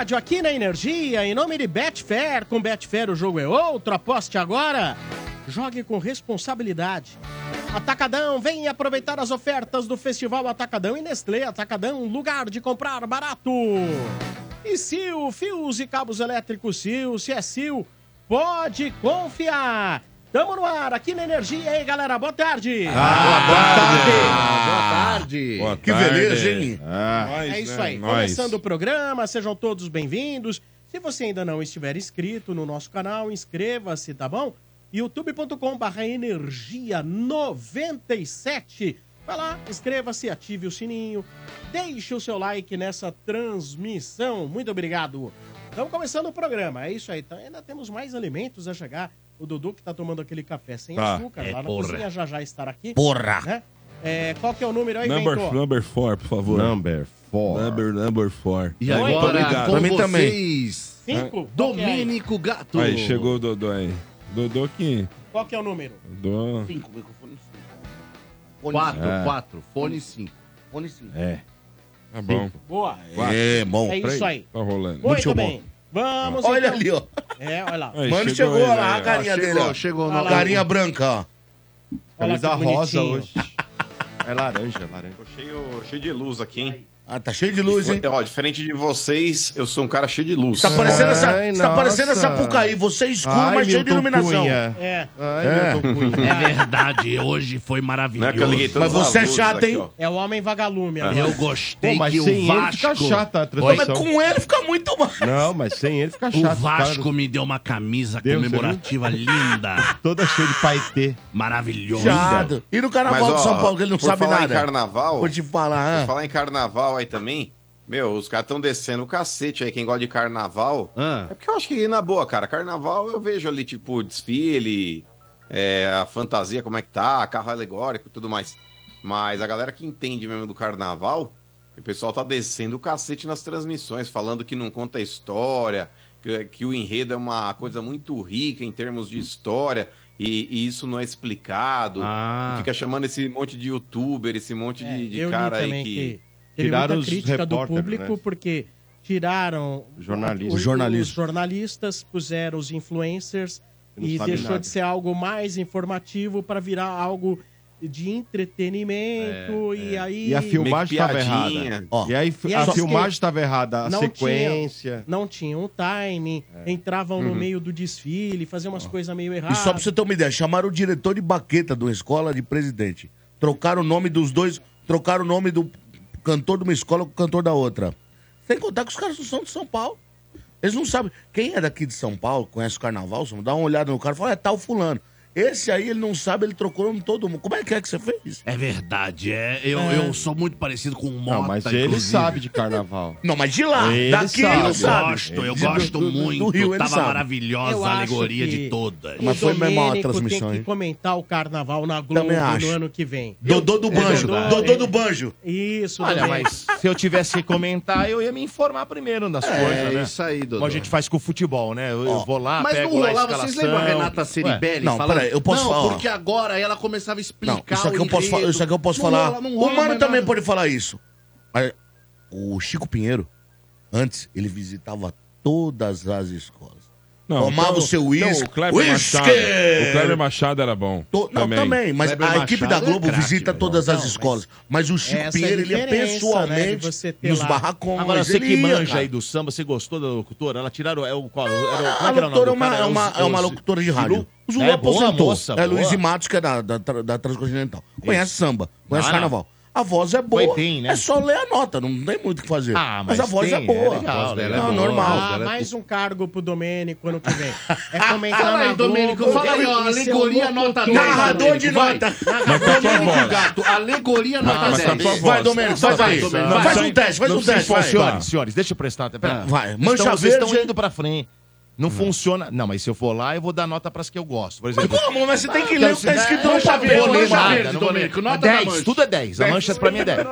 Começando o estádio aqui na Energia, em nome de Betfair. Com Betfair o jogo é outro. Aposte agora. Jogue com responsabilidade. Atacadão, vem aproveitar as ofertas do Festival Atacadão e Nestlé Atacadão, lugar de comprar barato. E Sil, fios e cabos elétricos Sil, se é Sil, pode confiar. Tamo no ar, aqui na Energia, aí galera, boa tarde. Ah, boa tarde. Boa tarde. Boa que tarde. beleza, hein? Ah, É isso né? aí. Nós. Começando o programa, sejam todos bem-vindos. Se você ainda não estiver inscrito no nosso canal, inscreva-se, tá bom? youtube.com.br energia 97. Vai lá, inscreva-se, ative o sininho, deixe o seu like nessa transmissão. Muito obrigado. Estamos começando o programa, é isso aí. Então, ainda temos mais alimentos a chegar. O Dudu que tá tomando aquele café sem Tá. açúcar É, lá na porra. cozinha já já estará aqui. Porra. Né? É, qual que é o número aí, Number, Bento? number four, por favor. Number four. Number, number four. E Oi, agora, obrigado. com Pra mim vocês, Cinco? Qual que é aí? Domênico Gato. Aí, chegou o Dodô aí. Dodô aqui. Qual que é o número? Dodô. Cinco, microfone cinco. Fone Quatro, cinco. quatro. Fone cinco. Fone cinco. É. Tá bom. Boa. É, bom. É isso aí. Tá rolando. Muito bom. bem. Vamos Olha então. ali, ó. É, olha lá. Aí, Mano, chegou, ele lá, a ó. carinha dele, ó. chegou lá. Carinha branca, ó. Olha Camisa rosa bonitinho. hoje. É laranja, laranja. Tô cheio, cheio de luz aqui, hein? Ah, tá cheio de luz, hein? Ó, diferente de vocês, eu sou um cara cheio de luz. Tá parecendo essa, Ai, tá parecendo nossa. essa Sapucaí. Você é escuro, Ai, mas cheio de Milton iluminação. Cunha. É, Ai, É. Milton Cunha. É verdade, hoje foi Não maravilhoso. é que eu liguei todas Mas você é luzes chato, aqui, hein? ó. é o homem vagalume. Eu gostei Pô, mas que sem o ele Vasco... fica chata a Oi? transmissão. Mas com ele fica muito mal. Não, mas sem ele fica O chato. Vasco cara. me deu uma camisa Deu, comemorativa linda, Toda cheia de paetê. maravilhosa. Chato. E no carnaval Mas, de São ó, Paulo, que ele não por sabe falar nada. em carnaval, Vou te falar, por ah. falar em carnaval aí também, meu, os caras estão descendo o cacete aí, quem gosta de carnaval. Ah. É porque eu acho que, na boa, cara, carnaval eu vejo ali, tipo, desfile, é, a fantasia, como é que tá, carro alegórico e tudo mais. Mas a galera que entende mesmo do carnaval, o pessoal tá descendo o cacete nas transmissões, falando que não conta história, que, que o enredo é uma coisa muito rica em termos de história. E, e isso não é explicado. Ah. Fica chamando esse monte de youtuber, esse monte É, de, de cara aí que. que teve Tiraram muita crítica do público né? porque tiraram Jornalistas. os, Jornalistas. os jornalistas, puseram os influencers e deixou nada. de ser algo mais informativo para virar algo de entretenimento e aí E a filmagem estava errada. Ó. E aí E a filmagem estava errada, a não sequência. não tinham o time, entravam no meio do desfile, faziam umas coisas meio E erradas. só pra você ter uma ideia, chamaram o diretor de baqueta de uma escola de presidente. Trocaram o nome dos dois, trocaram o nome do cantor de uma escola com o cantor da outra. Sem contar que os caras não são de São Paulo. Eles não sabem. Quem é daqui de São Paulo, conhece o carnaval, dá uma olhada no cara e fala, é tal fulano. Esse aí ele não sabe, ele trocou o nome de todo mundo. Como é que é que você fez? É verdade, é. Eu, eu sou muito parecido com o Mota, Não, mas ele inclusive. sabe de carnaval. Não, mas de lá, Ele daqui ele não sabe. sabe. Gosto, eu gosto do- do- do muito. Rio, ele Tava sabe. maravilhosa Eu a acho alegoria que- de todas. Mas foi mesmo a Domênico transmissão, tem que hein? comentar o carnaval na Globo Também acho. no ano que vem. Dodô do Banjo, verdade. Dodô do Banjo. Isso, Olha, Domênico. mas se eu tivesse que comentar, eu ia me informar primeiro das coisas, É né? isso aí, Dodô. Como a gente faz com o futebol, né? Eu, eu vou lá, mas pego não lá a rolava, escalação. vocês lembram a Renata Ceribelli Não, falando? Peraí, eu posso não, falar, porque agora ela começava a explicar Não, isso aqui eu posso, isso aqui eu posso Não falar. rola- o Mano também nada. pode falar isso. Mas o Chico Pinheiro, antes, ele visitava todas as escolas. Tomava o seu não, uísque. o Kleber Uísque! Machado. O Kleber Machado era bom. To- Não, também, mas Kleber a equipe da Machado é Globo craque, visita todas irmão. as Não, escolas. Mas o Chico é a Pinheiro, ele né, de pessoalmente você ter nos lá. barracões. Agora, você ele que manja cara. aí do samba, você gostou da locutora? Ela tiraram. É o qual? Era, A é que era o nome locutora é uma, é uma, é uma locutora de rádio. O Zulu É, boa aposentou. moça, é. Luiz Matos, que é da, da, da Transcontinental. Conhece samba, conhece Ah, não. carnaval. A voz é boa. Foi bem, né? É só ler a nota, não tem muito o que fazer. Ah, mas, mas a voz tem, é boa. é legal, A voz dela é É normal. Ah, mais um cargo pro Domênico ano que vem. É comentar Fala aí, Domênico, fala aí, ó, alegoria nota locutor. 10. Narrador de Vai. nota. Domênico. Gato, alegoria nota mas com a 10. tua voz. Vai, Domênico, faz Vai, aí. Faz um teste, faz um teste. Senhores, senhores, deixa eu prestar. Vai, mancha estão- Vocês estão verde. indo pra frente. Não funciona. Não, mas se eu for lá, eu vou dar nota pras que eu gosto. Por exemplo. Como? Mas você tem que ler o que tá escrito no papel. Vou nada, não vou ler. Domênico, É nota da 10, mancha. tudo é 10. A mancha pra mim é 10.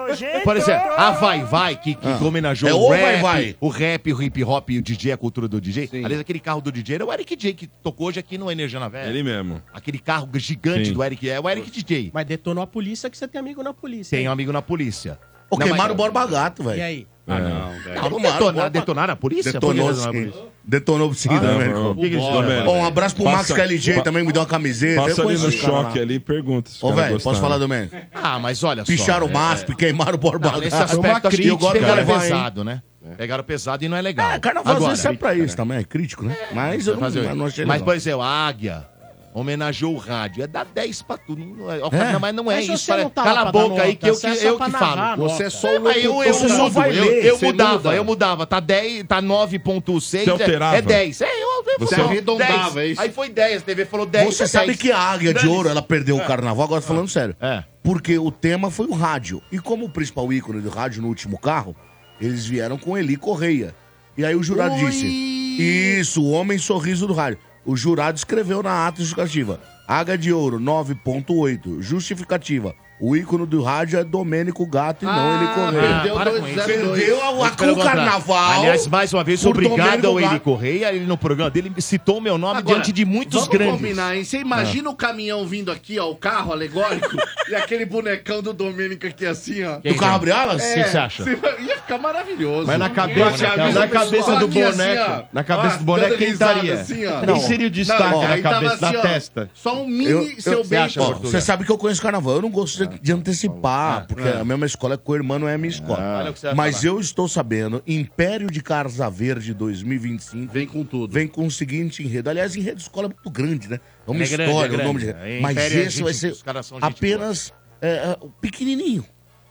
Por exemplo, a Vai Vai, que, que homenageou É o o Vai rap, Vai. o rap, o hip hop e o DJ, a cultura do DJ. Aliás, aquele carro do DJ era o Eric J, que tocou hoje aqui no Energia na Velha. Ele mesmo. Aquele carro gigante Sim. do Eric, é o Eric DJ. Mas detonou a polícia que você tem amigo na polícia. Tem um amigo na polícia. Ô, queimaram mas- o Borba Gato, velho. E aí? Ah, não, Não, velho. tomaram, Detonar- Borba- detonaram a polícia? Detonou Por que detonaram sim. polícia? Detonou sim, Ah, Domênico. não. O que que eles Bora. fizeram? Ó, um abraço pro Max Passa- KLG pa- também, me deu uma camiseta. Passa Eu ali no conheço os caras choque lá. ali e pergunta. se os Ô, caras velho, posso gostaram. falar, Domênico? Ah, mas olha só. Picharam o é- MASP, queimaram o Borba Não, nesse Gato. aspecto, acho que eu gosto de pegaram levar, hein? pesado, né? Pegaram pesado e não é legal. É, carnaval às vezes serve pra isso também, é crítico, né? Mas eu não, fazer- não achei Mas, legal. por exemplo, a Águia homenageou o rádio. É dar 10 pra tudo. Não, é, É? não, mas não é Mas isso. não tá Cala a boca aí que eu que, é eu que falo. Você é só o É, eu, locutor eu, mudo, eu, ler, eu você mudava, muda. eu mudava. Tá 10, tá 9.6, Você é, alterava? é 10. É, eu, eu Você arredondava, 10. é isso? Aí foi 10, a TV falou 10. Você é sabe 10. que a Águia de. Ouro, ela perdeu o carnaval, agora falando sério. É. Porque o tema foi o rádio. E como o principal ícone do rádio no último carro, eles vieram com Eli Correia. E aí o jurado disse: Isso, o homem sorriso do rádio. O jurado escreveu na ata justificativa: Águia de Ouro 9.8. Justificativa. O ícone do rádio é Domênico Gato e não Eli Correia. perdeu para com 2 isso. 0 2 Perdeu a, a, pelo o contrário. carnaval. Aliás, mais uma vez, por obrigado Domênico ao Eli. Correia. Ele no programa dele citou meu nome Agora, diante de muitos vamos grandes. combinar, hein? Você imagina o caminhão vindo aqui, ó, o carro alegórico, e aquele bonecão do Domênico aqui assim, ó. Do carro abre alas? O que você acha? você vai- Ia ficar maravilhoso. Mas na cabeça, Bonecão. na cabeça do Aqui, assim, boneco, ó. na cabeça Ó, do boneco, dando quem risada estaria? assim. Quem seria o destaque na aí tava cabeça, assim, na ó, testa? Só um mini Eu- seu eu- bem. acha? Você sabe que eu conheço carnaval. Eu não gosto de, de antecipar, porque a mesma escola é co-irmã, não é a minha escola. O vai Mas eu estou sabendo, Império de Casa Verde 2025 Vem com tudo. vem com o seguinte enredo. Aliás, enredo de escola é muito grande, né? É uma É grande, história, é o nome de... grande. É, Mas Império é esse vai gente- ser são gente apenas é, é, pequenininho.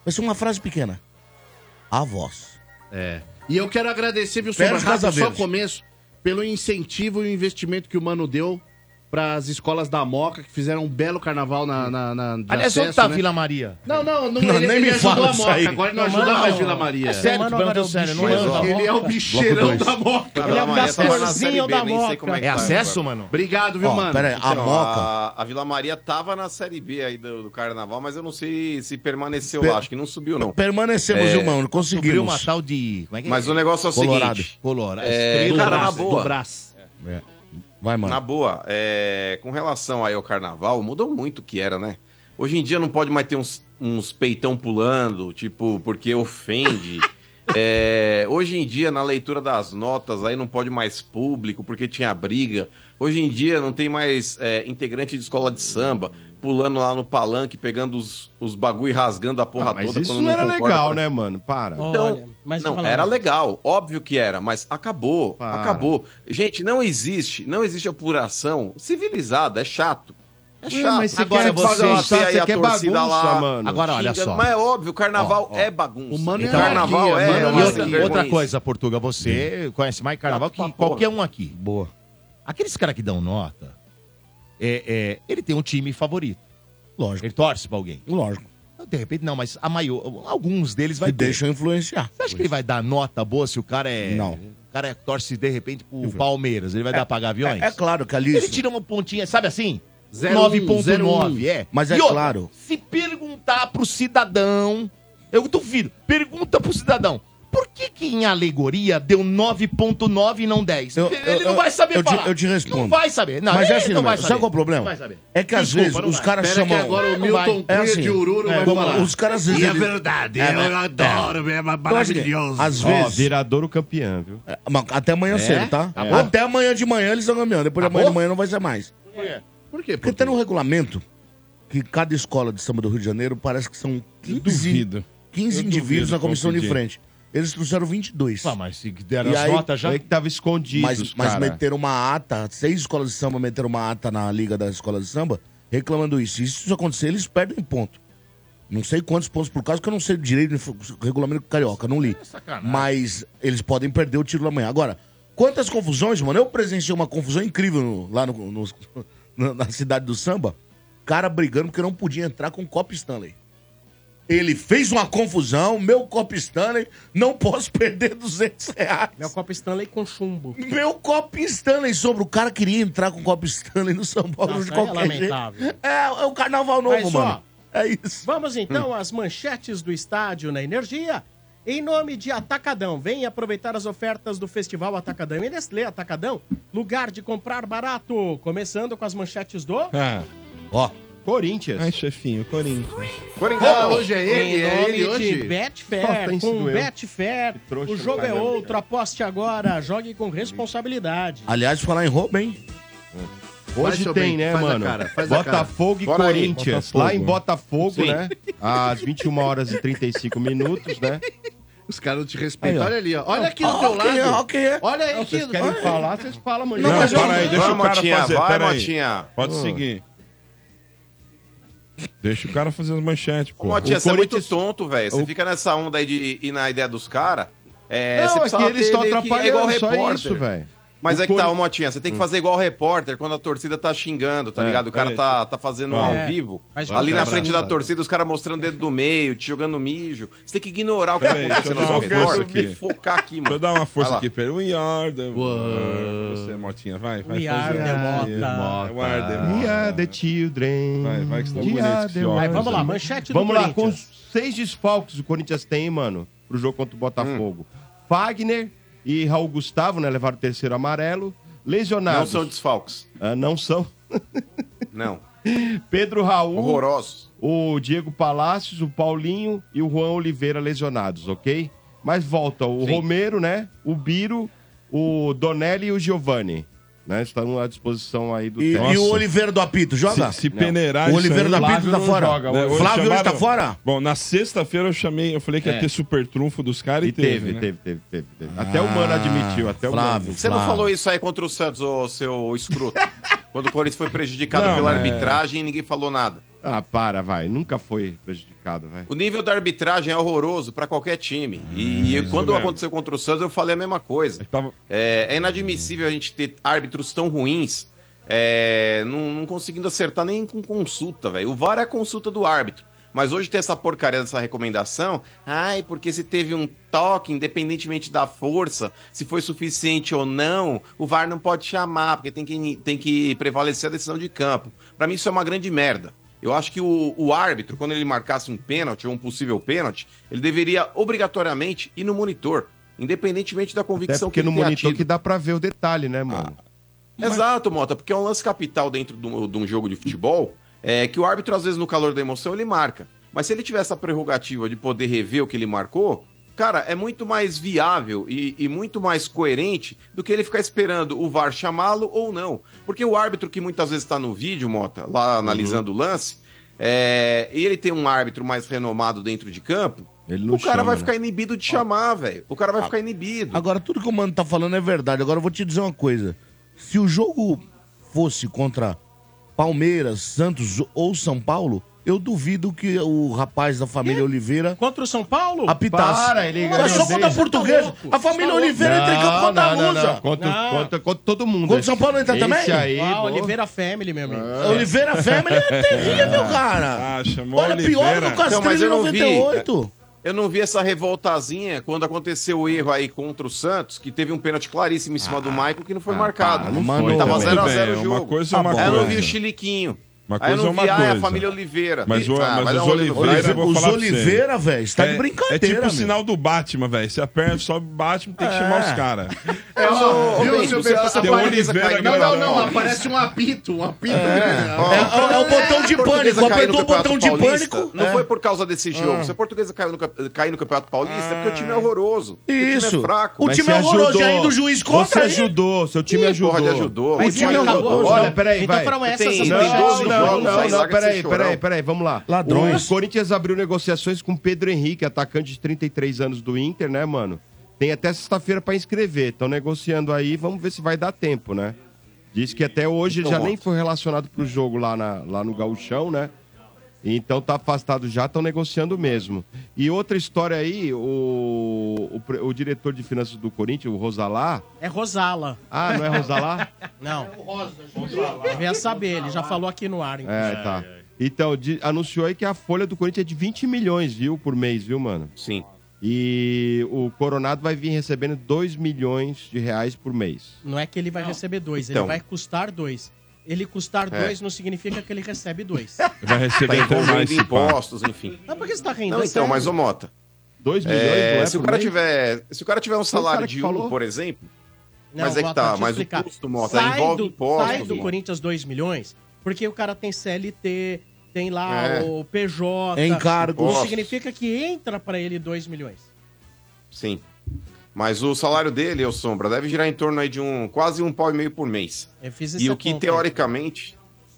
Vai ser uma frase pequena. A voz. É. E eu quero agradecer, viu, Sobra Casa só começo, pelo incentivo e o investimento que o Mano deu para as escolas da Moca, que fizeram um belo carnaval na, na, na de Aliás, onde acesso, tá a né? Vila Maria? Não, não, não, Não, ele, nem ele me ajudou fala a Moca, aí. agora não Não, ajuda mano, mais não. Vila Maria. É sério, Mano, agora é sério, não é? Ele é o bicheirão da Moca. Ele é o Maria tava na Gastezinho Série B, da Moca. que É tá acesso, mano? Obrigado, viu, mano? pera aí, a Então, Moca... a, a Vila Maria tava na Série B aí do, Carnaval, mas eu não sei se permaneceu Per- lá. Acho que não subiu, não. Permanecemos, É, viu, mano? Subiu Conseguimos. uma tal de... É é? Mas o negócio é o Colorado. seguinte. Colorado. É, Estrela cara, do na boa. Do Brás. Vai, mano. Na boa, é, com relação aí ao carnaval, mudou muito o que era, né? Hoje em dia não pode mais ter uns, uns peitão pulando, tipo, porque ofende. É, hoje em dia, na leitura das notas, aí não pode mais público, porque tinha briga. Hoje em dia não tem mais é, integrante de escola de samba pulando lá no palanque, pegando os, os bagulho e rasgando a porra Ah, mas toda. isso quando não era concorda legal, né, mano? Para. Então, Olha, mas não, era legal, óbvio que era, mas acabou, Para. acabou. Gente, não existe, não existe apuração civilizada, é chato. É chato. mas você Agora quer você aí você quer torcida bagunça, lá. mano. Agora, olha só. Mas é óbvio, o carnaval Ó, ó. é bagunça. O mano é o carnaval anarquia, é, mano, é é outra, e outra coisa, Portuga, você conhece mais carnaval que qualquer um aqui. Boa. Aqueles caras que dão nota, é, é, ele tem um time favorito. Lógico, Ele torce pra alguém. lógico. De repente, não, mas a maior, alguns deles vai Que ter. deixam influenciar. Você acha que ele vai dar nota boa se o cara é. Não. O cara é, torce de repente pro Palmeiras? Ele vai dar pra Gaviões? É, é claro que ali... Ele tira uma pontinha, sabe assim? Zero um, 9.9, é. Mas é E outra, claro. Se perguntar pro cidadão, eu duvido, pergunta pro cidadão, por que que em alegoria deu 9.9 e não 10? Eu- ele eu- não vai saber eu te- falar. eu te respondo. Não vai saber. Não, Mas é assim, não vai saber. sabe qual é o problema? Não vai saber. É que às Desculpa, vezes os caras chamam... agora o Milton. É Cunha assim, de Ururu é, vai falar. Os caras às vezes... E é verdade, É, eu é. adoro, é maravilhoso. Às Ó, vezes... viradouro campeão, viu? É, Até amanhã cedo, tá? Acabou? Até amanhã de manhã eles estão caminhando. Depois de amanhã de manhã não vai ser mais. Por quê? Porque tem no regulamento que cada escola de samba do Rio de Janeiro parece que são 15, Duvido. 15 Eu indivíduos na comissão de frente. Eles trouxeram 22. Ah, mas se deram E as aí- notas já. Já que tava escondido, mas mas meteram uma ata, seis escolas de samba meteram uma ata na liga das escolas de samba reclamando isso. E se isso acontecer, eles perdem ponto. Não sei quantos pontos por causa, que eu não sei direito do regulamento carioca, não li. sacanagem. Mas eles podem perder o tiro da manhã. Agora, quantas confusões, mano? Eu presenciei uma confusão incrível no- lá no- no- na- na cidade do samba. Cara brigando porque não podia entrar com o copo Stanley. Ele fez uma confusão, meu copo Stanley, não posso perder 200 reais. Meu copo Stanley com chumbo. Meu copo Stanley sobre o cara queria entrar com o copo Stanley no São Paulo Nossa, de é qualquer jeito. lamentável. É, é o carnaval novo, Mas, ó, mano. É isso. Vamos então às manchetes do estádio na Energia. Em nome de Atacadão, venha aproveitar as ofertas do Festival Atacadão e Nestlé Atacadão, lugar de comprar barato. Começando com as manchetes do Ah, Ó, Corinthians. Ai, chefinho, Corinthians. Ah, hoje é ele, Em é ele de hoje. Betfair, sido com. Betfair, o jogo é outro, aposte agora, jogue com responsabilidade. Aliás, falar em roubo, hein? Hoje Faz tem, bem, né, faz a mano? cara, faz a Botafogo e Bora Corinthians. Botafogo. Lá em Botafogo, Sim. né? Às 21 horas e 35 minutos, né? Os caras não te respeitam. Aí. Olha ali, ó. Olha aqui do Ó, teu quem é, lado. quem é. Olha aí aqui. Vocês querem falar, vocês falam, mano. Não, mas eu- para aí, deixa Vamos, o cara Motinha, fazer. vai, Pera aí. Motinha. Pode Hum. seguir. Deixa o cara fazer as manchetes, Ô, pô. Motinha, O você é muito Corinthians- tonto, velho. Você o- fica nessa onda aí de ir na ideia dos caras. É, Não, é que eles estão atrapalhando, é igual só repórter. isso, velho. Mas O é que tá, ô Motinha, você tem que fazer igual repórter quando a torcida tá xingando, tá É, ligado? O cara peraí. tá, tá fazendo É. ao vivo, Mas ali na frente da torcida, os caras mostrando o dedo do meio, te jogando mijo. Você tem que ignorar o que tá Peraí, acontecendo deixa eu ao dar uma força redor aqui. e focar aqui, Deixa eu mano. dar uma força Vai lá. aqui pra ele. We are the... Uou. Você, Motinha, vai. vai We are the Mota. We are the We are the children. Vai, vai, que óculos. Vai, vamos lá, manchete do Vamos lá, com seis desfalques o Corinthians tem, mano, pro jogo contra o Botafogo. Fagner e Raul Gustavo, né, levaram o terceiro amarelo. Não Lesionados. são desfalques. Ah, não são. Não. Pedro Raul, Horrorosos. o Diego Palácios, o Paulinho e o Juan Oliveira lesionados, ok? Mas volta o Sim. Romero, né? O Biro, o Donelli e o Giovanni. Né? Estão à disposição aí do E, técnico. e o Oliveira do apito, joga? Se, se peneirar O Oliveira Flávio Pinto tá não fora. joga, né, O Flávio hoje chamaram- tá fora? Bom, na sexta-feira eu chamei, eu falei que ia É. ter super trunfo dos caras e, E teve, né? teve, teve, teve, teve. Até o Mano admitiu, até o Flávio. Mano. Você não Flávio. falou isso aí contra o Santos, ô seu escroto? Quando o Corinthians foi prejudicado Não, pela mas- arbitragem e ninguém falou nada. Ah, para, vai. Nunca foi prejudicado, vai. O nível da arbitragem é horroroso pra qualquer time. E quando mesmo. aconteceu contra o Santos, eu falei a mesma coisa. Tava- É, é inadmissível a gente ter árbitros tão ruins, é, não, não conseguindo acertar nem com consulta, velho. O VAR é a consulta do árbitro. Mas hoje tem essa porcaria dessa recomendação. Ai, porque se teve um toque, independentemente da força, se foi suficiente ou não, o VAR não pode chamar, porque tem que, tem que prevalecer a decisão de campo. Pra mim, isso é uma grande merda. Eu acho que o, o árbitro, quando ele marcasse um pênalti ou um possível pênalti, ele deveria obrigatoriamente ir no monitor, independentemente da Até convicção porque que no ele tenha monitor tido. que dá pra ver o detalhe, né, mano? Exato, Mota, porque é um lance capital dentro de um, de um jogo de futebol, é que o árbitro, às vezes, no calor da emoção, ele marca. Mas se ele tiver essa prerrogativa de poder rever o que ele marcou, cara, é muito mais viável e, e muito mais coerente do que ele ficar esperando o VAR chamá-lo ou não. Porque o árbitro que muitas vezes está no vídeo, Mota, lá analisando o lance, é, e ele tem um árbitro mais renomado dentro de campo, o cara chama, vai né? ficar inibido de chamar, velho. O cara vai ficar inibido. Agora, tudo que o mano tá falando é verdade. Agora, eu vou te dizer uma coisa. Se o jogo fosse contra Palmeiras, Santos ou São Paulo, eu duvido que o rapaz da família Oliveira Contra o São Paulo? apitasse. Para, ele Mas ganhou só contra portuguesa. Tá A família tá. Oliveira entra em campo contra a Musa. Contra, contra- contra todo mundo. Contra o São Paulo entra Esse também? aí, Ah. Oliveira Family, meu amigo. Oliveira Family é terrível, cara. Ah, chamou Olha, pior Oliveira. do Não, mas Castrilho eu em não vi. 98. Eu não vi essa revoltazinha quando aconteceu o erro aí contra o Santos, que teve um pênalti claríssimo em cima do Michael que não foi marcado. para, não foi tava também. 0 a Tudo 0 bem, o jogo. uma coisa Tá é uma bom. Aí eu não vi o coisa. chiliquinho. Uma aí eu coisa não é uma vi, ah, é a coisa. família Oliveira. Mas, o, Ah, mas dar os no Oliveira, Oliveira. eu vou Os. Oliveira, velho, você tá de É- brincadeira, É tipo o sinal do Batman, velho. Se a perna sobe o Batman, tem que É. chamar os caras. É, ô, Viu, Bento, seu tem o Oliveira no Não, não, não. Aparece um apito, um apito. É. né? É, é- é o botão de pânico. Apertou o botão de pânico. Não É. foi por causa desse jogo. Se a portuguesa caiu no, cap- cair no Campeonato Paulista, é porque o time é horroroso. O Isso. time é fraco. O Mas time é horroroso, e ainda o juiz contra Você ajudou, seu time ajudou. Mas O time ajudou. acabou? Olha, peraí, Então vai. foram essas as Não, Não, não, jogos, peraí, peraí, peraí, vamos lá. Ladrões. O Corinthians abriu negociações com Pedro Henrique, atacante de 33 anos do Inter, né, mano? Tem até sexta-feira pra inscrever. Estão negociando aí, vamos ver se vai dar tempo, né? Diz que até hoje ele Então, já nem foi relacionado pro jogo lá, na, lá no Gauchão, né? Então tá afastado já, estão negociando mesmo. E outra história aí, o, o, o diretor de finanças do Corinthians, o Rosalá. É Rosala. Ah, não é Rosalá? Não. Devia saber, ele já falou aqui no ar. É, tá. Então, di- anunciou aí que a folha do Corinthians é de 20 milhões, viu, por mês, viu, mano? Sim. E o Coronado vai vir recebendo 2 milhões de reais por mês. Não é que ele vai receber dois, Então. ele vai custar dois. Ele custar É. dois não significa que ele recebe dois. Vai Tá receber até mais. pá. impostos, enfim. Mas por que você tá rindo? Não, É então, sério. mas ô Mota, 2 milhões, é, não é se, o cara mês? tiver, se o cara tiver um salário de falou? um, por exemplo, Não, mas é que tá, mas o custo, Mota, sai envolve do, impostos, Sai do Mota. Corinthians 2 milhões, porque o cara tem CLT, tem lá É. o PJ. Encargos. Isso significa que entra pra ele 2 milhões. Sim. Mas o salário dele, ô Sombra, deve girar em torno aí de um quase um pau e meio por mês. Eu fiz E o que conta teoricamente.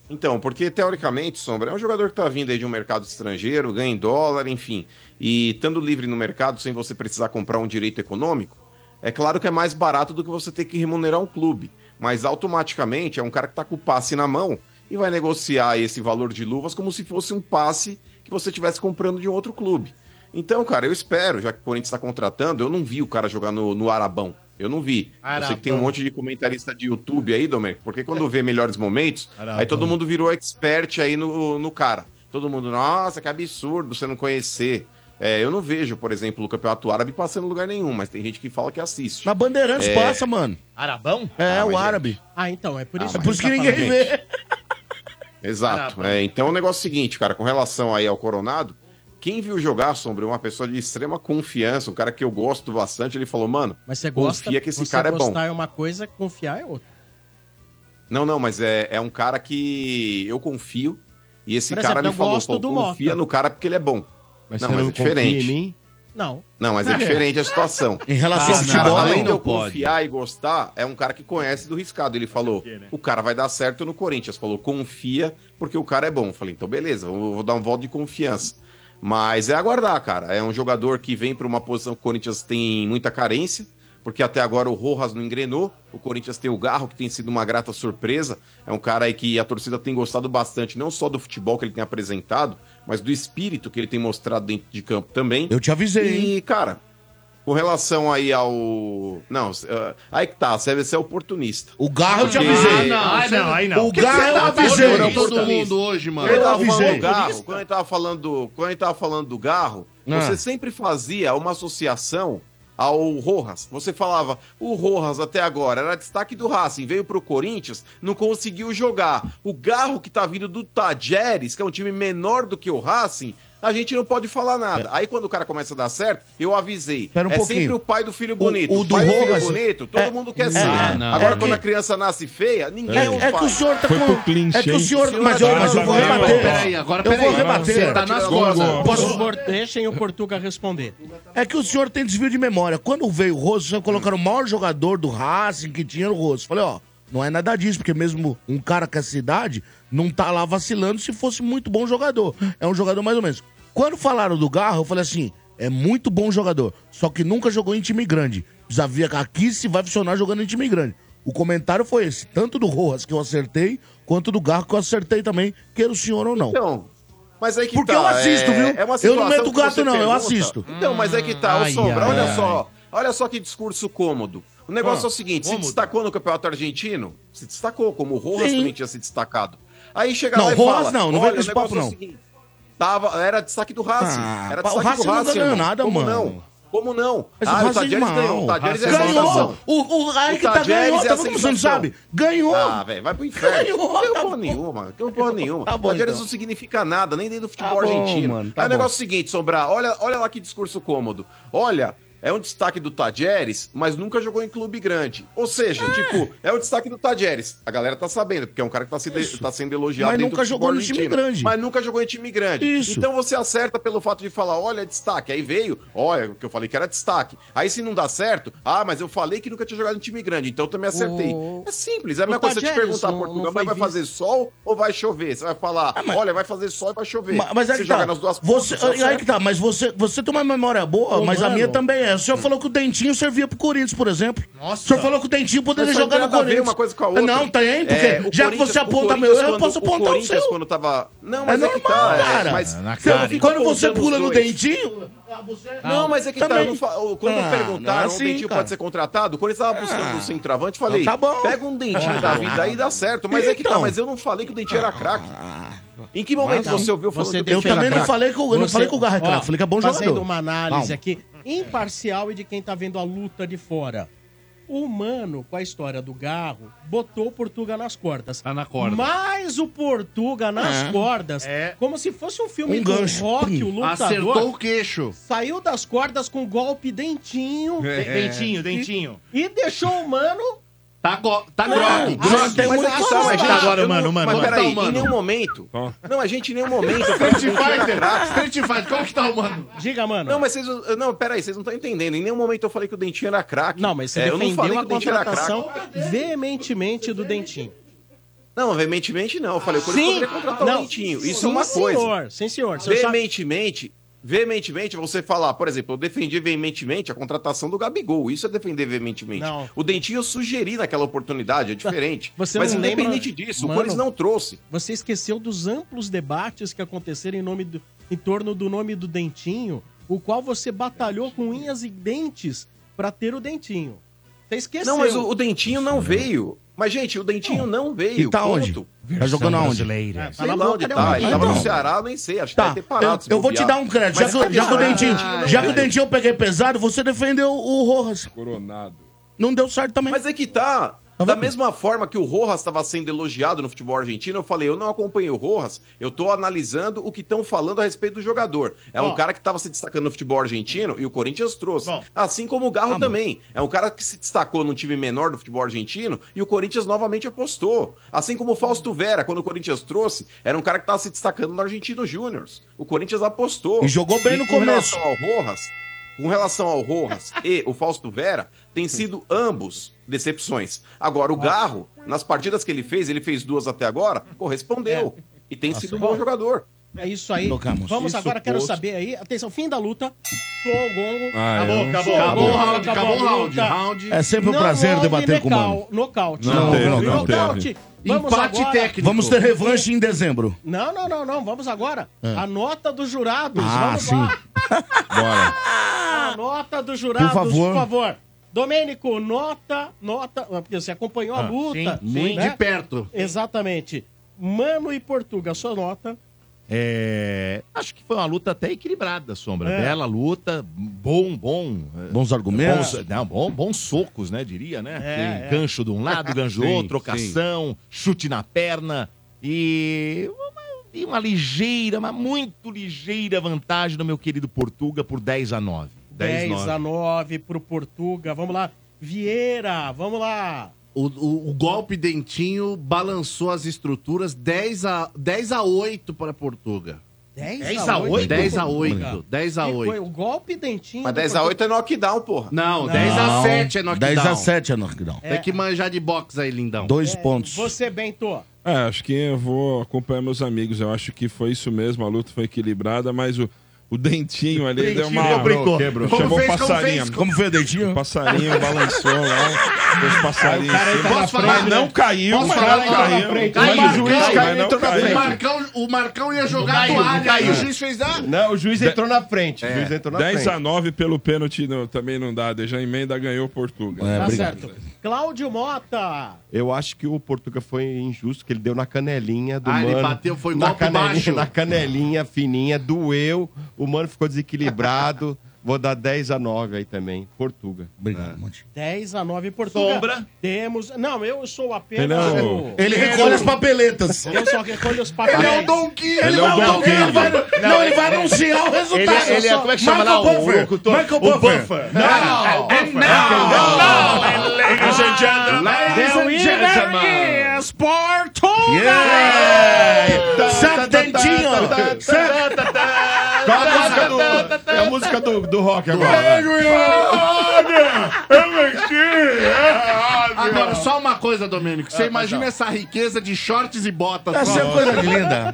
Então, porque teoricamente, Sombra, é um jogador que tá vindo aí de um mercado estrangeiro, ganha em dólar, enfim. E estando livre no mercado, sem você precisar comprar um direito econômico, é claro que é mais barato do que você ter que remunerar um clube. Mas automaticamente é um cara que tá com o passe na mão e vai negociar esse valor de luvas como se fosse um passe que você estivesse comprando de um outro clube. Então, cara, eu espero, já que o Corinthians está contratando, eu não vi o cara jogar no, no Arabão. Eu não vi. Eu sei que tem um monte de comentarista de YouTube aí, Domênico, porque quando vê melhores momentos, aí todo mundo virou expert aí no, no cara. Todo mundo, nossa, que absurdo você não conhecer. É, eu não vejo, por exemplo, o Campeonato Árabe passando em lugar nenhum, mas tem gente que fala que assiste. Na Bandeirantes É. passa, mano. Arabão? É, Ah, o mas, árabe. Ah, então, é por isso É por isso que tá ninguém vê. Exato. É, então o negócio é o seguinte, cara, com relação aí ao Coronado, quem viu jogar, Sombra, uma pessoa de extrema confiança, um cara que eu gosto bastante, ele falou, mano, Mas você gosta, confia que esse você cara é bom. gostar é uma coisa, confiar é outra. Não, não, mas é, é um cara que eu confio. E esse Por cara exemplo, me eu falou, confia Mota. no cara porque ele é bom. Mas não, você mas não é diferente. confia em mim? Não. Não, mas é É. diferente a situação. Em relação Esse ao cara, futebol, além não de eu pode. confiar e gostar, é um cara que conhece do riscado. Ele falou, o cara vai dar certo no Corinthians. Falou, confia, porque o cara é bom. Falei, então beleza, vou, vou dar um voto de confiança. Mas é aguardar, cara. É um jogador que vem para uma posição que o Corinthians tem muita carência, porque até agora o Rojas não engrenou. O Corinthians tem o Garro, que tem sido uma grata surpresa. É um cara aí que a torcida tem gostado bastante, não só do futebol que ele tem apresentado, mas do espírito que ele tem mostrado dentro de campo também. Eu te avisei, hein? E, cara, com relação aí ao. Não, aí que tá, você é oportunista. O Garro eu te avisei. Ah, não, Ai, não, aí não. O Garro eu avisei. Todo, todo mundo hoje, mano. tava avisei. falando do Garro, quando ele tava falando do, quando ele tava falando do Garro, Ah. você sempre fazia uma associação ao Rojas. Você falava, o Rojas até agora era destaque do Racing, veio pro Corinthians, não conseguiu jogar. O Garro que tá vindo do Tajeres, que é um time menor do que o Racing, a gente não pode falar nada. Aí quando o cara começa a dar certo, eu avisei. Um é pouquinho. sempre o pai do filho bonito. o O, do pai do Rojas- filho bonito, todo é- mundo quer é- ser. Não. Agora É quando que- a criança nasce feia, ninguém é, É, o é que pai. o senhor tá Foi com. clinch, É que o hein? senhor. Senhor Mas eu, mas eu vou rebater. peraí, agora eu vou peraí. rebater. Você tá nas costas. Posso- deixem o Portuga responder. É que o senhor tem desvio de memória. Quando veio o Rosso, vocês colocaram o maior jogador do Racing que tinha no Rosso. Falei, ó, não é nada disso, porque mesmo um cara com essa idade não tá lá vacilando se fosse muito bom jogador. É um jogador mais ou menos. Quando falaram do Garro, eu falei assim, é muito bom jogador, só que nunca jogou em time grande. Ver aqui se vai funcionar jogando em time grande. O comentário foi esse, tanto do Rojas que eu acertei, quanto do Garro que eu acertei também, queira o senhor ou não. Então, mas aí que Porque tá, eu assisto, é- viu? é uma Eu não meto gato, não, eu pergunta. assisto. Então, mas aí que tá, Ai, Sombra, ai, olha ai. só. Olha só que discurso cômodo. O negócio é o seguinte, se destacou no campeonato argentino, se destacou, como o Rojas Sim. também tinha se destacado. Aí chega Não, lá e Rojas fala... não, não vem com o esse papo, é o não. seguinte, Tava, era destaque do Racing. Ah, era o destaque Racing do Racing, ganhou irmão. nada, Como mano. não? Como não? Mas ah, o o mal. ganhou. O Tajeres é Ganhou! O, o, aí O que tá ganhou, é tá a vendo que você não sensação. sabe? Ganhou! Ah, velho, vai pro inferno. Ganhou, Não tá tem porra nenhuma, não tem porra nenhuma. Tá bom, Tajeres então. não significa nada, nem dentro do futebol Tá bom, argentino. mano, tá Aí o negócio é o seguinte, Sombra, olha, olha lá que discurso cômodo. Olha, é um destaque do Tajeres, mas nunca jogou em clube grande. Ou seja, tipo, é o destaque do Tajeres. A galera tá sabendo, porque é um cara que tá, se tá sendo elogiado Mas nunca jogou no time grande. Mas nunca jogou em time grande. Isso. Então você acerta pelo fato de falar, olha, é destaque. Aí veio, olha, o que eu falei que era destaque. Aí se não dá certo, ah, mas eu falei que nunca tinha jogado em time grande, então eu também acertei. O- É simples, é a mesma coisa você te perguntar, não- Portugal, não foi vai, vai fazer sol ou vai chover? Você vai falar, olha, vai fazer sol e vai chover. Ma- Mas é você que tá. joga nas duas Você, pontas, aí que tá, mas você, você tem uma memória boa, Ô, mas a mano. minha também é. O senhor falou que o Dentinho servia pro Corinthians, por exemplo. Nossa. O senhor falou que o Dentinho poderia Mas jogar no Corinthians. uma coisa com a outra. Não, tem, porque É, o já que você o aponta meu, eu posso o apontar o Corinthians seu. quando tava... Não, É mas é, que normal, tá, é, cara. mas Na Você- Quando você pula no. Dentinho... Não, mas é que tá. Também. eu não o- Quando Ah, não é perguntaram assim, o Dentinho cara. pode ser contratado, quando eles estavam buscando um centroavante, falei, Então tá bom. pega um Dentinho da vida aí dá certo. Mas é que tá, Então. mas eu não falei que o Dentinho era craque. Em que momento você ouviu falando Você que o Eu também não falei que o- eu não falei que o Garra é craque, falei que é bom Fazendo jogador. uma análise Calma. aqui imparcial e de quem tá vendo a luta de fora. O Mano, com a história do Garro, botou o Portuga nas cordas. Tá na corda. Mas o Portuga nas É. cordas, É. como se fosse um filme Um do gancho. rock, o lutador. Acertou o queixo. Saiu das cordas com golpe dentinho Dentinho, dentinho. e deixou o Mano Tá, go... tá Não, grog. mas grog. tem muito aqui que tá, mas tá agora, mano, mano. Mas mano. peraí, Tá em nenhum momento. Ó. Não, a gente em nenhum momento. Street Fighter. Street Fighter, como que tá o mano? Diga, mano. Não, mas vocês. Não, peraí, vocês não estão entendendo. Em nenhum momento eu falei que o Dentinho era craque. Não, mas você É, eu não defendeu falei a que o Dentinho era contratação craque. veementemente do Dentinho. Não, veementemente não. Eu falei, o Corinthians poderia contratar Não. o Dentinho. Isso Sim, é uma coisa. senhor. Sim, senhor. Veementemente, veementemente, você falar, por exemplo, eu defendi veementemente a contratação do Gabigol. Isso é defender veementemente. Não. O Dentinho eu sugeri naquela oportunidade, é diferente. Você Mas não lembra- independente disso, Mano, o Corinthians não trouxe. Você esqueceu dos amplos debates que aconteceram em, nome do- em torno do nome do Dentinho, o qual você batalhou com unhas e dentes pra ter o Dentinho. Você esqueceu. Não, mas o, o Dentinho não veio. Mas, gente, o Dentinho não veio. E tá ponto. onde? Tá jogando aonde? É, Sei na lá onde de tá. alguém. Ele tava no Então. Ceará, nem sei. Acho que Tá, deve ter parado. eu, eu vou te dar um crédito. Já Mas que, eu- já que o? Dentinho, já que o. Dentinho eu peguei pesado, você defendeu o Rojas. Coronado. Não deu certo também. Mas é que tá. Da mesma forma que o Rojas estava sendo elogiado no futebol argentino, eu falei, eu não acompanhei o Rojas, eu tô analisando o que estão falando a respeito do jogador. É um Ó. cara que estava se destacando no futebol argentino e o Corinthians trouxe. Bom. Assim como o Garro também. É um cara que se destacou num time menor do futebol argentino e o Corinthians novamente apostou. Assim como o Fausto Vera, quando o Corinthians trouxe, era um cara que estava se destacando no Argentino Júnior. O Corinthians apostou. E jogou bem no com começo. relação ao Rojas, com relação ao Rojas e o Fausto Vera, tem sido ambos decepções. Agora, o Garro, nas partidas que ele fez, ele fez duas até agora, correspondeu. E tem sido um bom jogador. É isso aí. Tocamos. Vamos Isso agora, quero posto. saber aí. Atenção, fim da luta. Soou o gongo. Ah, Acabou, eu- acabou, Acabou, acabou o round, acabou acabou round. round. É sempre um Não prazer debater com o mano. Nocaute. Não teve, não Nocaute. Vamos Empate agora- técnico. Vamos ter revanche em dezembro. Não, não, não, não. Vamos agora. A nota dos jurados. É. Ah, Vamos sim. lá. Bora. A nota dos jurados, Por favor. por favor. Domênico, nota, nota, porque você acompanhou a luta. Muito né? de perto. Exatamente. Mano e Portuga, sua nota. É, acho que foi uma luta até equilibrada, Sombra. É. Bela luta, bom, bom. Bons argumentos. Bons, não, bom, bons socos, né? Diria, né? É, é. gancho de um lado, gancho do Sim, outro, trocação, chute na perna. E uma, e uma ligeira, mas muito ligeira vantagem do meu querido Portuga por 10 a 9. 10, 10, a 9 pro Portuga. Vamos lá. Vieira, vamos lá. O, o- o golpe dentinho balançou as estruturas 10 a, 10 a 8 para Portuga. 10, 10 a 8? 10 a Portuga. 8. 10 a Que foi 8. O golpe dentinho. Mas do 10 a 8 é knockdown, porra. Não, 10 a Não, 7 é knockdown. 10 a 7 é knockdown. Tem que manjar de boxe aí, lindão. Dois Portuga. pontos. Você, Bento. É, acho que eu vou acompanhar meus amigos. Eu acho que foi isso mesmo. A luta foi equilibrada, mas o, o dentinho ali deu uma. brincou. Quebrou. Como Chamou fez, o como passarinho. fez? Como foi o O dedinho? passarinho balançou lá. Os passarinhos. Mas não caiu, Posso mas não caiu. Caiu, Mas caiu, o juiz caiu, caiu, não O caiu. Marcão, o Marcão ia jogar caiu, a toalha, caiu. aí o juiz fez ah, Não, o juiz entrou na frente. O juiz entrou na 10 frente. a 9 pelo pênalti não, também não dá. Já emenda ganhou Portugal. É, Tá obrigado. certo. Cláudio Mota. Eu acho que o Portuga foi injusto, que ele deu na canelinha do Ah, ele mano. bateu, foi na golpe canelinha, baixo. Na canelinha fininha, doeu. O mano ficou desequilibrado. Vou dar 10 a 9 aí também. Portuga. Obrigado, Monte. 10 a 9 Portuga. Sombra. Temos. Não, eu sou apenas. Ele é o- o- Ele recolhe as papeletas. Eu só recolho os papéis. Ele é o Don King. Ele é o Não, Don ele King. vai, não, ele vai anunciar o resultado. Ele, ele é, como é que chama lá? Michael O, Buffer. locutor? Michael o Buffer. Buffer. The winner is Portuga! Yeah! Certo, dentinho. Qual a música do, é a música do, do rock agora. Agora, só uma coisa, Domênico. Você imagina essa riqueza de shorts e botas. Ia ser coisa linda.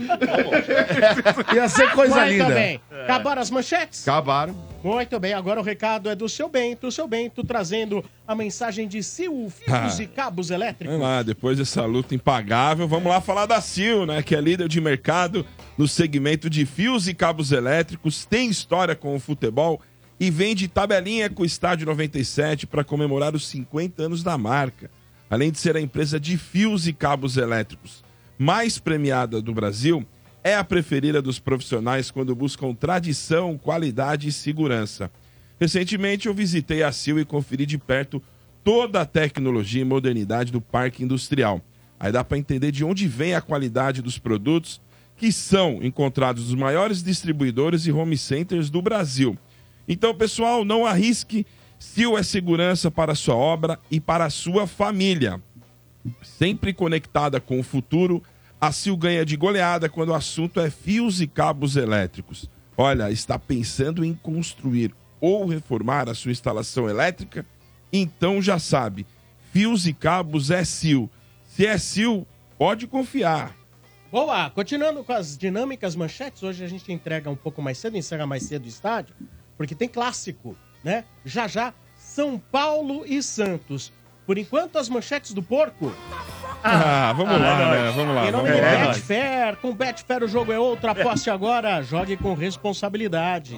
Ia ser coisa linda. bem. Acabaram as manchetes? Acabaram. Muito bem, agora o recado é do seu Bento. O seu Bento trazendo a mensagem de Sil Fios Ah. e Cabos Elétricos. Vamos lá, depois dessa luta impagável, vamos lá falar da Sil, né? Que é líder de mercado no segmento de fios e cabos elétricos, tem história com o futebol e vende tabelinha com o Estádio 97 para comemorar os 50 anos da marca. Além de ser a empresa de fios e cabos elétricos mais premiada do Brasil, é a preferida dos profissionais quando buscam tradição, qualidade e segurança. Recentemente eu visitei a Sil e conferi de perto toda a tecnologia e modernidade do parque industrial. Aí dá para entender de onde vem a qualidade dos produtos que são encontrados nos maiores distribuidores e home centers do Brasil. Então, pessoal, não arrisque Sil é segurança para sua obra e para sua família. Sempre conectada com o futuro, a Sil ganha de goleada quando o assunto é fios e cabos elétricos. Olha, está pensando em construir ou reformar a sua instalação elétrica? Então já sabe, fios e cabos é Sil. Se é Sil, pode confiar. Boa, continuando com as dinâmicas manchetes, hoje a gente entrega um pouco mais cedo, encerra mais cedo o estádio, porque tem clássico, né? Já já, São Paulo e Santos. Por enquanto, as manchetes do porco. Ah, vamos lá, é né? Vamos lá, Em nome vamos lá. Betfair, com Betfair o jogo é outro, aposte agora, jogue com responsabilidade.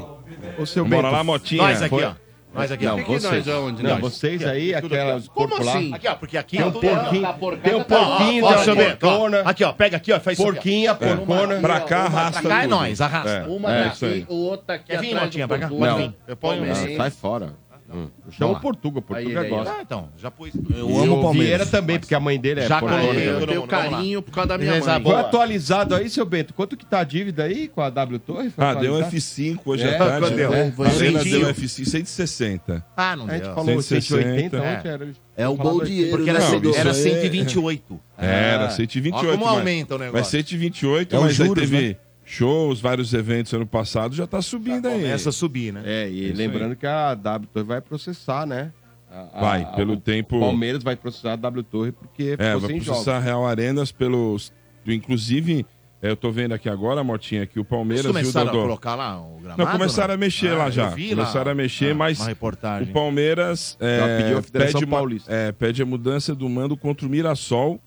Ô, seu Bora Bento, lá, Motinha. Nós aqui, Foi- ó. Nós aqui, Não, ó. vocês. nós aonde? Não, Nós? vocês aí, aquelas Como lá. assim? Aqui, ó, porque aqui Tem ó, um é- porquinho, tá tem um porquinho, Ó, uma Bento, ó. porcona, Aqui, ó, pega aqui, ó, faz isso aqui, ó. porquinha, porcona. Pra cá, arrasta Pra cá é nós, arrasta. Uma É, daqui, isso aí. o outro aqui Quer vir, Motinha, pra cá? Vir. Eu ponho Não, sai fora. Hum. Chama lá. o Portuga, o Portuga Aí, aí, gosta. Ah, então, já pus. Eu E amo o Palmeiras. Vieira também, porque a mãe dele é Já caiu. Eu Vamos tenho carinho por causa da minha Beleza, mãe. Foi atualizado aí, seu Bento? Quanto que tá a dívida aí com a W Torre? Foi Ah, deu um atualizado? F5 hoje É, à tarde. deu? né? Foi A Arena centinho. deu F5 160. Ah, não A gente deu. falou 160, 180 é. ontem. Era... É o gol dinheiro, Porque era, né, cento- Rodolfo? era Isso aí é- 128. Era, Ó 128. como mas- aumenta o negócio. Mas 128, É mas aí juros, teve shows, vários eventos ano passado, já tá subindo aí. Começa a subir, né? É, e Isso lembrando que a W Torre vai processar, né? A- Vai, a- pelo o tempo- Palmeiras vai processar a W Torre porque É, ficou vai sem processar jogos. Real Arenas pelos... Inclusive, é, eu tô vendo aqui agora, Mortinha, que o Eles Palmeiras e o começaram a Dodô... colocar lá o gramado? Não, começaram a mexer Ah, lá já. vi lá. Começaram a mexer, Ah, mas Uma reportagem. o Palmeiras é, Já pediu a pede, uma- é, pede a mudança do mando contra o Mirassol,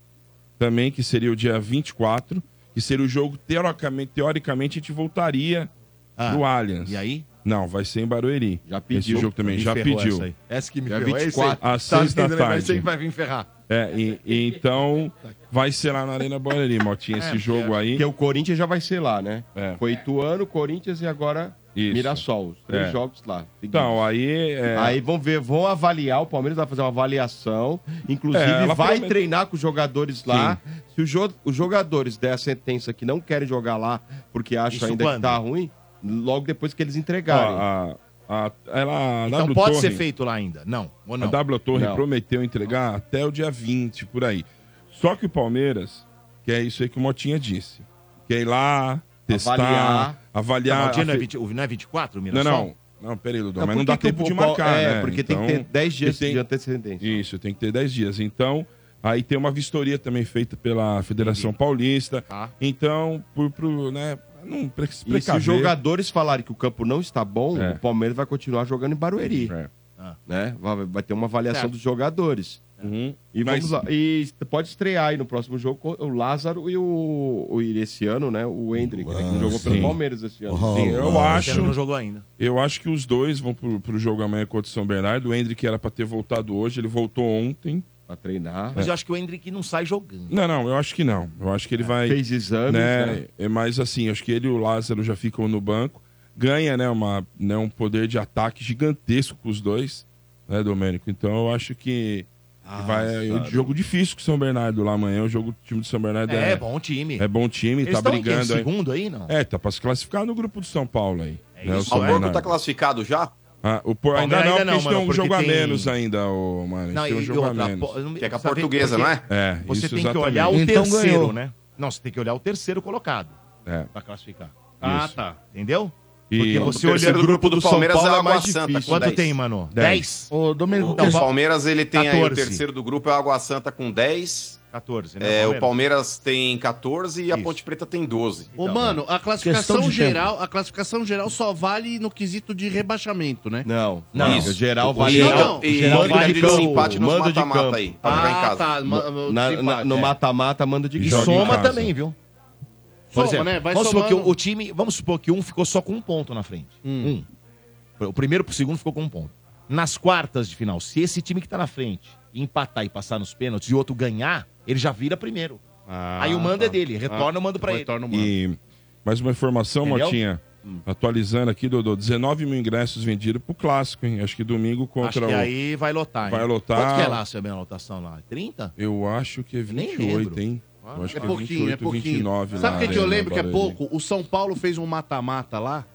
também, que seria o dia 24, que seria o jogo, teoricamente, teoricamente a gente voltaria Ah, pro Allianz. E aí? Não, vai ser em Barueri. Já pediu. Esse jogo também, já pediu. Essa, aí. essa que me É ferrou. 24, às Tá seis da entendendo? Mas tarde. aí vai vir ferrar. É, e, e então vai ser lá na Arena Barueri, Motinha, esse jogo aí. Porque o Corinthians já vai ser lá, né? É. Foi Ituano, Corinthians e agora Isso. Mirassol. Os três É. jogos lá. Então, aí... é, Aí vão ver, vão avaliar, o Palmeiras vai fazer uma avaliação, inclusive É, vai promete- treinar com os jogadores lá. Se os, jo- os jogadores der a sentença que não querem jogar lá porque acham Isso ainda quando? que tá ruim, logo depois que eles entregarem. a, a, ela, a Então W pode Torre- ser feito lá ainda? Não. Ou A não? W Torre Não. prometeu entregar até o dia 20, por aí. Só que o Palmeiras, que é isso aí que o Motinha disse, quer ir lá, testar, Avaliar. avaliar. Não, o dia não é, afe- 20, o- não é 24, o Não, não. Não, peraí, Ludão, Não, mas não dá tempo de marcar, É, né? porque tem que Então, ter 10 dias tem- de antecedência. Isso, tem que ter 10 dias. Então, aí tem uma vistoria também feita pela Federação Paulista. Tá. Então, por, por né, não pre- E se os jogadores falarem que o campo não está bom, É. o Palmeiras vai continuar jogando em Barueri. É. Né? Vai, vai ter uma avaliação Certo. dos jogadores. Uhum. E Mas- vamos lá. E pode estrear aí no próximo jogo o Lázaro e o, o esse ano, né? O Hendrick, né, que jogou pelo Sim. Palmeiras esse ano. Oh, Sim, eu Lázaro. acho. Não jogou ainda. Eu acho que os dois vão pro, pro jogo amanhã contra o São Bernardo. O Hendrick era pra ter voltado hoje, ele voltou ontem. Pra treinar. Mas eu acho que o Hendrick não sai jogando. Não, não, eu acho que não. Eu acho que ele vai. Fez exames, né, né? É mais assim, acho que ele e o Lázaro já ficam no banco. Ganha, né, uma, né, um poder de ataque gigantesco com os dois, né, Domênico? Então eu acho que, que vai. É um jogo difícil com o São Bernardo lá amanhã. O jogo do time do São Bernardo É, é, bom time. é bom time, Eles tá em brigando aí. segundo aí, não? É, tá pra se classificar no grupo do São Paulo aí. É né, o isso, Ah, o Bernardo. tá classificado já? Ah, o Por... Ainda não, ainda porque não, a gente tem um porque jogo a menos ainda, ô, mano. Não, tem um jogo a menos. Que é com a portuguesa, porque não é? É, Você isso tem que exatamente. olhar o Então terceiro, ganhou. né? Não, você tem que olhar o terceiro colocado É. pra classificar. Ah, tá. Entendeu? E Porque O você terceiro olhando grupo do São Palmeiras Paulo é é Água mais Santa. difícil. Quanto 10. tem, mano? Dez. 10? Ô, Domênico, Então, O Palmeiras ele tem aí o 14. terceiro do grupo é o Água Santa com 10. 14, né? É, o Palmeiras tem 14 e a Isso. Ponte Preta tem 12. Ô, mano, a Questão classificação geral, a classificação geral só vale no quesito de rebaixamento, né? Não, Não. Isso. Geral E- vale. Geral- e geral manda vale de campo, desempate nos mando de mata-mata campo. aí, pra ficar em Ah, casa. tá. ma- o Na- na- no é. mata-mata, manda de campo. em Soma também, viu? Soma, Por exemplo, né? Vai vamos supor que o, time. Vamos supor que um ficou só com um ponto na frente. Um. O primeiro pro segundo ficou com um ponto. Nas quartas de final, se esse time que tá na frente empatar e passar nos pênaltis e o outro ganhar, ele já vira primeiro. Ah, Aí o mando tá. é dele, retorna o mando pra ele. Retorna o mando. E mais uma informação, Entendeu? Motinha. Atualizando aqui, Dodô. 19 mil ingressos vendidos pro clássico, hein? Acho que domingo Acho contra que o. aí vai lotar, hein? Vai lotar. Quanto que é lá, a lotação lá? 30? Eu acho que é Nem 28, lembro. hein? Eu acho É que é pouquinho, 28, é pouquinho. 29 Sabe o que, que eu né, lembro que é pouco? O São Paulo fez um mata-mata lá.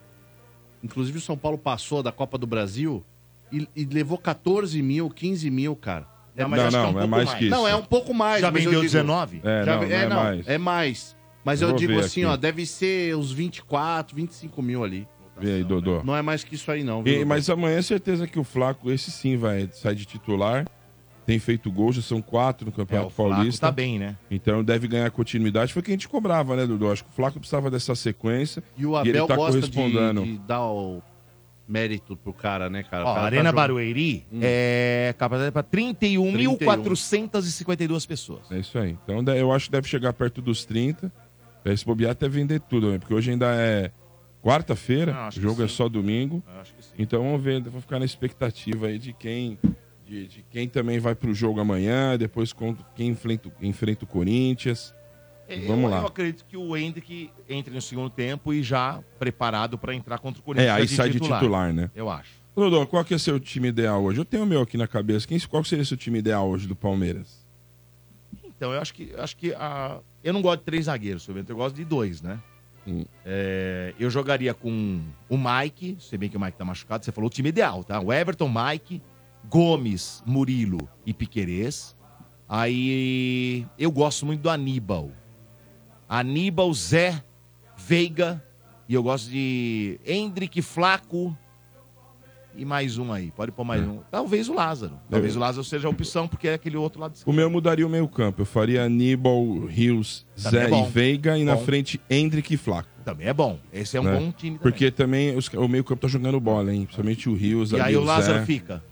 Inclusive o São Paulo passou da Copa do Brasil. e, e levou 14 mil, 15 mil, cara. Não, mas Não, acho que é um não, é pouco mais mais. que isso. Não, é um pouco mais. Já vendeu digo- 19? É, Já não, ve- não é mais. É mais. Mas Eu eu, digo assim, aqui. ó, deve ser uns 24, 25 mil ali. Vê aí, Dodô. Não é mais que isso aí, não. E- viu, mas amanhã é certeza que o Flaco, esse sim, vai sair de titular. Tem feito gol, já são quatro no Campeonato É, o Flaco Paulista. tá bem, né? Então deve ganhar continuidade. Foi o que a gente cobrava, né, Dudu? Acho que o Flaco precisava dessa sequência. E o ele Abel tá gosta de, correspondendo. de dar o mérito pro cara, né, cara? Ó, cara a tá Arena jogando- Barueri é capacidade para 31.452 pessoas. É isso aí. Então de- eu acho que deve chegar perto dos 30. Aí, se bobear até vender tudo, né? Porque hoje ainda é quarta-feira, o jogo é só domingo. Acho que sim. Então vamos ver, vou ficar na expectativa aí de quem de, de quem também vai pro jogo amanhã, depois contra quem enfrenta, enfrenta o Corinthians. Eu- Vamos lá. Eu acredito que o Hendrick entre no segundo tempo e já preparado para entrar contra o Corinthians. É, aí já sai de titular, né? Eu acho. Dodô, qual que é seu time ideal hoje? Eu tenho o meu aqui na cabeça. Quem, qual que seria seu time ideal hoje do Palmeiras? Então, eu acho que, acho que a... eu não gosto de três zagueiros, seu Bento, eu gosto de dois, né? Hum. É, eu jogaria com o Mike, se bem que o Mike tá machucado, você falou o time ideal, tá? O Everton, Mike, Gomes, Murilo e Piquerez. Aí eu gosto muito do Aníbal. Aníbal, Zé, Veiga. E eu gosto de Hendrick, Flaco e mais um aí. Pode pôr mais um. Talvez o Lázaro. Talvez Eu- o Lázaro seja a opção, porque é aquele outro lado O meu mudaria o meio campo. Eu faria Aníbal, Rios, Também Zé é bom. e Veiga e na Bom. frente Hendrick e Flaco. Também é bom. Esse é um né? bom time também. Porque também os- o meio campo tá jogando bola, hein? Principalmente o Rios. E ali, aí o Lázaro Zé. fica.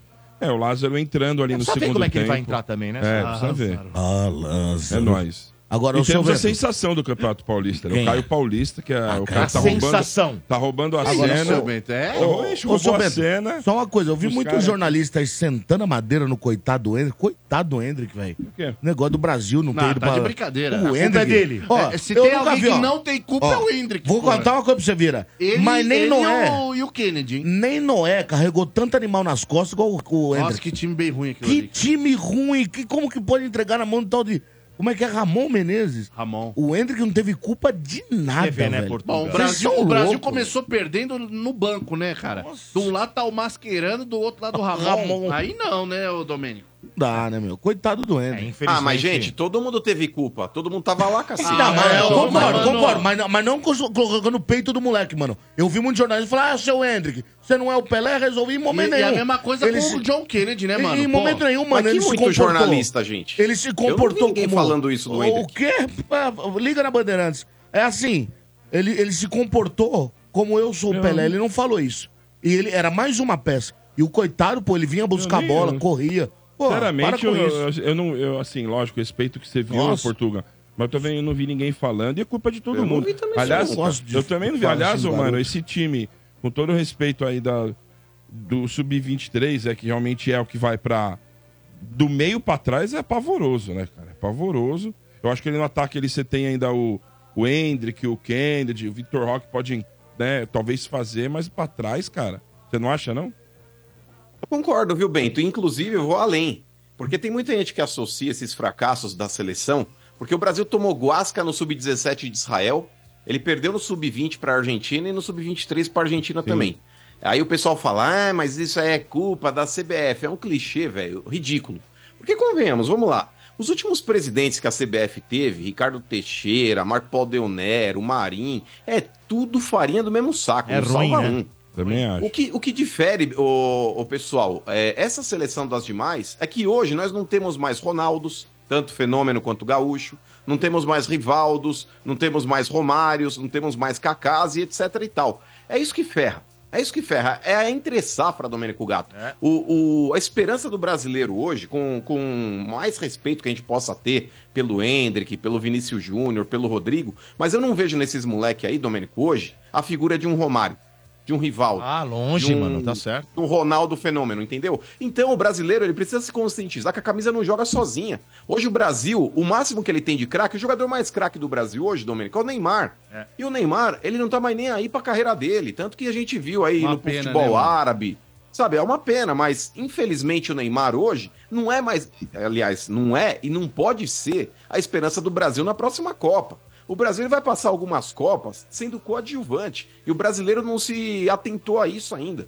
É, o Lázaro entrando ali no Precisa ver segundo como é que ele vai tempo. entrar também, né? É, Ah, precisa ver. Ah, É Lázaro. nóis. Agora, e temos a sensação do Campeonato Paulista, né? O Caio é? Paulista, que é o cara a tá roubando, sensação. tá roubando a Agora, cena. seu Bento, é? Ô, Ixi, Ô, seu Bento, cena. Só uma coisa, eu vi Os muitos cara- jornalistas sentando a madeira no coitado do Hendrick. Coitado do Hendrick, velho. Negócio do Brasil não, Não, tem ido tá pra... de brincadeira. A O culpa Hendrick... é dele. Ó, É, se tem alguém vi, que não tem culpa, Ó, é o Hendrick. Vou porra. contar uma coisa pra você, Vira. Ele, Mas nem ele Noé... E o, e o Kennedy, hein? Nem Noé carregou tanto animal nas costas igual o, o Nossa, Hendrick. que time bem ruim aquilo Que time ruim. Que, como que pode entregar na mão do tal de... Como é que é Ramon Menezes? Ramon. O Hendrick não teve culpa de nada, vê, né, velho. Portugal? Bom, o Vocês Brasil, são o Brasil loucos. começou perdendo no banco, né, cara? De um lado tá o Mascherano, do outro lado o Ramon. Ramon. Aí não, né, ô Domênico? Dá, né, meu? Coitado do É, Hendrick. infelizmente. Ah, mas gente, todo mundo teve culpa. Todo mundo tava lá, cacete. Ah, Não, mas é, eu concordo, mano. concordo, mas, não- mas não colo- colocando o peito do moleque, mano. Eu vi muitos jornalistas falar, ah, seu Hendrick, você não é o Pelé, resolvi em E, momento e nenhum. a mesma coisa Ele com se- o John Kennedy, né, mano? Em Pô, momento nenhum, Mas mano, que ele se muito comportou. jornalista, gente. Ele se Eu não vi comportou ninguém como... falando isso do O Hendrick. quê? Ah, Liga na Bandeirantes. É assim, ele, ele se comportou como eu sou o Pelé, ele não falou isso. E ele era mais uma peça. E o coitado, pô, ele vinha buscar nem- bola, eu- corria. Pô, para Sinceramente, eu, eu, eu não, eu, assim, lógico, respeito que você viu Nossa. no Portugal. Mas também eu não vi ninguém falando e é culpa de todo Eu não mundo. Aliás, eu de eu também não vi. Aliás, assim mano, esse time, com todo o respeito aí da, do Sub-23, é que realmente é o que vai pra. Do meio pra trás é pavoroso, né, cara? É pavoroso. Eu acho que ele no ataque ele, você tem ainda o, o Hendrick, o Kennedy, o Victor Roque pode, né, talvez fazer, mas pra trás, cara, você não acha, não? Eu concordo, viu, Bento? Inclusive, eu vou além. Porque tem muita gente que associa esses fracassos da seleção, porque o Brasil tomou guasca no Sub-17 de Israel, ele perdeu no Sub-20 para a Argentina e no Sub-23 para a Argentina também. Aí o pessoal fala, ah, mas isso aí é culpa da CBF. É um clichê, velho, ridículo. Porque convenhamos, vamos lá. Os últimos presidentes que a CBF teve, Ricardo Teixeira, Marco Paulo Del Nero, Marim, é tudo farinha do mesmo saco. É não ruim, salva né? um. Também acho. O que, o que difere, o, o pessoal, é, essa seleção das demais é que hoje nós não temos mais Ronaldos, tanto fenômeno quanto gaúcho, não temos mais Rivaldos, não temos mais Romários, não temos mais Cacás e etc e tal. É isso que ferra. É isso que ferra. É a entre-safra, Domênico Gato. O, o- a esperança do brasileiro hoje, com, com mais respeito que a gente possa ter pelo Hendrick, pelo Vinícius Júnior, pelo Rodrigo, mas eu não vejo nesses moleques aí, Domênico, hoje, a figura de um Romário, de um Rivaldo. Ah, longe, um- mano, tá certo. um Ronaldo fenômeno, entendeu? Então o brasileiro ele precisa se conscientizar que a camisa não joga sozinha. Hoje o Brasil, o máximo que ele tem de craque, o jogador mais craque do Brasil hoje, Domênico, é o Neymar. E o Neymar, ele não tá mais nem aí pra carreira dele, tanto que a gente viu aí Uma no pena, futebol né, árabe. Sabe, é uma pena, mas infelizmente o Neymar hoje não é mais, aliás, não é e não pode ser a esperança do Brasil na próxima Copa. O Brasil vai passar algumas Copas sendo coadjuvante e o brasileiro não se atentou a isso ainda.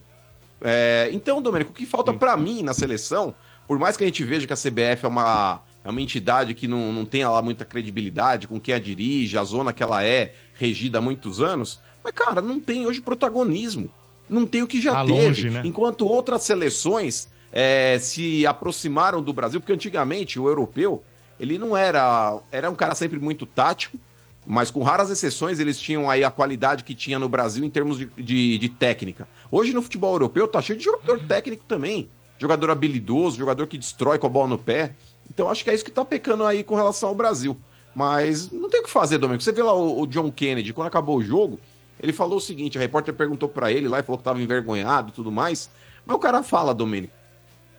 É, então, Domênico, o que falta pra mim na seleção, por mais que a gente veja que a CBF é uma, é uma entidade que não, não tem lá muita credibilidade com quem a dirige, a zona que ela é regida há muitos anos, mas, cara, não tem hoje protagonismo. Não tem o que já Tá teve. longe, né? Enquanto outras seleções é, se aproximaram do Brasil, porque antigamente o europeu, ele não era. Era um cara sempre muito tático, mas com raras exceções eles tinham aí a qualidade que tinha no Brasil em termos de, de- de técnica. Hoje no futebol europeu tá cheio de jogador técnico também. Jogador habilidoso, jogador que destrói com a bola no pé. Então acho que é isso que tá pecando aí com relação ao Brasil. Mas não tem o que fazer, Domenico. Você vê lá o, o John Kennedy, quando acabou o jogo, ele falou o seguinte: a repórter perguntou pra ele lá e falou que tava envergonhado e tudo mais. Mas o cara fala, Domênico,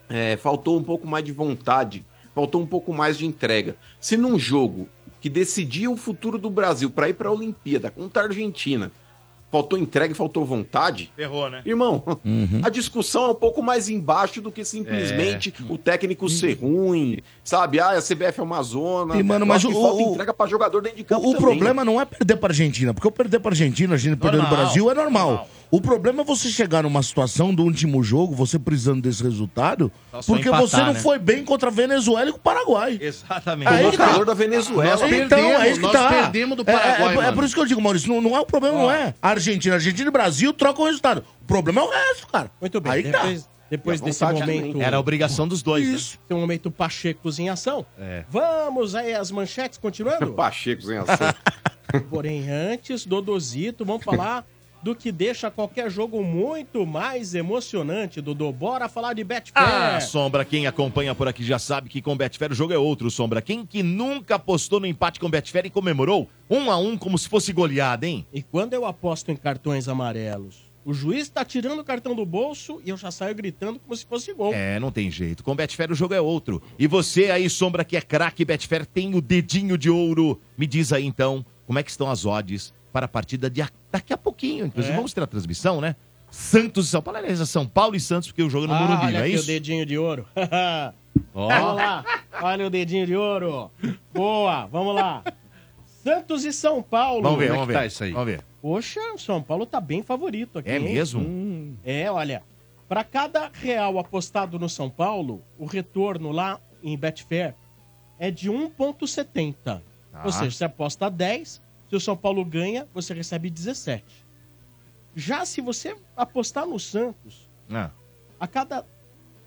é, faltou um pouco mais de vontade, faltou um pouco mais de entrega. Se num jogo que decidia o futuro do Brasil pra ir pra Olimpíada contra a Argentina, faltou entrega e faltou vontade, Errou, né? Irmão, a discussão é um pouco mais embaixo do que simplesmente o técnico ser ruim, sabe? Ah, a CBF é uma zona. E, mano, mas o- falta o- entrega pra jogador dentro de campo O, o problema não é perder pra Argentina, porque eu perder pra Argentina, a gente perder no Normal. Brasil é normal. O problema é você chegar numa situação do último jogo, você precisando desse resultado, porque empatar, você não né? foi bem contra a Venezuela e com o Paraguai. Exatamente. Aí o que tá. jogador da Venezuela. Nós Então, perdemos, é isso que nós tá. perdemos do É- é- Paraguai, É, é mano. por isso que eu digo, Maurício, não, não é o problema, não é. Argentina, Argentina e Brasil trocam o resultado. O problema é o resto, cara. Muito bem, Aí que tá. depois, depois desse vontade momento... Era a obrigação dos dois, né? Isso. Tem um momento Pachecos em ação. É. Vamos aí as manchetes, continuando? Pacheco sem ação. Porém, antes, Dodozito, vamos falar do que deixa qualquer jogo muito mais emocionante, Dodô. Bora falar de Betfair. Ah, Sombra, quem acompanha por aqui já sabe que com Betfair o jogo é outro, Sombra. Quem que nunca apostou no empate com Betfair e comemorou um a um como se fosse goleada, hein? E quando eu aposto em cartões amarelos, o juiz tá tirando o cartão do bolso e eu já saio gritando como se fosse gol. É, não tem jeito. Com Betfair o jogo é outro. E você aí, Sombra, que é craque Betfair, tem o dedinho de ouro. Me diz aí então, como é que estão as odds para a partida de a- daqui a pouquinho. Inclusive, É. vamos ter a transmissão, né? Santos e São Paulo. Aliás, é São Paulo e Santos, porque o jogo é no Ah, Morumbi, olha não é isso? o dedinho de ouro. Vamos lá. Olha o dedinho de ouro. Boa, vamos lá. Santos e São Paulo. Vamos ver, Como é vamos que ver. tá isso aí? Vamos ver. Poxa, o São Paulo tá bem favorito aqui. É hein? mesmo? É, olha. Para cada real apostado no São Paulo, o retorno lá em Betfair é de 1,70. Tá. Ou seja, você aposta 10, se o São Paulo ganha, você recebe 17. Já se você apostar no Santos, Ah, a cada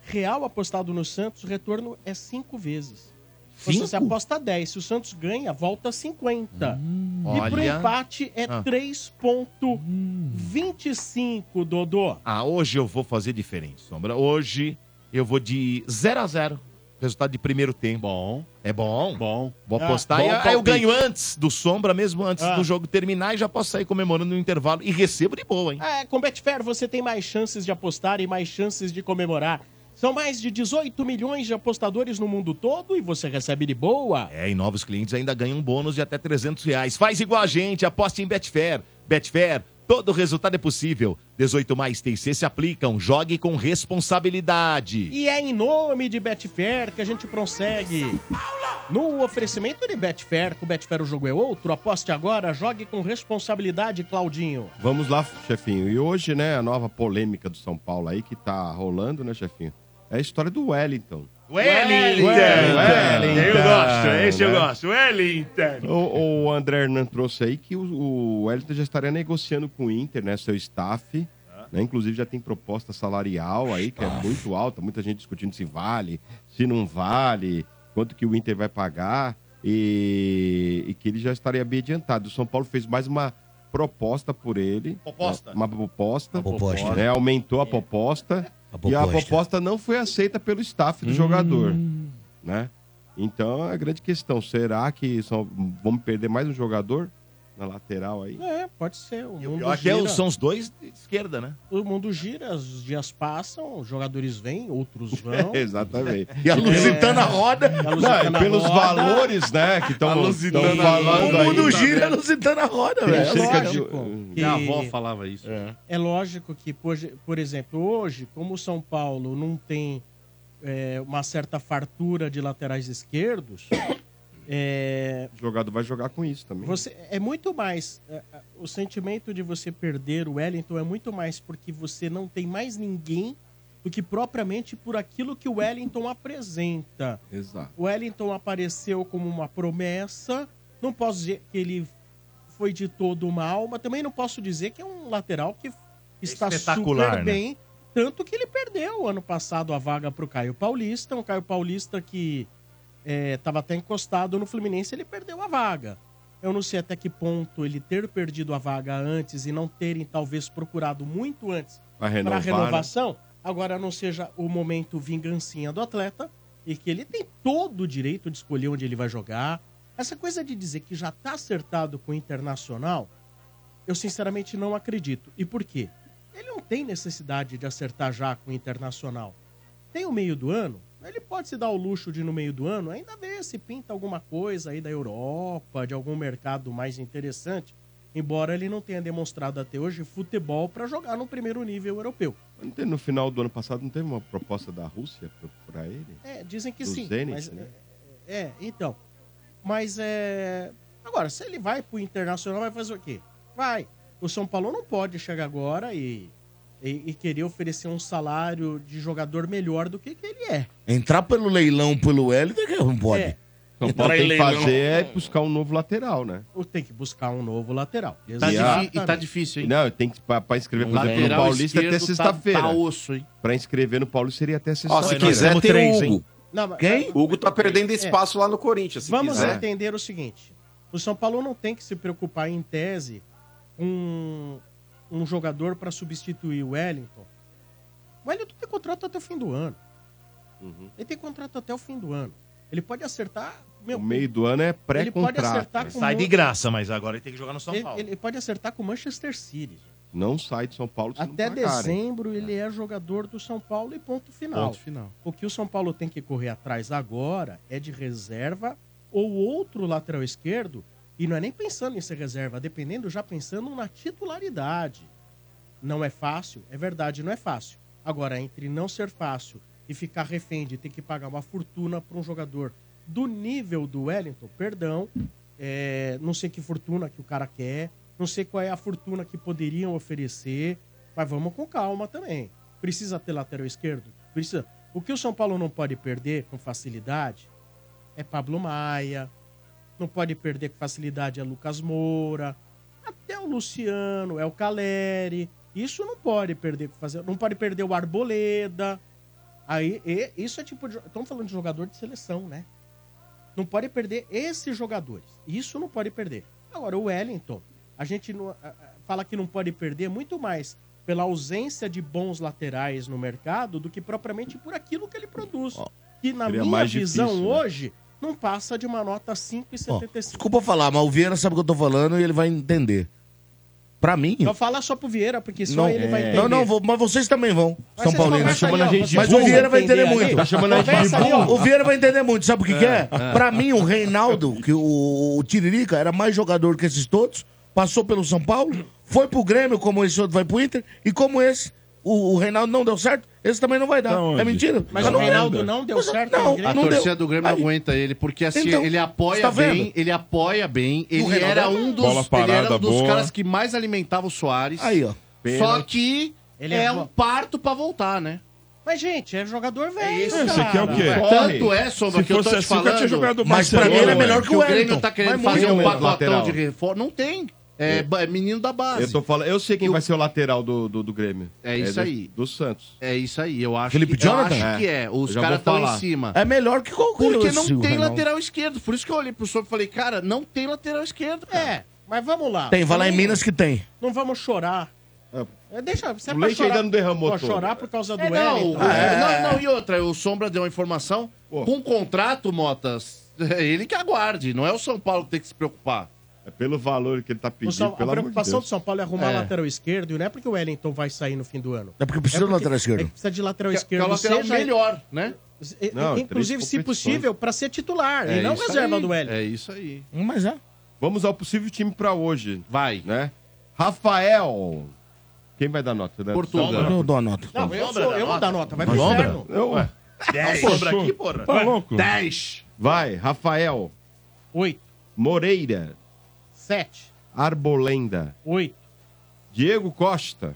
real apostado no Santos, o retorno é 5 vezes. Cinco? Você aposta 10, se o Santos ganha, volta 50. e pro olha. empate é Ah. 3,25, Dodô. Ah, hoje eu vou fazer diferente, Sombra. Hoje eu vou de 0 a 0 Resultado de primeiro tempo. Bom, É bom. bom. Vou Ah, apostar. bom e aí eu ganho antes do Sombra, mesmo antes Ah. do jogo terminar, e já posso sair comemorando no intervalo. E recebo de boa, hein? É, com Betfair você tem mais chances de apostar e mais chances de comemorar. São mais de 18 milhões de apostadores no mundo todo e você recebe de boa. É, e novos clientes ainda ganham um bônus de até 300 reais. Faz igual a gente, aposte em Betfair. Betfair, todo resultado é possível. 18 mais TC se aplicam, jogue com responsabilidade. E é em nome de Betfair que a gente prossegue. No oferecimento de Betfair, com Betfair o jogo é outro, aposte agora, jogue com responsabilidade, Claudinho. Vamos lá, chefinho. E hoje, né, a nova polêmica do São Paulo aí que tá rolando, né, chefinho? É a história do Wellington. Wellington! Wellington. Eu gosto, esse eu Né? gosto. Wellington! O, o André Hernan trouxe aí que o, o Wellington já estaria negociando com o Inter, né? Seu staff. Né? Inclusive já tem proposta salarial aí, que é muito alta. Muita gente discutindo se vale, se não vale, quanto que o Inter vai pagar. E, e que ele já estaria bem adiantado. O São Paulo fez mais uma proposta por ele. Proposta? né? Uma proposta. Uma proposta. né? Aumentou a proposta. A E a proposta. não foi aceita pelo staff do jogador, né? Então, a grande questão, será que só vamos perder mais um jogador na lateral aí? É, pode ser. O mundo, Pior que gira, é, são os dois de esquerda, né? o mundo gira, os dias passam, os jogadores vêm, outros vão. Exatamente. E a Lusitana roda. A Não, Lusitana e pelos roda. valores, né, que estão falando O aí. mundo tá gira e a vendo? Lusitana roda, velho. É lógico. que- Minha avó falava isso. É lógico que, por, por exemplo, hoje, como o São Paulo não tem é, uma certa fartura de laterais esquerdos, É, O jogador vai jogar com isso também. você, é muito mais. é, é, o sentimento de você perder o Wellington é muito mais porque você não tem mais ninguém do que propriamente por aquilo que o Wellington apresenta. Exato. O Wellington apareceu como uma promessa. Não posso dizer que ele foi de todo mal, mas também não posso dizer que é um lateral que está espetacular, super né? bem. Tanto que ele perdeu ano passado a vaga para o Caio Paulista. Um Caio Paulista que estava até encostado no Fluminense, ele perdeu a vaga. Eu não sei até que ponto ele ter perdido a vaga antes e não terem talvez procurado muito antes para renovar, né? renovação, agora não seja o momento vingancinha do atleta e que ele tem todo o direito de escolher onde ele vai jogar. Essa coisa de dizer que já está acertado com o Internacional, eu sinceramente não acredito. E por quê? Ele não tem necessidade de acertar já com o Internacional. Tem o meio do ano, ele pode se dar o luxo de no meio do ano ainda ver se pinta alguma coisa aí da Europa, de algum mercado mais interessante, embora ele não tenha demonstrado até hoje futebol para jogar no primeiro nível europeu. No final do ano passado não teve uma proposta da Rússia pra ele? É, dizem que Do sim. Zenit, mas, né? é, é, então. Mas é. Agora, se ele vai pro Internacional, vai fazer o quê? Vai. O São Paulo não pode chegar agora e, e, e querer oferecer um salário de jogador melhor do que, que ele é. Entrar pelo leilão pelo Wellington, que não pode. É. São Paulo tem que fazer é buscar um novo lateral, né? Ou tem que buscar um novo lateral. Tá e tá difícil, hein? Não, tem que pra, pra inscrever O por exemplo, no Paulista até esquerdo tá- sexta-feira. Tá, osso, hein? Pra inscrever no Paulista seria até Ó, se sexta-feira. quiser, tem três, o Hugo. Não, mas- Quem? O Hugo tá perdendo espaço lá no Corinthians, se Vamos quiser. entender o seguinte: o São Paulo não tem que se preocupar, em tese, com um jogador para substituir o Wellington. O Wellington tem contrato até o fim do ano. Uhum. Ele tem contrato até o fim do ano. Ele pode acertar. Meu, O meio do ano é ele pode pré-contrato. acertar com Sai de graça, mas agora ele tem que jogar no São ele, Paulo. ele pode acertar com o Manchester City. Não sai de São Paulo se Até não dezembro ele é jogador do São Paulo e ponto final. Ponto final. O que o São Paulo tem que correr atrás agora é de reserva ou outro lateral esquerdo, e não é nem pensando em ser reserva, dependendo já pensando na titularidade. Não é fácil, é verdade, não é fácil. Agora, entre não ser fácil e ficar refém de ter que pagar uma fortuna para um jogador do nível do Wellington, perdão, é, não sei que fortuna que o cara quer, não sei qual é a fortuna que poderiam oferecer, mas vamos com calma também. Precisa ter lateral esquerdo? Precisa. O que o São Paulo não pode perder com facilidade é Pablo Maia, não pode perder com facilidade é Lucas Moura, até o Luciano, é o Caleri. Isso não pode perder com fazer, não pode perder o Arboleda. Aí, e- isso é tipo de, estamos falando de jogador de seleção, né? Não pode perder esses jogadores. Isso não pode perder. Agora, o Wellington, a gente não- fala que não pode perder muito mais pela ausência de bons laterais no mercado do que propriamente por aquilo que ele produz. que, na minha visão difícil, né? Não passa de uma nota Ó, 5,75. desculpa falar, mas o Vieira sabe o que eu tô falando e ele vai entender. Pra mim. Então fala só pro Vieira, porque só Não, ele vai entender. não, não, vou- mas vocês também vão. Mas São Paulinos. conversam Chamando aí, a gente de Mas o Vieira vai entender entender muito. ali. Tá chamando a gente de ali. O Vieira vai entender muito. Sabe o que, que é? é. Pra mim, o Reinaldo, que o, o Tiririca era mais jogador que esses todos, passou pelo São Paulo, foi pro Grêmio, como esse outro vai pro Inter, e como esse, o, o Reinaldo não deu certo, esse também não vai dar. É mentira? Mas o Reinaldo não deu Mas, certo Não, Grêmio? A não torcida deu. do Grêmio Aí, não aguenta ele, porque assim, Então, ele apoia tá bem, ele apoia bem, ele Reinaldo era é um dos, Bola ele era parada um dos boa. caras que mais alimentava o Soares. Aí, ó. Só que Ele é, é um parto pra voltar, né? Mas, gente, é jogador velho. isso, Esse aqui é o quê? Tanto é, Sombra, que eu tô te assim, eu falando. tinha jogado Mas pra mim ele é melhor que o o Grêmio tá querendo Mas fazer um pacotão de reforço. Não tem. É, ba- é menino da base. Eu, tô falando, eu sei quem vai ser o lateral do, do, do Grêmio. É isso do- aí. Do Santos. É isso aí, eu acho Felipe que, eu Jonathan? acho que é. Os Eu já caras estão em cima. É melhor que qualquer Porque não tem lateral esquerdo. Por isso que eu olhei pro Sombra e falei, cara, não tem lateral esquerdo. Cara. É, mas vamos lá. Tem, vai lá em Minas que tem. Não vamos chorar. É, deixa, você é O pra leite chorar, ainda não derramou todo. chorar por causa do É, não, Wellington. é, não, não, e outra, o Sombra deu uma informação. Pô. Com contrato, Motas, é ele que aguarde, não é o São Paulo que tem que se preocupar. É pelo valor que ele tá O pedindo, São- pelo a amor de preocupação do São Paulo é arrumar É. lateral esquerdo, e não é porque o Wellington vai sair no fim do ano. É porque precisa É do porque- lateral É esquerdo. que precisa de lateral Que, que é esquerdo. o lateral seja- melhor, né? Não, inclusive, se possível, pra ser titular É e não reserva aí, do Wellington. É isso aí. Mas é. Vamos ao possível time pra hoje, Vai. né? Rafael. Quem vai dar nota? Né? Portugal. Eu dou a nota. Não, eu, sou, eu vou dar nota, vai pro inferno. Eu, Sombra aqui, porra. Tá louco? 10. vai, Rafael. Oito. Moreira. Sete. Arbolenda. Oito. Diego Costa.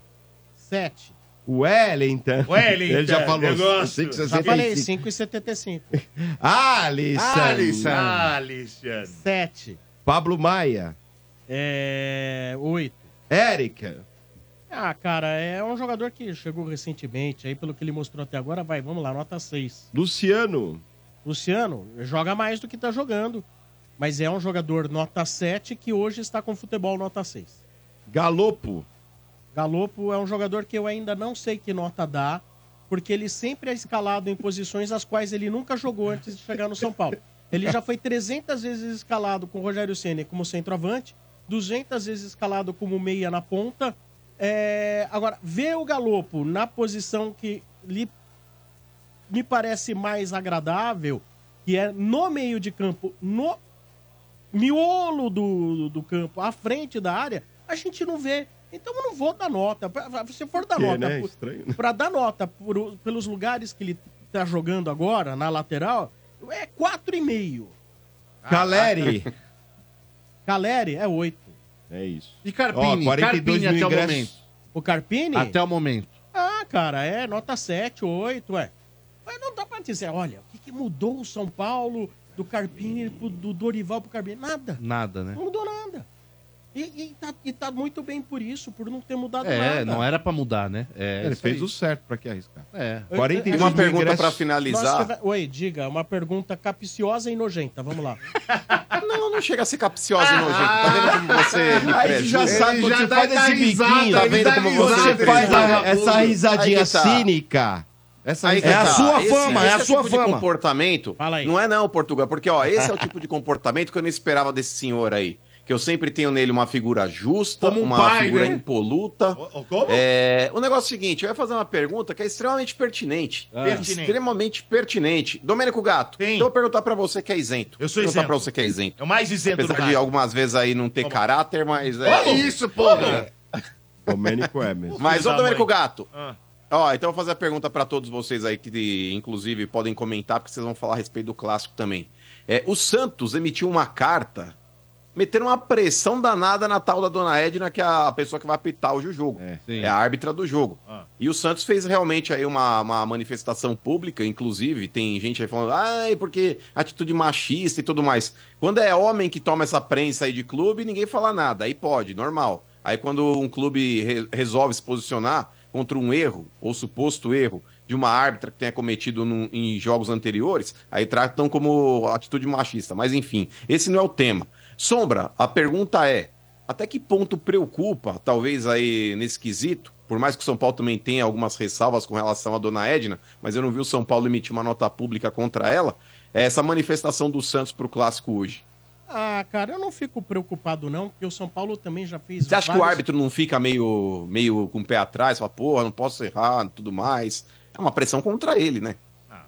Sete. Wellington. Wellington, Ele já falou. negócio. Sei que você Já fez falei, isso. 5,75. Alisson. Alisson. Alisson. Sete. Pablo Maia. É. Oito. Érica. Ah, cara, é um jogador que chegou recentemente, aí pelo que ele mostrou até agora, vai, vamos lá, nota 6. Luciano. Luciano joga mais do que tá jogando, mas é um jogador nota 7 que hoje está com futebol nota 6. Galopo. Galopo é um jogador que eu ainda não sei que nota dá, porque ele sempre é escalado em posições as quais ele nunca jogou antes de chegar no São Paulo. Ele já foi 300 vezes escalado com o Rogério Ceni como centroavante, 200 vezes escalado como meia na ponta. É, Agora, ver o Galopo na posição que lhe me parece mais agradável, que é no meio de campo, no miolo do, do campo, à frente da área, a gente não vê. Então eu não vou dar nota. Se for dar Que, nota, né? por- Estranho. pra dar nota por- pelos lugares que ele tá jogando agora, na lateral, é 4,5. Caleri. Caleri é 8. É isso. E Carpini? Ó, 42 Carpini mil até o momento. O Carpini? Até o momento. Ah, cara, é nota 7, 8, é. Mas não dá pra dizer, olha, o que, que mudou o São Paulo do Carpini, pro- do Dorival pro Carpini? Nada. Nada, né? Não mudou nada. E, e tá, e tá muito bem por isso, por não ter mudado É, nada. não era pra mudar, né? É, Ele fez aí. o certo pra que arriscar. É. 42 Uma pergunta pra finalizar. tive- Oi, diga, uma pergunta capciosa e nojenta, vamos lá. Não, não chega a ser capciosa e nojenta. Tá vendo como você me Aí você já sabe já dá faz esse risada, biquinho. Tá vendo como risada, você faz essa risadinha tá. cínica. Essa Aí que É a tá. sua Esse- fama, é a esse sua tipo de fama. comportamento. Fala aí. Não é não, Portugal, porque ó, esse é o tipo de comportamento que eu não esperava desse senhor aí. Que eu sempre tenho nele uma figura justa, Como um uma pai, figura né? impoluta. Como? É, o negócio é o seguinte, eu ia fazer uma pergunta que é extremamente pertinente. Pertinente. Extremamente pertinente. Domênico Gato, Sim. então eu vou perguntar pra você que é isento. Eu sou Vou perguntar isento. pra você que é isento. É o mais isento do Apesar de algumas vezes aí não ter caráter, mas é... Olha isso, porra! Domênico é mesmo. Mas, ô Domênico mãe. Gato, Ah. Ó, então eu vou fazer a pergunta pra todos vocês aí, que inclusive podem comentar, porque vocês vão falar a respeito do clássico também. É, o Santos emitiu uma carta metendo uma pressão danada na tal da Dona Edna, que é a pessoa que vai apitar hoje o jogo. É. É, a árbitra do jogo. Ah. E o Santos fez realmente aí uma, uma manifestação pública, inclusive, tem gente aí falando, ai, porque atitude machista e tudo mais. Quando é homem que toma essa prensa aí de clube, ninguém fala nada, aí pode, normal. Aí quando um clube re- resolve se posicionar contra um erro, ou suposto erro, de uma árbitra que tenha cometido em jogos anteriores, aí tratam como atitude machista. Mas enfim, esse não é o tema. Sombra, a pergunta é: até que ponto preocupa, talvez aí nesse quesito, por mais que o São Paulo também tenha algumas ressalvas com relação à dona Edna, mas eu não vi o São Paulo emitir uma nota pública contra ela, é essa manifestação do Santos pro clássico hoje. Ah, cara, eu não fico preocupado não, porque o São Paulo também já fez Você acha que o vários- árbitro não fica meio, meio com o pé atrás, fala, porra, não posso errar, tudo mais? É uma pressão contra ele, né?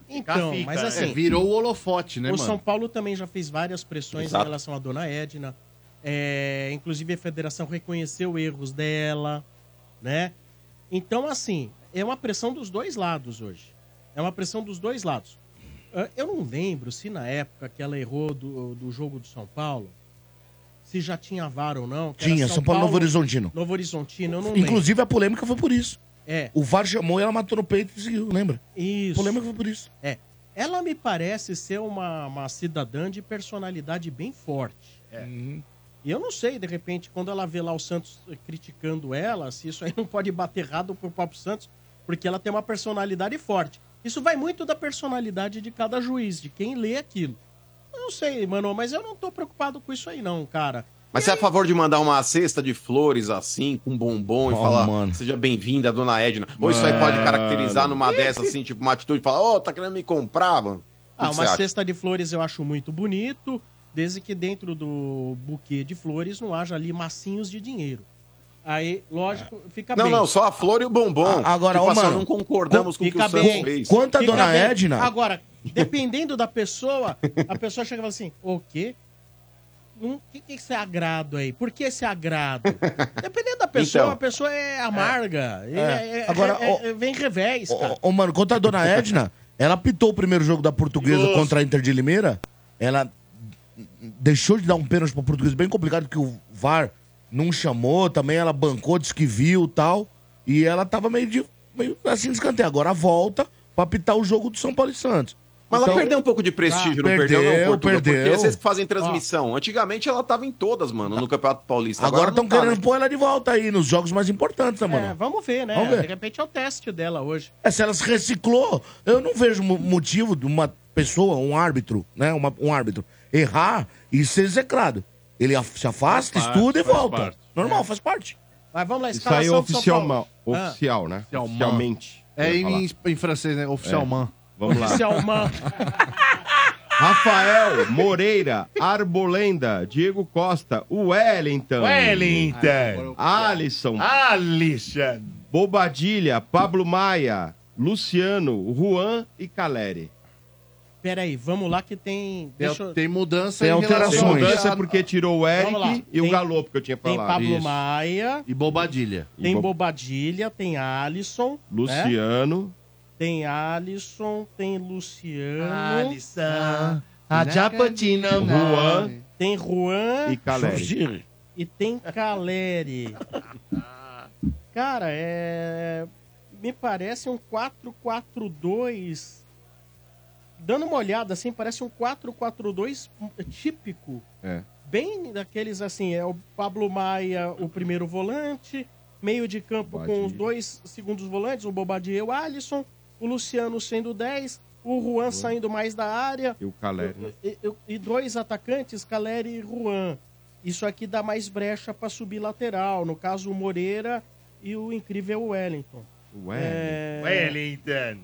Então, Fica, mas né? assim, É, virou o holofote, né, o mano? São Paulo também já fez várias pressões Exato. em relação à dona Edna. É, inclusive a federação reconheceu erros dela, né? Então, assim, é uma pressão dos dois lados hoje. É uma pressão dos dois lados. Eu não lembro se na época que ela errou do, do jogo do São Paulo, se já tinha VAR ou não. Tinha, São Paulo Novo Horizontino. Novo Horizontino, eu não lembro. Inclusive a polêmica foi por isso. É, O VAR chamou e ela matou no peito e seguiu, lembra? A isso. polêmica foi por isso. É. Ela me parece ser uma, uma cidadã de personalidade bem forte. E eu não sei, de repente, quando ela vê lá o Santos criticando ela, se isso aí não pode bater errado pro próprio Santos, porque ela tem uma personalidade forte. Isso vai muito da personalidade de cada juiz, de quem lê aquilo. Eu não sei, mano, mas eu não tô preocupado com isso aí, não, cara. Mas você é a favor de mandar uma cesta de flores assim, com bombom e Oh, falar, mano. seja bem-vinda, dona Edna? Ou isso aí pode caracterizar numa dessas, assim, tipo, uma atitude de falar, ô, tá querendo me comprar, mano? Que Ah, que uma acha? cesta de flores eu acho muito bonito, desde que dentro do buquê de flores não haja ali massinhos de dinheiro. Aí, lógico, fica Não, bem. não, só a flor e o bombom. Agora, tipo, ô, mano, não concordamos com o que o Santos fez. Quanto a Fica dona bem. Edna, Agora, dependendo da pessoa, a pessoa chega e fala assim: o quê? O que, que é esse agrado aí? Por que esse agrado? Dependendo da pessoa, Então. a pessoa é amarga. É. é- Agora, é- ó, é- vem revés, cara. Ô, ô, mano, quanto a dona Edna, ela apitou o primeiro jogo da portuguesa Perigoso. contra a Inter de Limeira. Ela deixou de dar um pênalti pra português bem complicado, que o VAR não chamou, também ela bancou, disse que viu e tal. E ela tava meio, de, meio assim de escanteio. Agora volta pra apitar o jogo do São Paulo e Santos. Mas Então- ela perdeu um pouco de prestígio, Ah, não perdeu, não, perdeu, Portugal? perdeu. Porque vocês que fazem transmissão. Antigamente ela tava em todas, mano, no Campeonato Paulista. Agora não estão tá, querendo né? pôr ela de volta aí nos jogos mais importantes, né, mano? É, vamos ver, né? Vamos ver. De repente é o teste dela hoje. É, se ela se reciclou, eu não vejo mo- motivo de uma pessoa, um árbitro, né? uma- um árbitro, errar e ser execrado. Ele se afasta, Faz parte, estuda e faz volta. parte. Normal, faz parte. Mas vamos lá, Isso aí é escalação do São oficial, Paulo. Ah. oficial né? Oficialmente. É eu ia falar. em, em francês, né? Oficialmente. Vamos lá. Oficialmente. Rafael Moreira, Arbolenda, Diego Costa, Wellington. Wellington. Alisson. Alisson. Bobadilha, Pablo Maia, Luciano, Juan e Caleri. Pera aí, vamos lá que tem... Tem, eu- tem mudança Tem em Tem alterações. relação mudança porque tirou o lá. Eric e o Tem- Galopo que eu tinha Tem falado. Pablo Isso. Maia, E bobadilha. E tem Bo- Bobadilha, tem Alisson, né? Luciano. tem Alisson, tem Luciano, Alisson. A Japatina. Juan tem Juan e Caleri. e tem Caleri. Cara, é. Me parece um 4-4-2. Dando uma olhada assim, parece um 4-4-2 típico. É. Bem daqueles assim, é o Pablo Maia, o primeiro volante, meio de campo com os dois segundos volantes, o Bobadilha e o Alisson, o Luciano sendo 10, o Juan saindo mais da área, E o Caleri. e, e- e dois atacantes, Caleri e Juan. Isso aqui dá mais brecha para subir lateral. No caso, o Moreira e o incrível Wellington. Ué. É, Wellington.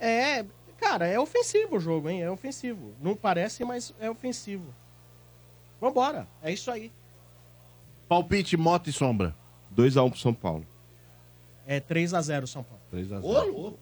é, cara, é ofensivo o jogo, hein? É ofensivo. Não parece, mas é ofensivo. Vambora, é isso aí. Palpite, moto e sombra. 2x1 pro São Paulo. É 3 a 0 São Paulo. 3 a 0 Ô, louco.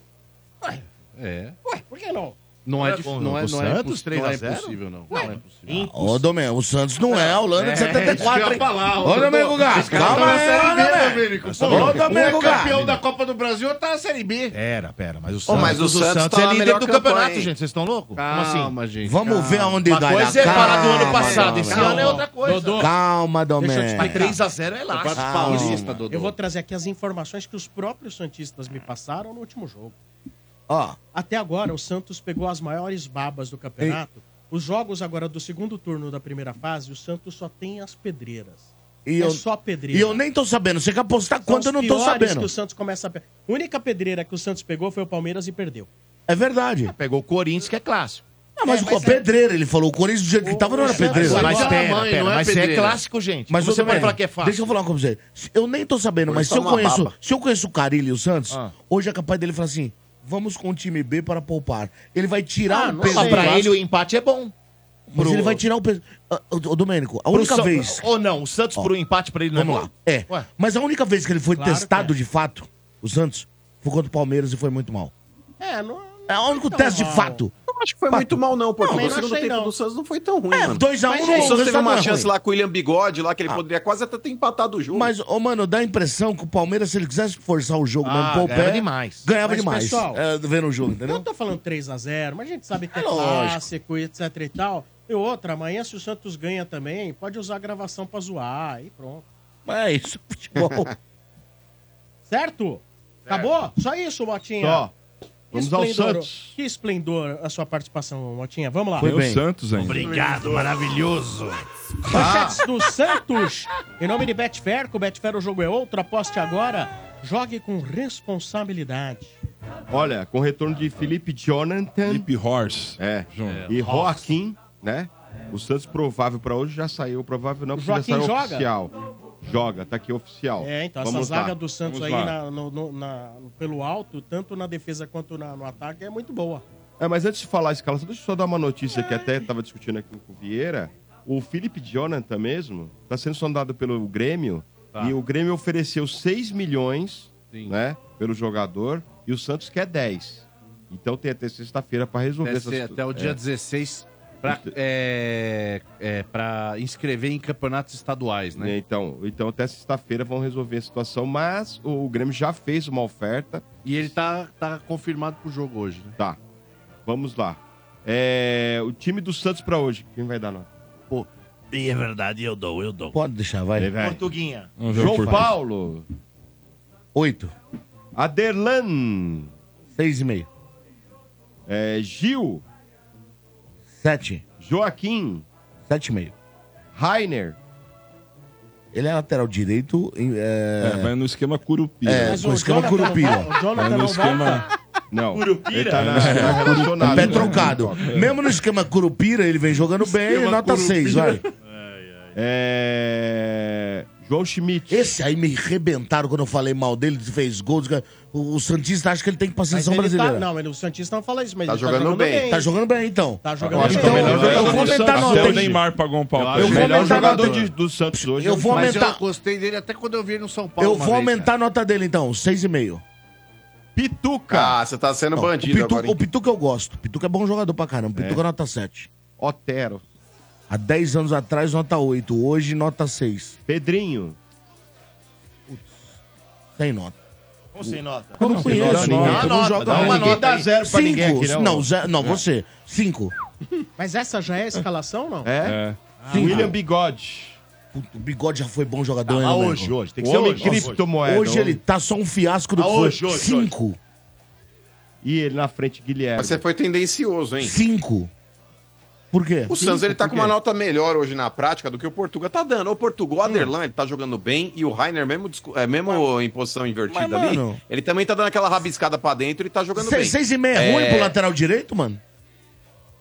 É. Ué, por que não? Não é, é dif- não é, não é, Santos, imposs- 3 não a é 0? impossível, não. Ué, não é impossível. Ô, Domênico, o Santos não é a Holanda de É, 74, isso hein? falar, Ô, Domênico Gá, calma aí, ô, Domênico. Ô, Domênico o campeão Gá. da Copa do Brasil tá na Série B. Pera, pera, mas o Santos, mas o Santos tá é líder do campeonato, gente. Vocês estão loucos? Como assim? Calma, gente. Vamos calma. ver aonde Uma vai coisa é falar do ano Calma, passado, esse ano é outra coisa. Calma, Deixa eu te Domênico. explicar. 3x0 é lá. Campeonato Calma. Paulista, Dodô. eu vou trazer aqui as informações que os próprios Santistas me passaram no último jogo. Ó, Até agora, o Santos pegou as maiores babas do campeonato. Os jogos agora do segundo turno da primeira fase, o Santos só tem as pedreiras. e é eu, só pedreira. e eu nem tô sabendo. Você quer apostar São quanto eu não tô sabendo. que o Santos começa a... pe- A única pedreira que o Santos pegou foi o Palmeiras e perdeu. É verdade. Pegou o Corinthians, que é clássico. Ah, mas É, o mas é- pedreira, ele falou. O Corinthians do jeito que O- tava não era o Santos- pedreira. Mas Mas a pera, mãe, pera, não é mas é clássico, gente. Mas você Domênico, falar que é fácil. Deixa eu falar uma coisa pra você. Eu nem tô sabendo, mas Hoje se eu conheço, baba. se eu conheço o Carilli e o Santos, Ah. hoje é capaz dele falar assim: vamos com o time B para poupar. Ele vai tirar Ah, o peso do pra ele o empate é bom. Mas pro- ele vai tirar o peso. Ah, Ô, ô, Domênico, a Pro única vez. Ou não, o Santos pro empate pra ele não Vamos é lá. bom? É. Ué. Mas a única vez que ele foi Claro testado é. de fato, o Santos, foi contra o Palmeiras e foi muito mal. É, não... É o único Não, teste de mal. fato. Não acho que foi muito mal, não, Portugal. Não, o não segundo achei, tempo não. do Santos não foi tão ruim, É, mano. 2x1 Mas, um, O Santos teve uma ruim. chance lá com o William Bigode lá, que ele poderia quase até ter empatado o jogo. Mas, ô, mano, dá a impressão que o Palmeiras, se ele quisesse forçar o jogo Ah, mesmo, ganhava pé, demais. ganhava Mas, demais. pessoal, é, vendo o jogo, Eu entendeu? não tô falando 3x0, mas a gente sabe que é, É lógico. clássico e etc e tal. E outra, amanhã se o Santos ganha também, pode usar a gravação pra zoar e pronto. Mas é isso, futebol. Certo? Acabou? Só isso, Motinha. Só. Vamos ao esplendor- Santos. Que esplendor a sua participação, Motinha. Vamos lá. Foi o. Santos ainda. Obrigado, maravilhoso. Manchetes do Santos. Em nome de Betfair, com Betfair o jogo é outro. Aposte agora. Jogue com responsabilidade. Olha, com o retorno de Felipe Jonathan Felipe Horse. é, e Joaquim, né? O Santos provável pra hoje já saiu. Provável não, porque Joaquim já saiu joga? oficial. Joga, tá aqui oficial. É, então, Vamos essa zaga lá. do Santos Vamos aí na- no- no- na- pelo alto, tanto na defesa quanto na- no ataque, é muito boa. É, mas antes de falar a escalação, deixa eu só dar uma notícia que até estava discutindo aqui com o Vieira. O Felipe Jonathan mesmo está sendo sondado pelo Grêmio e o Grêmio ofereceu 6 milhões né, pelo jogador e o Santos quer 10. Então tem até sexta-feira para resolver Até, essas ser- até o dia é. 16 pra, é, é, pra inscrever em campeonatos estaduais, né? Então, então até sexta-feira vão resolver a situação, mas o, o Grêmio já fez uma oferta. E ele tá, tá confirmado pro jogo hoje, né? Tá, vamos lá. É, o time do Santos para hoje, quem vai dar nota? E é verdade, eu dou, eu dou. Pode deixar, vai. Portuguinha. Vamos ver o João português. Paulo. Oito. Aderlan. Seis e meio. É, Gil. Sete. Joaquim. Sete e meio. Rainer. Ele é lateral direito. em, É, É, vai no esquema Curupira. é, Mas com o esquema Jonathan não Curupira. volta- O Jonathan no não esquema... Não. Curupira? Ele tá na, na relacionado. Pé trocado. Mesmo no esquema Curupira, ele vem jogando bem, nota seis, vai. É... João Schmidt. Esse aí me arrebentaram quando eu falei mal dele, fez gols. O, o Santista acha que ele tem que ir pra Mas seleção ele brasileira. Tá, não, mas o Santista não fala isso, mas Tá ele jogando bem. Tá jogando bem, então. Tá Eu jogando bem. é o melhor eu jogador vou aumentar nota, Até o? Neymar pagou um pau pra Eu Eu o vou melhor aumentar jogador nota. de- do Santos hoje. Eu vou Mas eu aumentar, gostei dele até quando eu vi ele no São Paulo. eu vou vez, aumentar a nota dele, então. Seis e meio. Pituca. Ah, você tá sendo Não, o, bandido Pitu, agora, hein? o Pituca eu gosto. O Pituca é bom jogador pra caramba. O Pituca é nota 7. Otero. Há 10 anos atrás, nota 8. Hoje, nota 6. Pedrinho. Sem nota. Como sem nota? Eu não conheço, não. ninguém. Eu não jogo dá uma ninguém. nota zero pra ninguém Cinco. aqui, não. Não, zero- não, você. 5. Mas essa já é a escalação, não? É? É. William Bigode. O Bigode já foi bom jogador, Ah, hein, hoje, hoje. Tem que O ser hoje. criptomoeda. Hoje ele tá só um fiasco do Ah, que foi. hoje, hoje, 5. E ele na frente, Guilherme. Mas você foi tendencioso, hein? 5. Por quê? O Santos ele tá com uma nota melhor hoje na prática do que o Portugal tá dando. O Portugal, o Aderlan, ele tá jogando bem e o Rainer, mesmo, é, mesmo em posição invertida mas, ali, mano- ele também tá dando aquela rabiscada pra dentro e tá jogando bem. 6 e meio é ruim É. pro lateral direito, mano?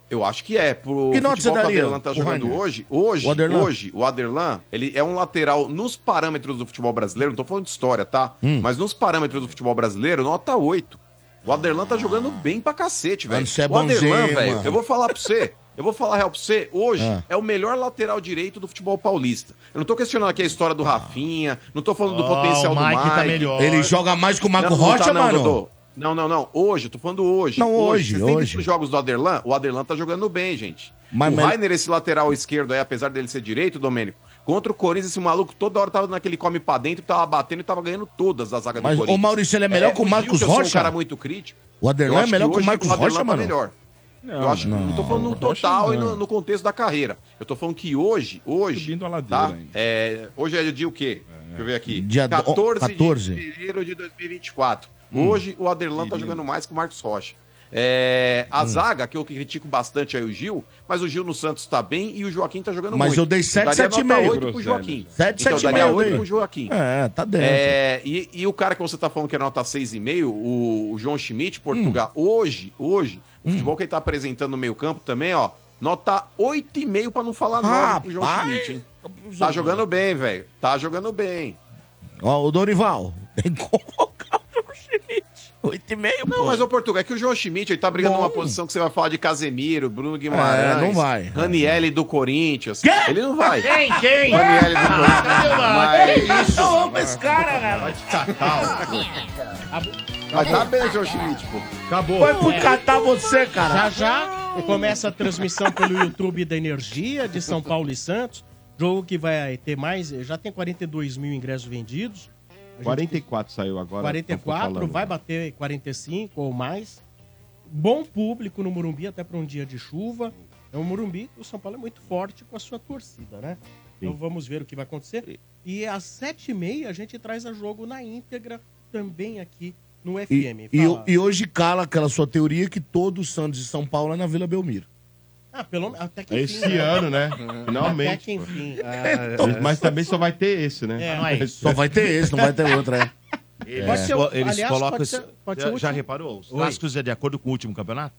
Eu acho que é. Pro Que nota você que o daria, Aderlan tá jogando Rainer? hoje, hoje, O Aderlan? hoje, o Aderlan, ele é um lateral nos parâmetros do futebol brasileiro, não tô falando de história, tá? Hum. Mas nos parâmetros do futebol brasileiro, nota 8. O Aderlan tá jogando bem pra cacete, velho. É o Aderlan, velho, eu vou falar pra você. Eu vou falar real pra você, hoje Ah. é o melhor lateral direito do futebol paulista. Eu não tô questionando aqui a história do Rafinha, não tô falando do Ó, potencial o do Mike tá melhor. Ele joga mais que o Marco Não, não Rocha, tá não, mano? Dodô. Não, não, não. Hoje, eu tô falando hoje. Não, hoje, Vocês hoje. visto os jogos do Aderlan? O Aderlan tá jogando bem, gente. Mas- o mas- Rainer, esse lateral esquerdo aí, apesar dele ser direito, Domênico, contra o Corinthians, esse maluco toda hora tava naquele come pra dentro, tava batendo e tava ganhando todas as zagas Mas, do ô Corinthians. Maurício, ele é melhor que o Marcos que eu sou Rocha? um cara muito crítico. O Aderlan é melhor que que o Marcos Aderlan Rocha, tá mano? melhor. Não, eu acho, não, tô falando no total e no, no contexto da carreira. Eu tô falando que hoje, hoje, Subindo a ladeira tá? É, hoje é dia o quê? Deixa eu ver aqui. Dia do- 14, 14. de fevereiro de 2024. Hoje o Aderlan tá jogando mais que o Marcos Rocha. É, a zaga, que eu critico bastante aí o Gil, mas o Gil no Santos tá bem e o Joaquim tá jogando Mas muito. eu dei sete, daria sete e nota meio. 8 pro Joaquim. Sete, então, sete e daria meio, 8 dei. pro Joaquim. É, tá dentro. É, e, e o cara que você tá falando que é nota 6,5, o, o João Schmidt, Portugal, Hum. hoje, hoje, o futebol que ele tá apresentando no meio campo também, ó, nota 8,5 pra não falar 9 pro João. Schmidt, hein? Tá jogando bem, velho. Tá jogando bem. Ó, o Dorival. Tem que colocar o João Schmidt. Oito e meio, Não, pô. mas o Portugal, é que o João Schmidt, ele tá brigando Bom. numa posição que você vai falar de Casemiro, Bruno Guimarães, É, não vai. Ranielli do Corinthians. Quê? Ele não vai. Quem? Quem? Ranielli do Corinthians. Mas, Eu amo esse cara, cara. Mas tá bem, João Schmidt, pô. Acabou. Foi por catar você, Já cara. já começa a transmissão pelo YouTube da Energia de São Paulo e Santos. Jogo que vai ter mais, já tem 42 mil ingressos vendidos. A gente- 44 saiu agora. tô 44, falando. vai bater 45 ou mais. Bom público no Morumbi, até para um dia de chuva. É um Morumbi, o São Paulo é muito forte com a sua torcida, né? Então vamos ver o que vai acontecer. E às 7h30 a gente traz a jogo na íntegra também aqui no E, FM. e, Fala. e hoje cala aquela sua teoria que todo o Santos de São Paulo é na Vila Belmiro. Ah, pelo menos até que Esse enfim, né? ano, né? Até Finalmente. que enfim. Mas também só vai ter esse, né? É, não é. Só vai ter esse, não vai ter outro, é. Pode ser, o- Eles aliás, colocam. pode ser- pode ser já, o já reparou? Os Oi. clássicos é de acordo com o último campeonato?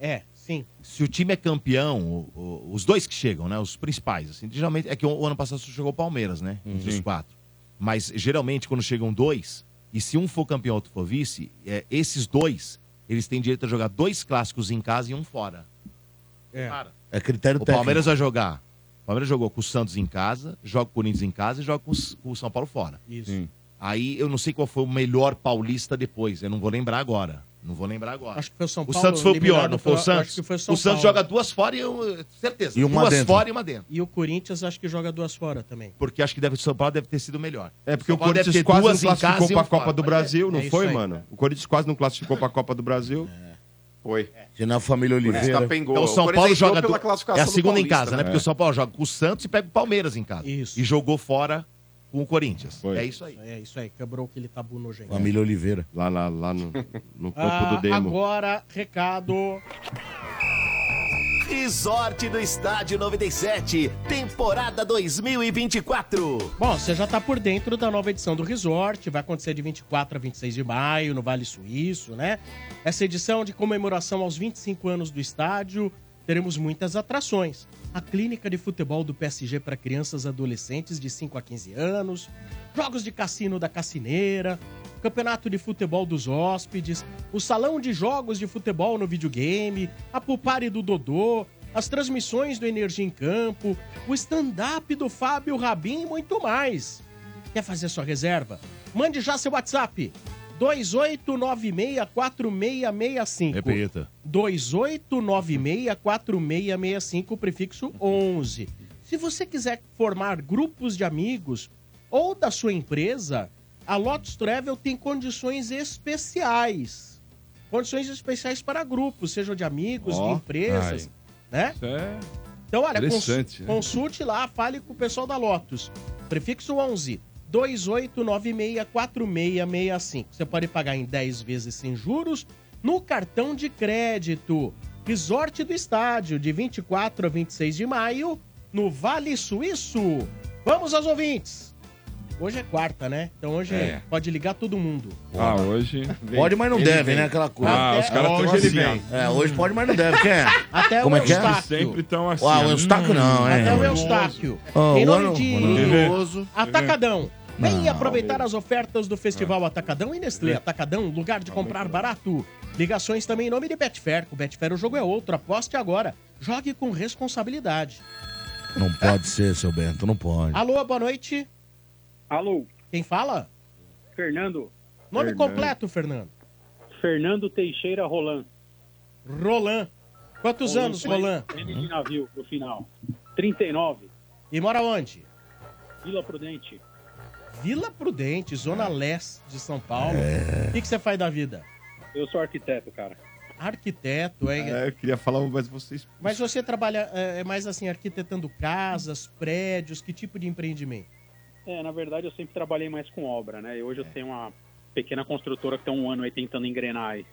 É, sim. Se o time é campeão, o- o- os dois que chegam, né? Os principais, assim, geralmente é que o, o ano passado só chegou o Palmeiras, né? Entre os quatro. Mas geralmente quando chegam dois, e se um for campeão e outro for vice, é, esses dois, eles têm direito a jogar dois clássicos em casa e um fora. É. Cara, É critério o técnico. Palmeiras vai jogar. O Palmeiras jogou com o Santos em casa, joga com o Corinthians em casa e joga com, os- com o São Paulo fora. Isso. Aí eu não sei qual foi o melhor paulista depois. Eu não vou lembrar agora. Não vou lembrar agora. Acho que foi o São O Paulo. Santos foi o pior, não foi o Santos? Acho que foi o São o Santos Paulo. joga duas fora e eu. Certeza. E uma duas dentro. fora e uma dentro. E o Corinthians acho que joga duas fora também. Porque acho que deve, o São Paulo deve ter sido melhor. É porque o deve Corinthians quase não em classificou pra um Copa fora. do é- Brasil, é não isso foi, aí. mano? O Corinthians quase não classificou pra Copa do Brasil. Foi. Senão a família Oliveira. Descapengou. Então o São O Paulo joga pela classificação é a segunda em Paulista, casa, né? né? Porque o São Paulo joga com o Santos e pega o Palmeiras em casa. Isso. E jogou fora com o Corinthians. Foi. É isso aí. É isso aí, quebrou aquele tabu nojento. Família Oliveira. Lá, lá, lá no, no campo Ah, do Demo. agora, recado. Resort do Estádio 97, temporada 2024. Bom, você já tá por dentro da nova edição do Resort, vai acontecer de 24 a 26 de maio, no Vale Suíço, né? Essa edição de comemoração aos 25 anos do estádio, teremos muitas atrações. A clínica de futebol do PSG para crianças e adolescentes de 5 a 15 anos, jogos de cassino da Cassineira, campeonato de futebol dos hóspedes, o salão de jogos de futebol no videogame, a pulpare do Dodô, as transmissões do Energia em Campo, o stand-up do Fábio Rabin e muito mais. Quer fazer sua reserva? Mande já seu WhatsApp. 28964665. Repita. 28964665, prefixo 11. Se você quiser formar grupos de amigos ou da sua empresa, a Lotus Travel tem condições especiais. Condições especiais para grupos, sejam de amigos, Ó, de empresas, né? Isso é Então, olha, cons- né? consulte lá, fale com o pessoal da Lotus. Prefixo 11 28964665. Você pode pagar em 10 vezes sem juros no cartão de crédito. Resort do Estádio, de 24 a 26 de maio, no Vale Suíço. Vamos aos ouvintes. Hoje é quarta, né? Então hoje É. pode ligar todo mundo. Ah, hoje. Pode, mas não Ele deve, vem. né? Aquela coisa. Ah, os caras estão Hoje assim. ele vem. É, hoje pode, mas não deve. Quem é? Até Como o é que é? Eustáquio. Sempre estão assim. Ah, o Eustáquio não, é. Até o Eustáquio. Oh, em nome de. Atacadão. Vem Não, aproveitar as ofertas do Festival Atacadão e Nestlé. Atacadão, lugar de comprar barato. Ligações também em nome de Betfair. Com Betfair o jogo é outro. Aposte agora. Jogue com responsabilidade. Não pode ser, seu Bento, não pode. Alô, boa noite. Alô, Quem fala? Fernando. Nome Fernando. completo, Fernando. Fernando Teixeira Roland. Roland. Quantos anos, Roland? M de navio, no final. 39. E mora onde? Vila Prudente. Vila Prudente, Zona Leste de São Paulo. O que, que você faz da vida? Eu sou arquiteto, cara. Arquiteto, é. É, eu queria falar, mas vocês. Mas você trabalha é, é mais assim, arquitetando casas, prédios, que tipo de empreendimento? É, na verdade eu sempre trabalhei mais com obra, né? E hoje eu tenho uma pequena construtora que tem um ano aí tentando engrenar aí.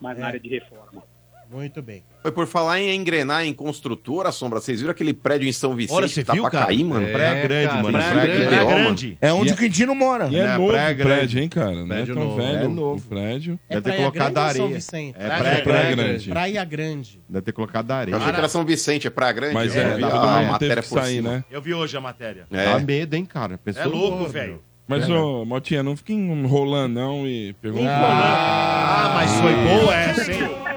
Mais na É. área de reforma. Muito bem. Foi por falar em engrenar em construtora, Sombra. Vocês viram aquele prédio em São Vicente Olha, você que tá viu, pra cara? cair, mano? É, Praia Grande, cara, mano. Praia Praia Grande. Praia Grande. É onde E o Quintino mora. E é, É, novo Praia o Grande. prédio, hein, cara? Não é Prédio tão novo. velho É o novo. prédio. É Deve ter colocado areia. Vicente? É Praia Praia, Praia Grande. Grande. Praia Grande. Deve ter colocado Eu areia. achei que era São Vicente, é Praia Grande. Mas Eu é, vi todo a mundo teve matéria por sair, cima. né? Eu vi hoje a matéria. É. Dá medo, hein, cara? É louco, velho. Mas, ô, Motinha, não fique enrolando, não, e pergunta. Ah, mas foi boa essa, hein?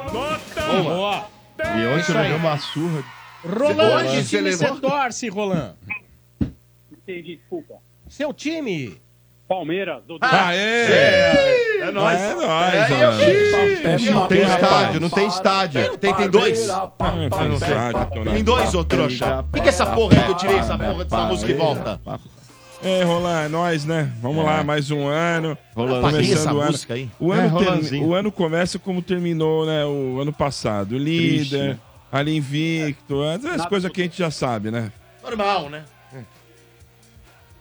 Boa. E ontem eu levei uma surra. Roland, que Você time você levou- torce, Roland? Entendi, desculpa. Seu time? Palmeiras, do Aê! É nóis. É nóis, É, mano. eu- Não tem estádio, não tem estádio. Tem, tem dois. Ah, né? Tem dois, ô trouxa. O que, que é essa porra aí que eu tirei essa porra dessa música e volta? É, Roland, é nóis, né? Vamos lá, mais um ano. Rolando. Começando o ano. O É, ano, termi- Rolandzinho. o ano começa como terminou, né? O ano passado. Triste, Líder, né? ali invicto, as coisas que a gente já sabe, né? Normal, né?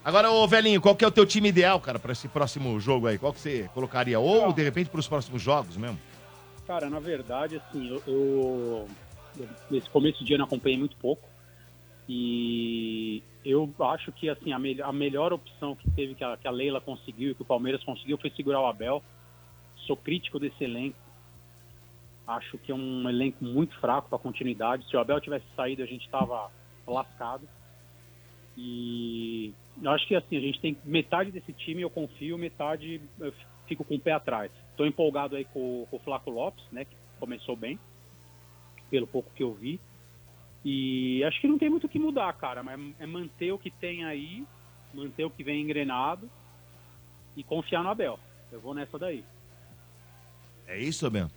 Agora, ô velhinho, qual que é o teu time ideal, cara, pra esse próximo jogo aí? Qual que você colocaria? Ou, de repente, pros próximos jogos mesmo? Cara, na verdade, assim, eu, eu- eu- nesse começo de ano acompanhei muito pouco e eu acho que assim a, mel- a melhor opção que teve que a, que a Leila conseguiu e que o Palmeiras conseguiu foi segurar o Abel. Sou crítico desse elenco. Acho que é um elenco muito fraco para continuidade. Se o Abel tivesse saído, a gente estava lascado. E eu acho que assim a gente tem metade desse time eu confio, metade eu fico com o pé atrás. Estou empolgado aí com, com o Flaco Lopes, né, que começou bem, pelo pouco que eu vi. E acho que não tem muito o que mudar, cara, mas é manter o que tem aí, manter o que vem engrenado e confiar no Abel. Eu vou nessa daí. É isso, Bento?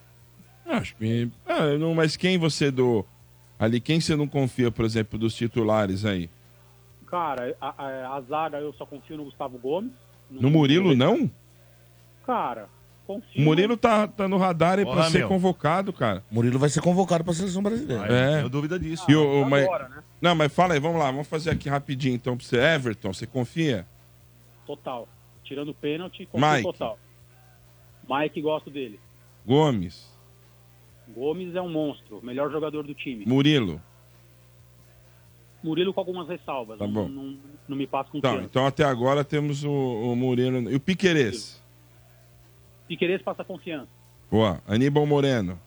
Acho que. Ah, não, mas quem você do. Ali, quem você não confia, por exemplo, dos titulares aí? Cara, a, a- a zaga eu só confio no Gustavo Gomes. No Murilo, não? Cara, confio. Murilo tá, tá no radar aí pra Porra, ser meu. convocado, cara. Murilo vai ser convocado pra seleção brasileira. É. tenho dúvida disso. E o, o- Ah, mas- agora, né? Não, mas fala aí, vamos lá, vamos fazer aqui rapidinho então pra você. Everton, você confia? Total. Tirando o pênalti, confio Mike. total. Mike, gosto dele. Gomes, Gomes é um monstro, melhor jogador do time. Murilo. Murilo com algumas ressalvas. Tá não, bom. Não, não me passa Então, confiança. então até agora temos o, o Murilo e o Piquerez. Piqueires passa confiança. Boa. Aníbal Moreno.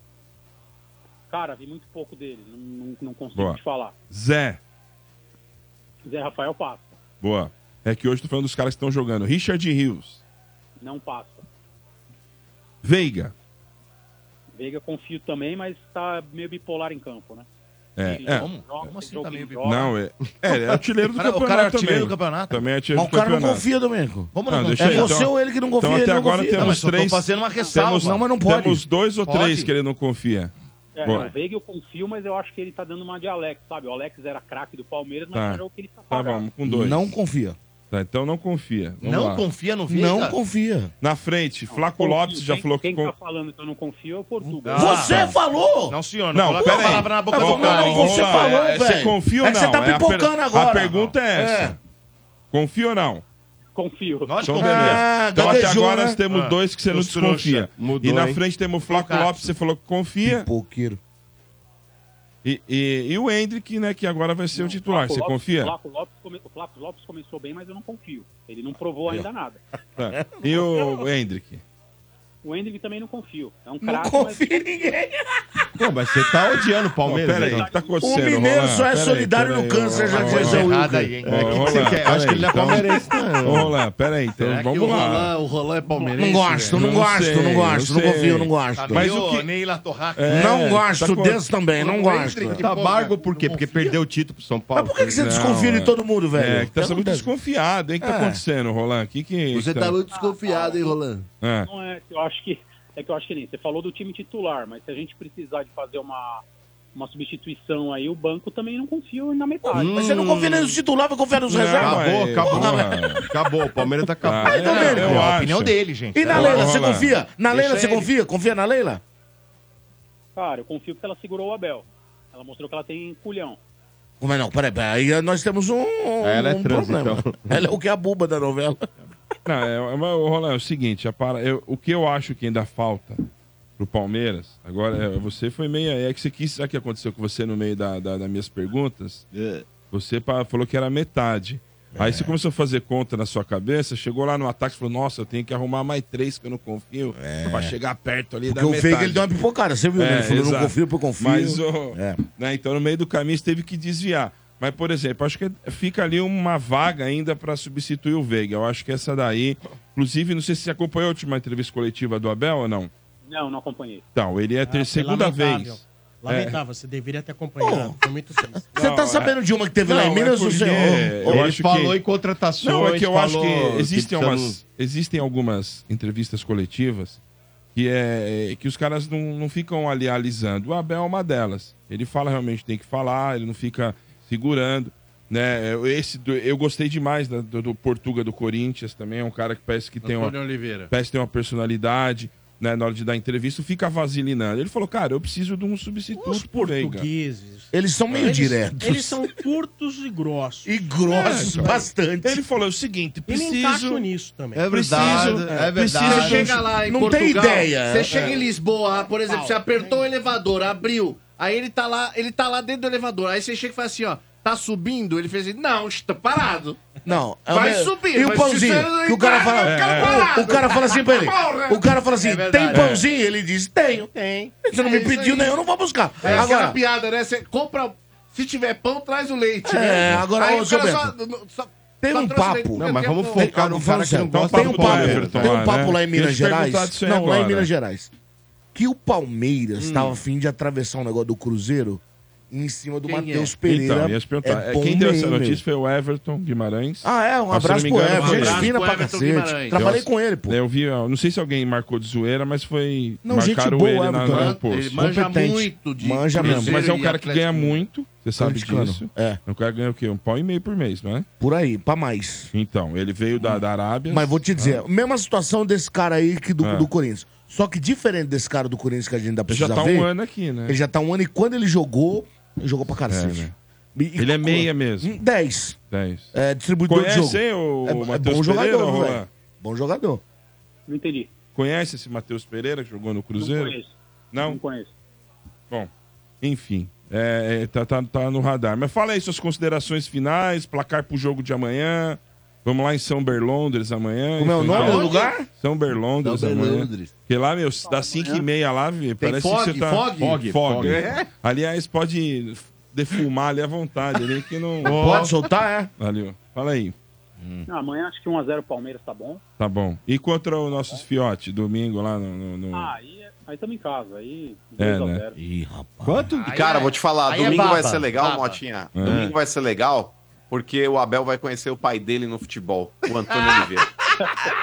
Cara, vi muito pouco dele. Não, não, não consigo Boa. te falar. Zé. Zé Rafael passa. Boa. É que hoje tô falando dos caras que estão jogando. Richard Rios. Não passa. Veiga. Veiga confio também, mas tá meio bipolar em campo, né? É, é. joga, Como assim tá meio. Não, é, é, ele é artilheiro do Cara, o campeonato cara é artilheiro também. do campeonato? Também é artilheiro Mas o do cara não campeonato. confia, Domênico. Como Não, deixa É aí, você então. ou ele que não confia, Então ele até não agora confia. Não, mas temos só tô três. fazendo uma ressalva. Temos, Não, mas não pode. Temos dois ou Pode. três que ele não confia. É, não, o Veiga eu confio, mas eu acho que ele tá dando uma de Alex, sabe? O Alex era craque do Palmeiras, mas Tá. era o que ele tá Tá, pagando. vamos com dois. Não confia. Tá, então não confia. Vamos Não lá. confia no Veiga? Não confia. Na frente, Flaco Confio. Lopes já Quem- falou que. Quem tá falando que eu não confio é o Portugal. Ah, Você tá. falou! Não, senhor. Não, coloca a pera aí. palavra na boca Não, do não, cara. não, você lá. falou, É, Você velho. confia ou É que não? você tá É a per- pipocando agora. A pergunta é essa. É. Confia ou não? Confio. Nós Então, beleza. Ah, então, até agora né? nós temos Ah, dois que você não desconfia. Mudou, e na hein? frente temos o Flaco. Lopes, você falou que confia. Pipoqueiro. E, e, e o Hendrick, né, que agora vai ser o titular. Flaco Você Lopes- confia? Flaco Lopes, come- o Flaco Lopes começou bem, mas eu não confio. Ele não provou ainda nada. Tá. E o Hendrick? O Hendrick também não confio. É um Não craque, confia em ninguém. Pô, mas você tá odiando o Palmeiras. pera aí, então. o que tá O mineiro só é solidário no câncer, já dizia Wilker. aí, hein? Ô, É, que que você quer? Acho que ele não é então- palmeirense, Ô, não. Roland, pera aí, então vamos o lá. Roland, o Roland é palmeirense? Não gosto, não Não gosto, não gosto, não não confio, não gosto. Mas E o que- Neila Torraca. É, Não gosto tá desse também, não O gosto. Tá amargo por quê? Porque perdeu o título pro São Paulo. Mas por que, você Não, desconfia é. de todo mundo, velho? É, que tá O sendo muito desconfiado, hein? O que tá É. acontecendo, que Você tá muito desconfiado, hein, Roland? É. Não é, eu acho que é que eu acho que nem você falou do time titular, mas se a gente precisar de fazer uma uma substituição aí, o banco também não confia na metade. Mas você não confia nem nos titular, vai confiar nos reservas? Acabou, acabou. porra. Acabou, o Palmeiras tá acabando. Ah, Domênico, eu É a acho. opinião dele, gente. E na É, Leila, você confia? Na Leila, você ele. confia? Confia na Leila? Cara, eu confio que ela segurou o Abel. Ela mostrou que ela tem culhão. Como é não? Peraí, peraí. Aí nós temos um, Ela é um trans, problema. então. Ela é o que é a buba da novela. Não, é, é, Roland, é o seguinte, a para, eu- o que eu acho que ainda falta pro Palmeiras, agora, é, você foi meio. É que você quis. Sabe o que aconteceu com você no meio da, da- das minhas perguntas? Você pa- falou que era metade. Aí você começou a fazer conta na sua cabeça, chegou lá no ataque e falou: Nossa, eu tenho que arrumar mais três que eu não confio. Pra chegar perto ali da Porque o metade. Veiga ele deu uma pipocada, você viu? né? Ele falou, não exato. confio, porque confio. Mas, ô, É. né, então, no meio do caminho, você teve que desviar. Mas, por exemplo, acho que fica ali uma vaga ainda para substituir o Veiga. Eu acho que essa daí. Inclusive, não sei se você acompanhou a última entrevista coletiva do Abel ou não. Não, não acompanhei. Então, ele é a ter foi segunda lamentável. vez. Lamentável, você deveria ter acompanhado. Foi muito triste. Você Não, tá é- sabendo de uma que teve lá em Não, Minas é porque eu Ele acho falou que- em contratações. Não, é que eu acho que existem, precisa umas, existem algumas entrevistas coletivas que é que os caras não, não ficam ali alisando. O Abel é uma delas. Ele fala realmente tem que falar, ele não fica segurando. Né? Esse do- eu gostei demais da- do, do Portuga do Corinthians também. É um cara que parece que tem uma, Oliveira. parece que tem uma personalidade. Né, na hora de dar entrevista, fica vazilinando. Ele falou, cara, eu preciso de um substituto Os pro Veiga. portugueses. Eles são meio Eles, diretos. eles são curtos e grossos. E grossos, É, bastante. Ele falou o seguinte, Ele preciso... encaixa nisso também. É Preciso- verdade, é, é preciso verdade. Você um- chega lá em Não tem Portugal, ideia. Você chega em Lisboa, por exemplo, você apertou o elevador, abriu, aí ele tá lá, ele tá lá dentro do elevador, aí você chega e fala assim, ó, tá subindo? Ele fez assim, não, está parado. Não, é Vai mesmo- subir, E o pãozinho? Que o cara fala. quero o- cara fala assim pra ele. O cara fala assim: É tem pãozinho? Ele diz: tenho. Tem. Você não É me pediu nenhum, eu não vou buscar. É Agora, piada, né? Você compra, se tiver pão, traz o leite, É, né? agora, aí ô, o cara só, só- tem um papo. Não, mas tem vamos focar no cara que não gosta tem um papo, tem um lá, papo né? lá em Minas Gerais. Não, lá em. Minas Gerais. Que o Palmeiras Hum. estava a fim de atravessar um negócio do Cruzeiro em cima do Matheus é? Pereira. Então, ia perguntar. É É, bom quem deu essa notícia foi o Everton Guimarães. Ah, é, um se abraço pro engano, Everton. Gente fina pra cacete. Guimarães. Trabalhei Eu- com ele, pô. Eu vi, não sei se alguém marcou de zoeira, mas foi. Não, gente marcaram boa, ele na, Everton, no né? post. Ele manja Competente. muito de Manja mesmo. Mas é um cara que ganha muito, você sabe disso. É. O cara ganha o quê? Um pau e meio por mês, não é? Por aí, pra mais. Então, ele veio da, da Arábia. Mas vou te dizer, mesma situação desse cara aí que do, Ah. do Corinthians. Só que diferente desse cara do Corinthians que a gente ainda Ele precisa já tá ver, um ano aqui, né? Ele já tá um ano e quando ele jogou, ele jogou pra cacete. É, né? E- e- Ele é meia mesmo. 10. 10. É distribuidor de Conhece, jogo. hein, o é, é Matheus bom Pereira, jogador, Roland? velho. Bom jogador. Não entendi. Conhece esse Matheus Pereira que jogou no Cruzeiro? Não conheço. Não? Não conheço. Bom, enfim. É, é, tá, tá, tá no radar. Mas fala aí suas considerações finais, placar pro jogo de amanhã. Vamos lá em São Berlondres amanhã. Como é o nome do lugar? São Berlondres São amanhã. Berlondres. Porque lá, meu, das 5 e meia lá, vi, parece fog, que você tá... fog? Fog. Fog. fog. Aliás, pode defumar ali à vontade. Ali, que não... Pode soltar, é? Valeu. Fala aí. Não, amanhã acho que 1x0 Palmeiras tá bom. Tá bom. E contra os nossos fiote, domingo lá no... no- no- Ah, aí aí estamos em casa. Aí É, 2x0. né? Ih, rapaz. Quanto? Cara, vou te falar, aí é domingo vai baba, ser legal, baba. Motinha. É. Domingo vai ser legal, porque o Abel vai conhecer o pai dele no futebol, o Antônio Oliveira.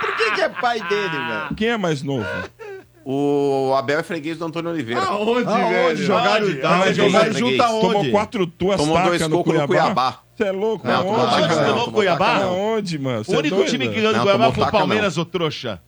Por que, que é pai dele, velho? Quem é mais novo? O Abel é freguês do Antônio Oliveira. Aonde, Aonde? velho? Jogaram- Aonde? Ah, Freguês, jogaram junto aonde? Tomou quatro tuas Tomou dois no cocos no Cuiabá. Cuiabá. Você é louco? Não, tomou Aonde, não, tomou Cuiabá? taca não. Aonde, mano? Você O é único doido? time que ganhou do Cuiabá foi o Palmeiras, ô trouxa.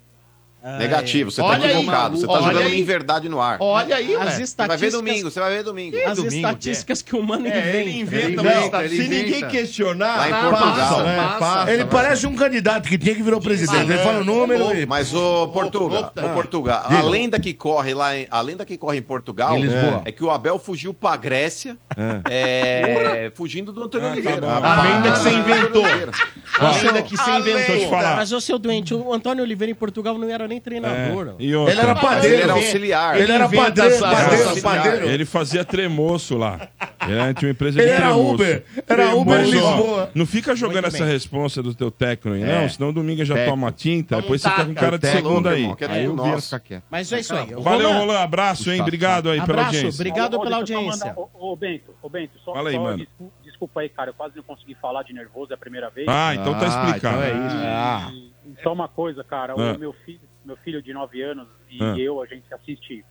Negativo, você tá Olha aí, equivocado. Você tá jogando aí. em verdade no ar. Olha aí, As ué. Você vai ver estatísticas- domingo, você vai ver domingo. As estatísticas que o Mano É, inventa. ele inventa, Ele inventa, ele se inventa. ninguém questionar, Lá em passa, Portugal. né? Passa. Passa, Ele parece um candidato que tinha que virou presidente. Ele fala o número. Mas o Portugal, o Portugal, a lenda que corre lá, em, a lenda que corre em Portugal Em Lisboa. é que o Abel fugiu pra Grécia, é, fugindo do Antônio Ah, tá Oliveira. A lenda que você inventou. A lenda que você inventou. Mas, ô seu doente, o Antônio Oliveira em Portugal não era nem treinador. É, e outra, Ele era Ele padeiro. era auxiliar. Ele era inventa padeiro, padeiro, padeiro. Ele fazia tremoço lá. Ele tinha uma empresa Ele de era tremoço. Uber. Era Uber em Lisboa. Não fica jogando essa responsa do teu técnico aí, É. não. Senão domingo já Técnico. toma tinta. Toma Depois um você fica com cara de é segunda aí. é Aí fica quieto. Mas é isso aí. Valeu, Roland. Abraço, hein? Obrigado aí pela Abraço, audiência. obrigado pela eu audiência. Ô, ô, Bento, ô, Bento, só, Fala aí, só mano. desculpa, aí, cara, eu quase não consegui falar de nervoso, é a primeira vez. Ah, então tá Ah, explicado. então é isso. Ah, Só uma coisa, cara, Ah. o meu filho, meu filho de 9 anos e Ah. eu, a gente assiste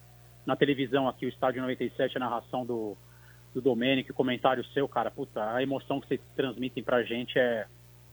na televisão aqui o Estádio 97, a narração do, do Domênico, o comentário seu, cara, puta, a emoção que vocês transmitem pra gente é...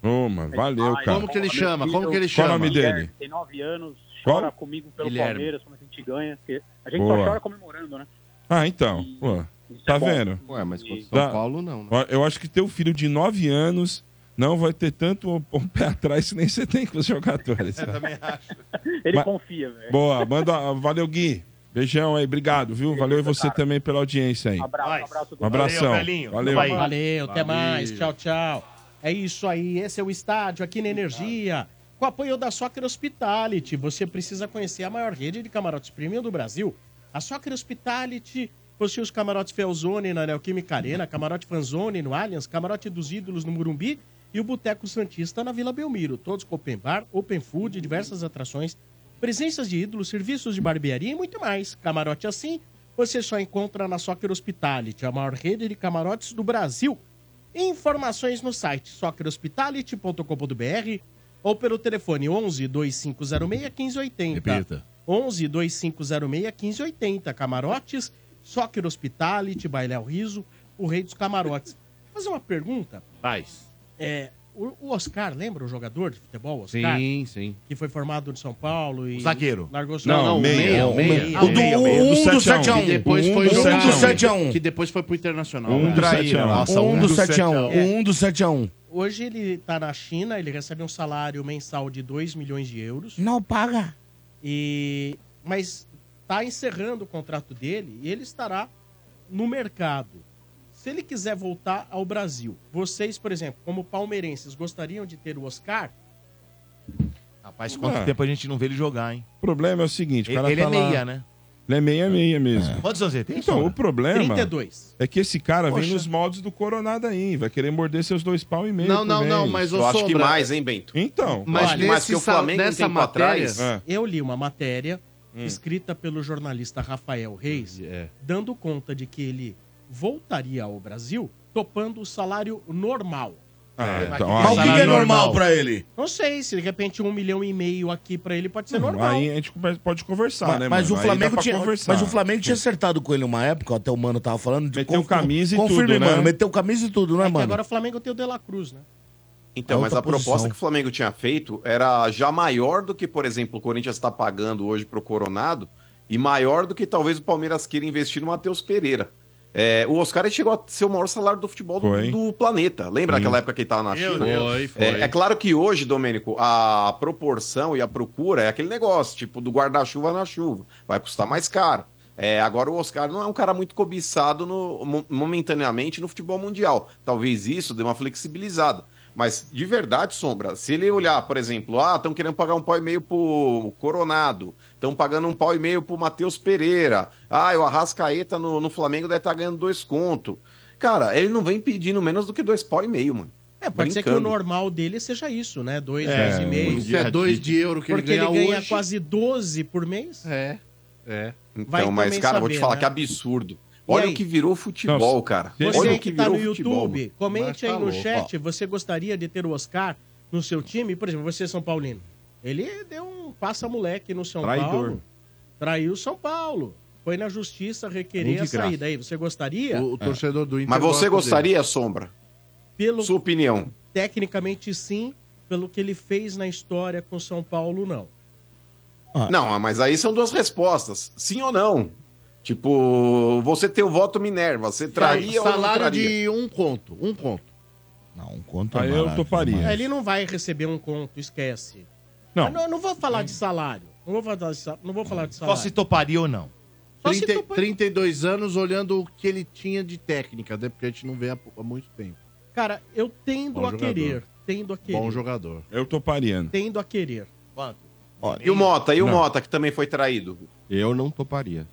Ô, mano, valeu, demais. cara. Como que ele chama? Como que ele Qual o chama? nome dele? Guilherme, Tem 9 anos, chora Qual? comigo pelo Guilherme. Palmeiras quando a gente ganha. porque A gente Boa. só chora comemorando, né? Ah, então. Pô, Isso tá é vendo? Ué, mas contra o São Paulo não, né? Eu acho que teu filho de 9 anos não vai ter tanto o o pé atrás que nem você tem com os jogadores. Ele Mas- confia, velho. Boa, manda. Valeu, Gui. Beijão aí, obrigado, viu? Valeu e você também pela audiência aí. Abraço, abraço do Um abração. Valeu, velhinho. Valeu. Vai. Valeu, até mais. Tchau, tchau. É isso aí, esse é o estádio aqui na Energia. Com apoio da Soccer Hospitality, você precisa conhecer a maior rede de camarotes premium do Brasil. A Soccer Hospitality possui os camarotes Felzone na Neoquímica Arena, camarote Fanzone no Allianz, camarote dos Ídolos no Murumbi e o Boteco Santista na Vila Belmiro. Todos com open bar, open food, diversas atrações, presenças de ídolos, serviços de barbearia e muito mais. Camarote assim, você só encontra na Soccer Hospitality, a maior rede de camarotes do Brasil. Informações no site soccerhospitality.com.br ou pelo telefone 11 2506 1580. Repita. 11 2506 1580. Camarotes, Soccer Hospitality, Bailéu Riso, o rei dos camarotes. Vou fazer uma pergunta. Faz. É, o, o Oscar, lembra o jogador de futebol, Oscar? Sim, sim. Que foi formado em São Paulo e... O zagueiro. Largou Não, não, meia, meia, meia. meia. O do, meia, o meia. um Do do 7 a 1. 7x1. Que depois Um foi do Um jogar- do 7x1. Que depois foi pro Internacional. Um do Traíra. 7 a 1. Nossa, Um do 7x1. É. Um do 7x1. Hoje ele tá na China, ele recebe um salário mensal de 2 milhões de euros. Não paga. E mas tá encerrando o contrato dele e ele estará no mercado. Se ele quiser voltar ao Brasil, vocês, por exemplo, como palmeirenses, gostariam de ter o Oscar? Rapaz, quanto Ah. tempo a gente não vê ele jogar, hein? O problema é o seguinte, o Ele, cara ele tá é lá- meia, né? Ele é meia, meia mesmo. Quantos anos ele tem? Então, o problema 32. é que esse cara vem Poxa. nos moldes do Coronado aí. Vai querer morder seus dois pau e meio. Não, não, mês. não, mas Eu acho que Sombra, mais, hein, Bento? Então, Mas Acho que mais nesse que o sal- Flamengo um nessa tempo matéria, atrás. é. Eu li uma matéria escrita pelo jornalista Rafael Reis, É. dando conta de que ele voltaria ao Brasil topando o salário normal. Ah, então, Mas o que, que é normal normal. pra ele? Não sei, se de repente um milhão e meio aqui pra ele pode ser normal. Aí a gente come- pode conversar, Mas, né, mas mano? o Aí dá Flamengo pra tinha, conversar. mas o Flamengo tinha acertado com ele uma época, até o Mano tava falando. de Meteu conf- camisa e confirme, tudo, né? mano. Meteu camisa e tudo, não é, que mano? agora o Flamengo tem o De La Cruz, né? Então, É mas outra a proposta posição. que o Flamengo tinha feito era já maior do que, por exemplo, o Corinthians está pagando hoje pro Coronado e maior do que talvez o Palmeiras queira investir no Matheus Pereira. É, o Oscar chegou a ser o maior salário do futebol do, do planeta. Lembra Sim. aquela época que ele estava na China? Foi, foi. É, é claro que hoje, Domênico, a proporção e a procura é aquele negócio, tipo, do guarda-chuva na chuva. Vai custar mais caro. É, agora o Oscar não é um cara muito cobiçado no- mo- momentaneamente no futebol mundial. Talvez isso dê uma flexibilizada. Mas, de verdade, Sombra, se ele olhar, por exemplo, ah, estão querendo pagar um pau e meio pro Coronado, estão pagando um pau e meio pro Matheus Pereira, ah, o Arrascaeta no, no Flamengo deve estar ganhando dois conto. Cara, ele não vem pedindo menos do que dois pau e meio, mano. É, pode ser que o Brincando. normal dele seja isso, né? Dois, É, dois e meio. Isso é dois de euro que Porque ele ele ganha ganha hoje. quase 12 por mês. É, é. Vai Então, mas, cara, vou te saber, falar né? que absurdo. Olha o que virou futebol, Não, cara. Você Olha o que que tá virou no futebol. YouTube, mano. comente aí tá no louco, chat, você gostaria de ter o Oscar no seu time? Por exemplo, você é São Paulino. Ele deu um passa-moleque no São Traidor. Paulo. Traiu o São Paulo. Foi na justiça requerer a saída. Aí, você gostaria? O, o torcedor do Inter Mas você gosta gostaria, Sombra? Pelo, Sua opinião. tecnicamente, sim. Pelo que ele fez na história com São Paulo, não. Não, mas aí são duas respostas. Sim ou não? Tipo, você tem o voto Minerva. Você traria ou não Salário traria? de um conto, um conto. Não, um conto Aí é eu barato toparia. demais. Ele não vai receber um conto, esquece. Não. Eu não, eu não vou falar de salário. Não vou falar de, sa- não vou falar de salário. Só se toparia ou não. Só se 30, tu- 32 anos olhando o que ele tinha de técnica, né? Porque a gente não vê há, há muito tempo. Cara, eu tendo Bom a jogador. querer. Tendo a querer. Bom jogador. Eu toparia. Tendo a querer. Ó, E o Mota? E o Não. Mota, que também foi traído? Eu não toparia.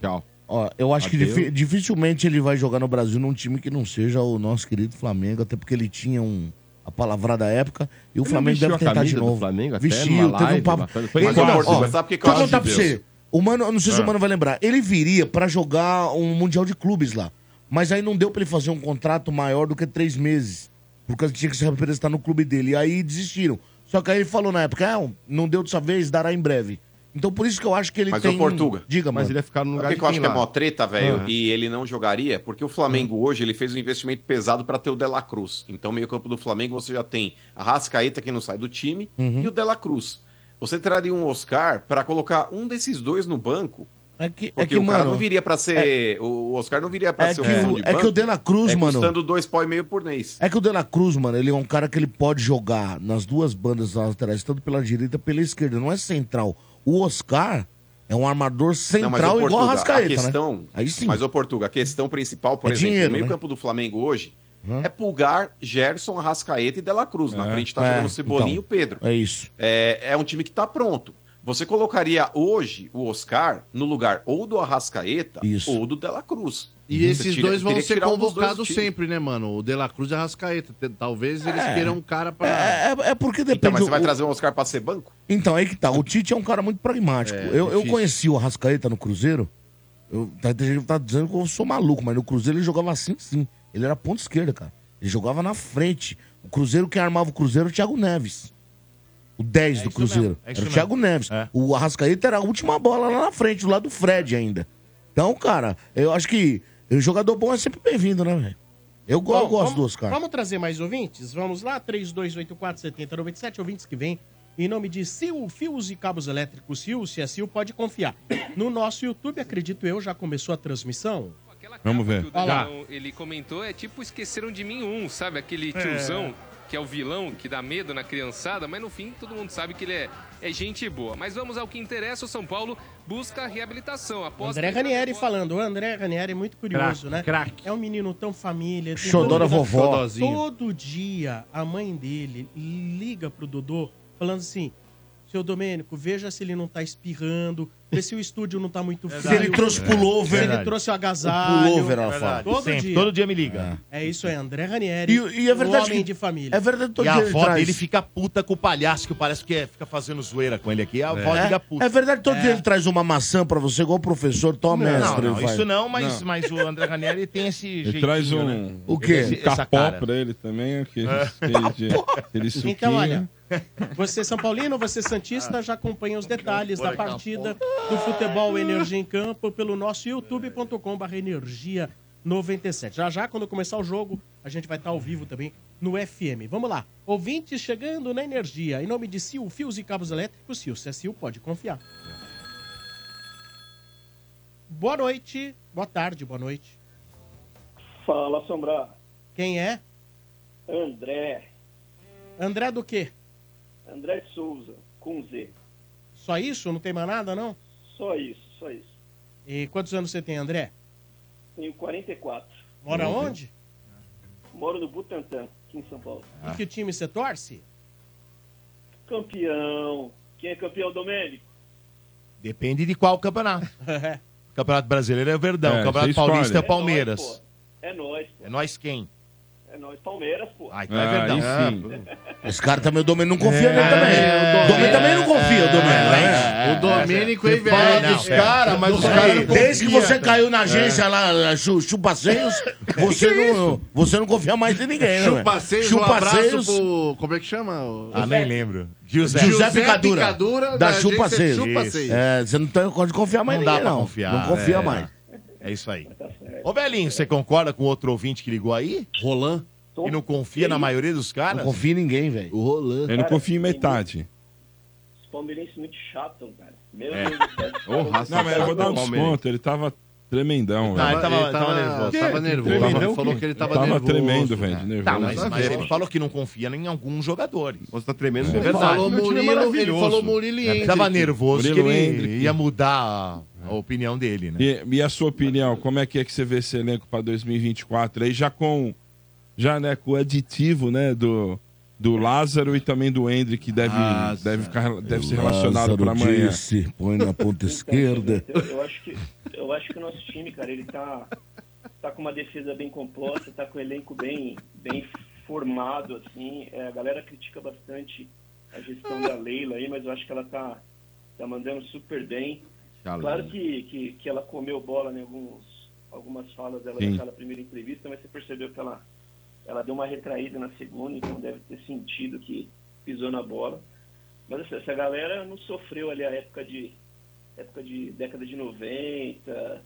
Tchau. Ó, eu acho que Adeus. difi- dificilmente ele vai jogar no Brasil num time que não seja o nosso querido Flamengo, até porque ele tinha um, a palavra da época e o Ele Flamengo deve tentar de novo. Flamengo até Vestiu, teve um papo. Foi Ele, não, ó, sabe que que eu contar de pra Deus? você. O Mano, eu não sei se Ah. o Mano vai lembrar. Ele viria pra jogar um Mundial de Clubes lá. Mas aí não deu pra ele fazer um contrato maior do que três meses. Porque ele tinha que se representar no clube dele. E aí desistiram. Só que aí ele falou na época, ah, não deu dessa vez, dará em breve. Então por isso que eu acho que ele Mas tem... o Portuga. Diga, Mas mano. ele ia ficar no lugar de que que eu acho que é mó treta, velho? Ah. E ele não jogaria? Porque o Flamengo hoje ele fez um investimento pesado pra ter o Dela Cruz. Então, meio campo do Flamengo, você já tem a Rascaeta, que não sai do time, Uhum. e o Dela Cruz. Você traria um Oscar pra colocar um desses dois no banco? É que, é Porque que o cara mano... não viria pra ser. O Oscar não viria pra É ser que, um o, de é banco. que o De La Cruz, é mano... custando dois pau e meio por mês. É que o De La Cruz, mano, ele é um cara que ele pode jogar nas duas bandas laterais, tanto pela direita e pela esquerda. Não é central. O Oscar é um armador central Não, igual a Rascaeta, a questão, né? Aí sim. Mas o Portuga, a questão principal, por É exemplo, dinheiro, o meio né? campo do Flamengo hoje Hã? é Pulgar, Gerson, Arrascaeta e Dela Cruz. Na É. frente tá É, jogando Cebolinha e o então. Pedro. É isso. É, é um time que tá pronto. Você colocaria hoje o Oscar no lugar ou do Arrascaeta Isso. ou do Dela Cruz. E Você esses tira- dois vão que ser um convocados sempre, né, mano? O De La Cruz e a Rascaeta. Talvez eles queiram um cara pra. É, é- é porque depende... Então, mas você vai o- trazer um Oscar pra ser banco? Então, aí que tá. O Tite é um cara muito pragmático. É, eu, eu conheci o Arrascaeta no Cruzeiro. Eu, tá, tem gente que tá dizendo que eu sou maluco, mas no Cruzeiro ele jogava assim, sim. Ele era ponta esquerda, cara. Ele jogava na frente. O Cruzeiro, quem armava o Cruzeiro era o Thiago Neves. O 10 É do Cruzeiro. é era o mesmo. Thiago Neves. É. O Arrascaeta era a última bola lá na frente, do lado do Fred ainda. Então, cara, eu acho que o jogador bom é sempre bem-vindo, né, velho? Eu, go- eu Bom, gosto vamos, do Oscar. Vamos trazer mais ouvintes? Vamos lá, 3284-7097, ouvintes que vem em nome de Sil Fios e Cabos Elétricos Sil, se é Sil, pode confiar. No nosso YouTube, acredito eu, já começou a transmissão. Vamos ver. que o Olha lá. Daniel, ele comentou é tipo Esqueceram de Mim um, sabe? Aquele tiozão que é o vilão, que dá medo na criançada, mas no fim todo mundo sabe que ele é, é gente boa. Mas vamos ao que interessa, o São Paulo busca reabilitação. Após André Ranieri falando. O André Ranieri é muito curioso, né? craque. É um menino tão família. Xodó da vovó. Todo dia a mãe dele liga pro Dodô falando assim: seu Domênico, veja se ele não tá espirrando, vê se o estúdio não tá muito frio. Se ele trouxe pullover. Se ele trouxe o agasalho. O pullover, ela fala. Todo Sempre, dia. todo dia me liga. É isso aí, André Ranieri. E, e é verdade o homem que, de família. É verdade todo E a dia ele avó traz. dele fica puta com o palhaço, que parece que é- fica fazendo zoeira com ele aqui. A avó É, fica puta. é verdade, todo dia ele traz uma maçã pra você, igual o professor Tom Não, Mestre. não, ele faz. isso não, mas, mas o André Ranieri tem esse Ele jeitinho, traz um, né? O quê? Esse- essa capó cara. pra ele também, aquele, aquele, de- aquele suquinho. Então, olha, você São Paulino, você Santista, já acompanha os detalhes da partida do Futebol Energia em Campo pelo nosso youtube.com.br energia 97. Já já, quando começar o jogo, a gente vai estar ao vivo também no FM. Vamos lá. Ouvintes chegando na energia. Em nome de Sil, Fios e Cabos Elétricos, Sil. Se é Sil, pode confiar. Boa noite. Boa tarde, boa noite. Fala, Sombra. Quem é? André. André do quê? André Souza, com Z. Só isso? Não tem mais nada, não? Só isso, só isso. E quantos anos você tem, André? Tenho 44. Mora onde? Moro no Butantã, aqui em São Paulo. E que time você torce? Campeão. Quem é campeão, Domênico? Depende de qual campeonato. Campeonato Brasileiro é Verdão, É, Campeonato escolhe. Paulista é É Palmeiras. É nós, pô. É nós quem? É nós, Palmeiras, pô. Ah, então é Verdão. Aí sim. Esse cara também, o Domênico não confia nele É, também. o Domênico também não confia, o Domênico. É, hein? O Domênico é velho. dos caras, mas os caras Desde que você caiu na agência lá, chu- chupaceios, você não, você não confia mais em ninguém, né? velho? Chupaceios, um abraço pro... Como é que chama? O- Ah, nem lembro. José, José Picadura, Picadura, da, da agência. É, você não tem- pode confiar mais Não em dá ninguém, pra não. confiar. Não confia é. mais. É isso aí. Ô, Belinho, você concorda com o outro ouvinte que ligou aí? Roland? E não confia na maioria dos caras? Não confia em ninguém, velho. O Roland. Eu não confio em metade. Os palmeirenses muito chatos, cara. Meu É. Deus do céu. Não, mas eu vou dar um desconto. Ele tava tremendão. Não, velho. ele tava, tava nervoso. Tava nervoso. Tremendão falou que ele tava Tava nervoso. tremendo, velho, de nervoso. Tá, mas, ele falou que não confia em alguns jogadores. Você tá tremendo. É Ele verdade. falou é Murilo, ele falou Murilo e É. Tava nervoso Murilo que ele Hendrick. ia mudar a, opinião dele, né? E, e a sua opinião, como é que é que você vê esse elenco para 2024 aí, já com já né, com o aditivo, né, do, do Lázaro e também do Hendrick, que deve, deve, ficar, deve ser relacionado para amanhã. disse, põe na ponta esquerda. Eu, eu acho que, eu acho que o nosso time, cara, ele tá, tá com uma defesa bem composta, tá com o elenco bem, bem formado, assim. É, a galera critica bastante a gestão da Leila aí, mas eu acho que ela tá, tá mandando super bem. Claro que, que, que ela comeu bola em alguns, algumas falas dela Sim. naquela primeira entrevista, mas você percebeu que ela, ela deu uma retraída na segunda, então deve ter sentido que pisou na bola. Mas assim, essa galera não sofreu ali a época de época de década de 90,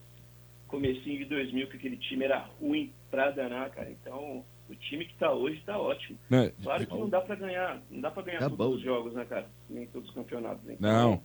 comecinho de 2000, que aquele time era ruim pra danar, cara. Então, o time que tá hoje tá ótimo. Né? Claro que não dá pra ganhar, não dá para ganhar Tá todos bom. os jogos, né, cara? Nem todos os campeonatos. Então, Não.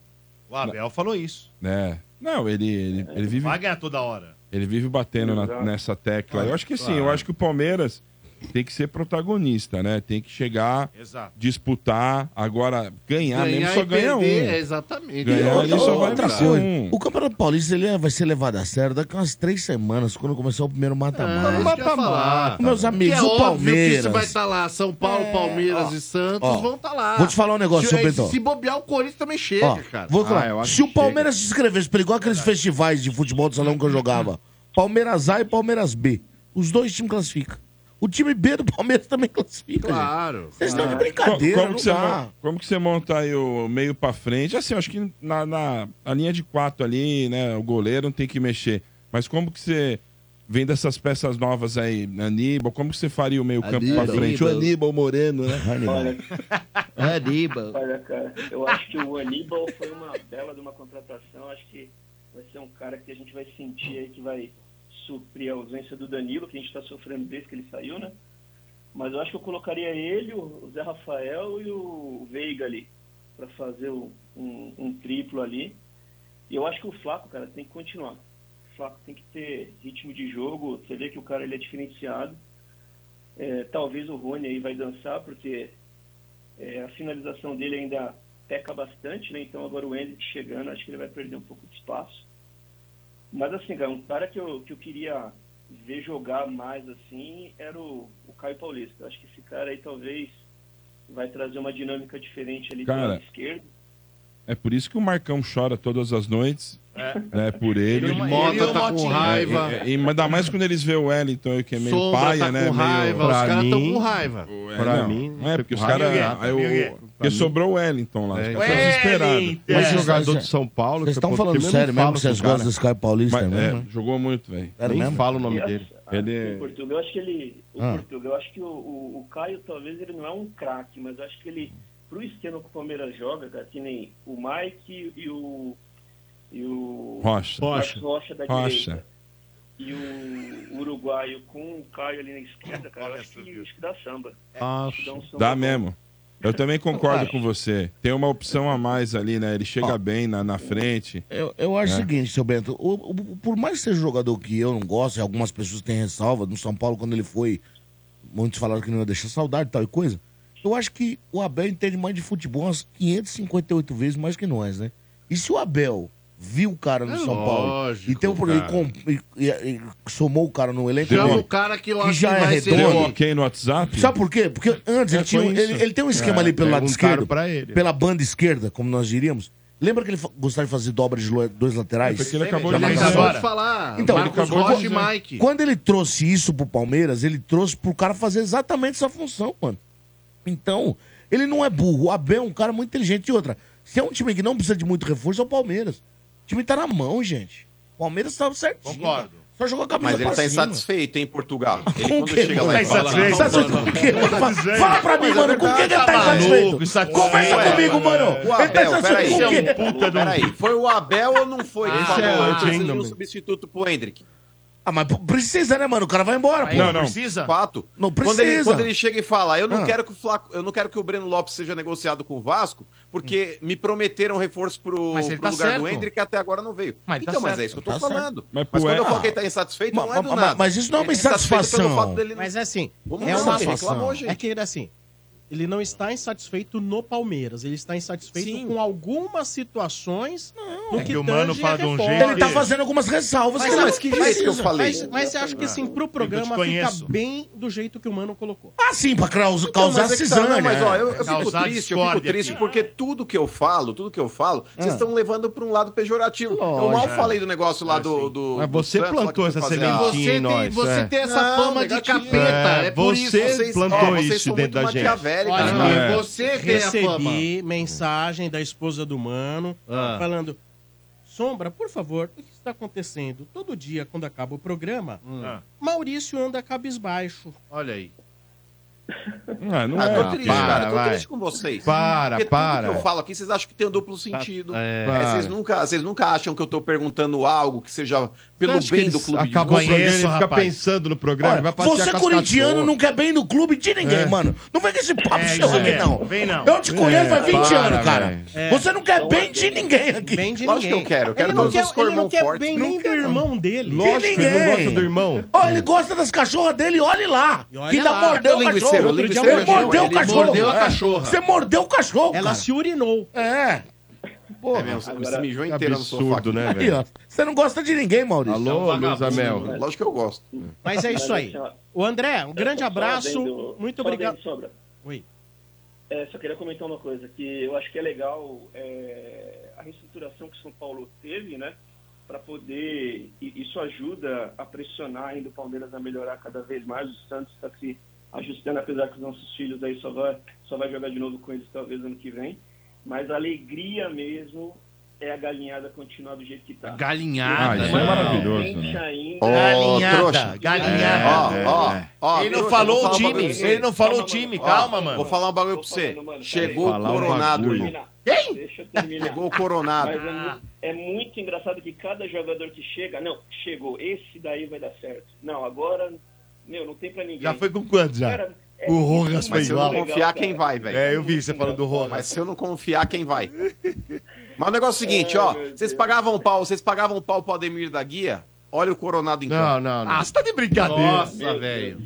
O Abel falou isso. É. Não, ele, ele, ele vive. Vai ganhar toda hora. Ele vive batendo na- nessa tecla. Eu acho que sim, eu acho que o Palmeiras tem que ser protagonista, né? Tem que chegar, Exato. disputar, agora ganhar, Ganhar mesmo só e ganha perder, um. é, exatamente. Ganhar E ele só vai outra coisa, um. o Campeonato Paulista ele é- vai ser levado a sério daqui a umas três semanas, quando começar o primeiro Ah, mata-mata. isso ia falar. Meus amigos, é o óbvio Palmeiras. que você vai estar lá. São Paulo, Palmeiras e Santos ó, vão estar lá. vou te falar um negócio, se, seu Bentão. Se bobear, o Corinthians também chega, Ó, cara. vou falar, se o Palmeiras se inscrevesse pra igual aqueles festivais de futebol do salão que eu jogava, Palmeiras A e Palmeiras B, os dois times classificam. O time B do Palmeiras também classifica. Claro. gente. Vocês estão de Co- brincadeira, como, não que você mon- como que você monta aí o meio pra frente? Assim, eu acho que na, na a linha de quatro ali, né? O goleiro não tem que mexer. Mas como que você vem dessas peças novas aí, Aníbal? Como que você faria o meio campo pra Aníbal. frente? O Aníbal Moreno, né? Olha, Aníbal. olha, cara, eu acho que o Aníbal foi uma bela de uma contratação. Acho que vai ser um cara que a gente vai sentir aí que vai suprir a ausência do Danilo, que a gente está sofrendo desde que ele saiu, né? Mas eu acho que eu colocaria ele, o Zé Rafael e o Veiga ali, para fazer um, um triplo ali. E eu acho que o Flaco, cara, tem que continuar. O Flaco tem que ter ritmo de jogo. Você vê que o cara ele é diferenciado. É, talvez o Rony aí vai dançar, porque é, a finalização dele ainda peca bastante, né? Então agora o Hendrick chegando, acho que ele vai perder um pouco de espaço. Mas assim, cara, um cara que eu, que eu queria ver jogar mais assim era o, o Caio Paulista. Eu acho que esse cara aí talvez vai trazer uma dinâmica diferente ali do Cara, lado esquerdo. É por isso que o Marcão chora todas as noites. É, por ele. Ele o Mota Ele e o tá com raiva. É, é, e- ainda mais quando eles vêem o Wellington, aí, que é meio Sombra paia, tá né? com meio- raiva, os caras tão mim- com raiva. É, Pra mim, Não é, porque os caras. Porque sobrou o Wellington lá. É, Os caras desesperados. Mas Mas jogador de São Paulo. Vocês que estão eu- falando sério mesmo que vocês cara. gostam desse Caio Paulista Mas, mesmo? é, né? jogou muito, velho. Nem mesmo? falo o nome dele. Ele O é- Portugal, eu acho que ele. O Ah. Portugal, eu acho que o, o, o Caio talvez ele não é um craque, mas eu acho que ele, pro esquema que o Palmeiras joga, cara, que nem o Mike e o. E o Rocha. Marcos Rocha da Rocha. direita. e o uruguaio com o Caio ali na esquerda, cara, eu acho que, acho que dá samba. Acho que dá um samba Dá mesmo. Eu também concordo acho. com você. Tem uma opção a mais ali, né? Ele chega bem na, na frente. Eu, eu acho É. o seguinte, seu Bento, o- o- por mais que seja jogador que eu não gosto, e algumas pessoas têm ressalva, no São Paulo, quando ele foi, muitos falaram que não ia deixar saudade e tal e coisa. Eu acho que o Abel entende mais de futebol umas 558 vezes mais que nós, né? E se o Abel viu o cara no É São Paulo lógico, e, tem um, cara. e, com- e- e- e somou o cara no elenco, Chama dele, o cara que eu acho já que é vai ser redondo. Deu ok no WhatsApp? Sabe por quê? Porque antes É, ele, tinha, foi ele, isso. ele tem um esquema É, ali pelo lado perguntaram esquerdo, pra ele. pela banda esquerda, como nós diríamos. Lembra que ele fa- gostava de fazer dobra de lo- dois laterais? É porque ele acabou Ele de acabou fazer. de falar. Então, Marcos ele acabou de Rocha e dizer. Mike. Quando ele trouxe isso pro Palmeiras, ele trouxe pro cara fazer exatamente essa função, mano. Então, ele não é burro. O Abel é um cara muito inteligente. E outra, se é um time que não precisa de muito reforço, é o Palmeiras. O time tá na mão, gente. O Palmeiras tá certinho. Concordo. Só jogou a camisa Mas ele tá cima. insatisfeito, hein, Portugal? Ele Com o quando quê? chega lá Tá e fala... insatisfeito? Com o quê? Fala- Fala pra mim, mano, com quem que ele tá insatisfeito? Conversa Ué, comigo, mano. O Ele tá Abel, insatisfeito com o quê? peraí. Peraí, foi o Abel ou não foi que Esse falou? é um gentleman. substituto pro Hendrick. Ah, mas precisa, né, mano? O cara vai embora, pô. Não, não. Precisa? Fato. Não Quando ele, precisa. quando ele chega e fala, eu não, Ah. quero que o Flaco, eu não quero que o Breno Lopes seja negociado com o Vasco, porque me prometeram reforço pro, Mas pro tá lugar certo. do Hendrick que até agora não veio. Mas tá então, mas certo. é isso que eu tô Tá certo. falando. Mas Mas, quando eu E- falo que ele tá insatisfeito, Mas- não é do mas- nada. mas isso não é uma tá insatisfação. pelo fato dele não- Mas é assim, Vamos é lá, uma... reclamou, gente. É que ele assim, ele não está insatisfeito no Palmeiras, ele está insatisfeito Sim. com algumas situações no É que o Mano tange fala a de um jeito Ele tá fazendo algumas ressalvas. Mas, ele mas não que jeito que eu falei? Mas, mas eu acho que assim, pro programa fica bem do jeito que o Mano colocou. Ah, sim, pra causar, Então, causar mas é que tá, cisânia. não, mas ó, eu, eu fico triste, eu fico triste aqui. porque tudo que eu falo, tudo que eu falo, vocês Ah. estão levando pra um lado pejorativo. eu mal falei do negócio lá do, do. Mas do você Santos, lá plantou que foi essa sementinha. Você em tem, nós, você é. tem essa Não, fama de capeta. É, É, por você isso. Vocês, plantou vocês isso são dentro da gente. Maquiavélicos, Olha, cara. É. você tem a fama. Recebi mensagem da esposa do Mano Ah. falando: Sombra, por favor, o que está acontecendo? Todo dia, quando acaba o programa, Ah. Maurício anda cabisbaixo. Olha aí. Ah, não Ah, é. tô triste, para, cara. Tô vai. triste com vocês. Para, Porque para. Tudo que eu falo aqui, vocês acham que tem um duplo sentido. É. É, vocês, nunca, vocês nunca acham que eu tô perguntando algo que seja pelo bem do clube de Acabou o programa, ele Conheço, fica rapaz. pensando no programa. Olha, vai você corintiano não quer bem no clube de ninguém, É. mano. Não vem com esse papo É, seu aqui, é. não. Vem não. Eu te conheço faz 20 para, anos, cara. velho. É. Você não quer bem de ninguém aqui. Bem de Lógico ninguém. que eu quero, eu quero ele não todos os ele não quer bem Não nem do não. irmão dele. Lógico que ele não ninguém. gosta do irmão. Ó, ele gosta das cachorras dele, olhe lá. Que ainda lá. mordeu o Linguiceiro, cachorro. Ele mordeu o cachorro. mordeu a É. cachorra. Você mordeu o cachorro, Ela cara. se urinou. É. É mesmo, você se mijou inteiro no sofá. Absurdo, né, velho? Você não gosta de ninguém, Maurício. Alô, Luiz Amel. Lógico que eu gosto. Mas é isso aí. O André, um grande abraço. Muito obrigado. Sobra. Oi. É, só queria comentar uma coisa, que eu acho que é legal é, a reestruturação que São Paulo teve, né? Para poder. e Isso ajuda a pressionar ainda o Palmeiras a melhorar cada vez mais. O Santos está se ajustando, apesar que os nossos filhos aí só vai, só vai jogar de novo com eles talvez ano que vem. Mas a alegria mesmo é a galinhada continuar do jeito que tá. Galinhada. Ah, isso é maravilhoso, Gente né? ainda. Ô, Galinhada, trouxa. galinhada. Ó, É, ó, é. ó. Ele não falou o um time, ele não falou o Calma, time, mano. calma, Ó, mano. Vou falar um bagulho pra você. falando, mano, Chegou o Coronado, irmão. Quem? Deixa eu terminar. Chegou o Coronado. Mas é, é muito engraçado que cada jogador que chega, não, chegou, esse daí vai dar certo. Não, agora, meu, não tem pra ninguém. Já foi com quantos já? Cara, é O Rojas foi Mas se eu não confiar, quem vai, velho? É, eu vi você falando do Rojas. Mas se eu não confiar, quem vai? Mas o negócio é o seguinte, ó. Vocês pagavam pau, vocês pagavam pau pro Ademir da Guia? Olha o Coronado em campo. Não, não, não. Ah, você tá de brincadeira. Nossa, velho.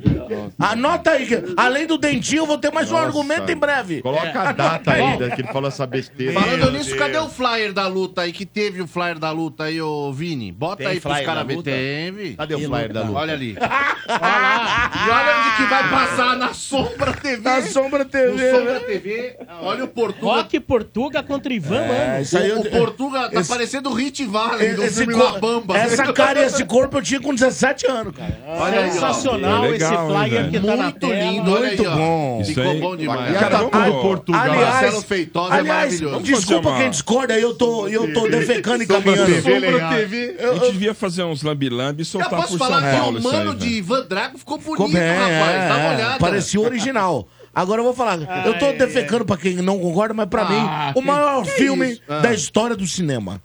Anota aí, que além do dentinho, eu vou ter mais um Nossa. argumento em breve. Coloca a data aí da- que ele falou essa besteira. Falando Meu nisso, Deus. cadê o flyer da luta aí? Que teve o flyer da luta aí, ô Vini? Bota Tem aí pros flyer caras da ver. luta? Teve. Cadê o flyer da luta? Olha ali. Olha lá. E olha onde que vai passar na Sombra TV. Na Sombra TV, No né? Sombra TV. Olha o Portugal. Rock Portuga contra Ivan É, Mano. isso aí O, eu- o Portugal tá esse- parecendo o Hit Valley do esse filme La Bamba. Essa cara e esse corpo eu tinha com 17 anos, cara. Olha aí, ó. Sensacional É legal, esse flyer velho? que tá na Muito tela. lindo, olha aí, Muito ó. bom. Isso Ficou aí- bom demais. E Cara, atacou do Portugal. Aliás, Marcelo Feitosa é maravilhoso. desculpa fazer uma- quem discorda aí, eu tô, eu tô defecando e caminhando. A gente devia fazer uns lambi-lambi e Já soltar posso por São falar que Paulo o isso aí, mano velho. de Ivan Drago ficou bonito, Ficou bem, rapaz. Dá uma é, olhada. Parecia o original. Agora eu vou falar, eu tô defecando pra quem não concorda, mas pra Ah, mim, o que- maior que filme isso? Ah. da história do cinema.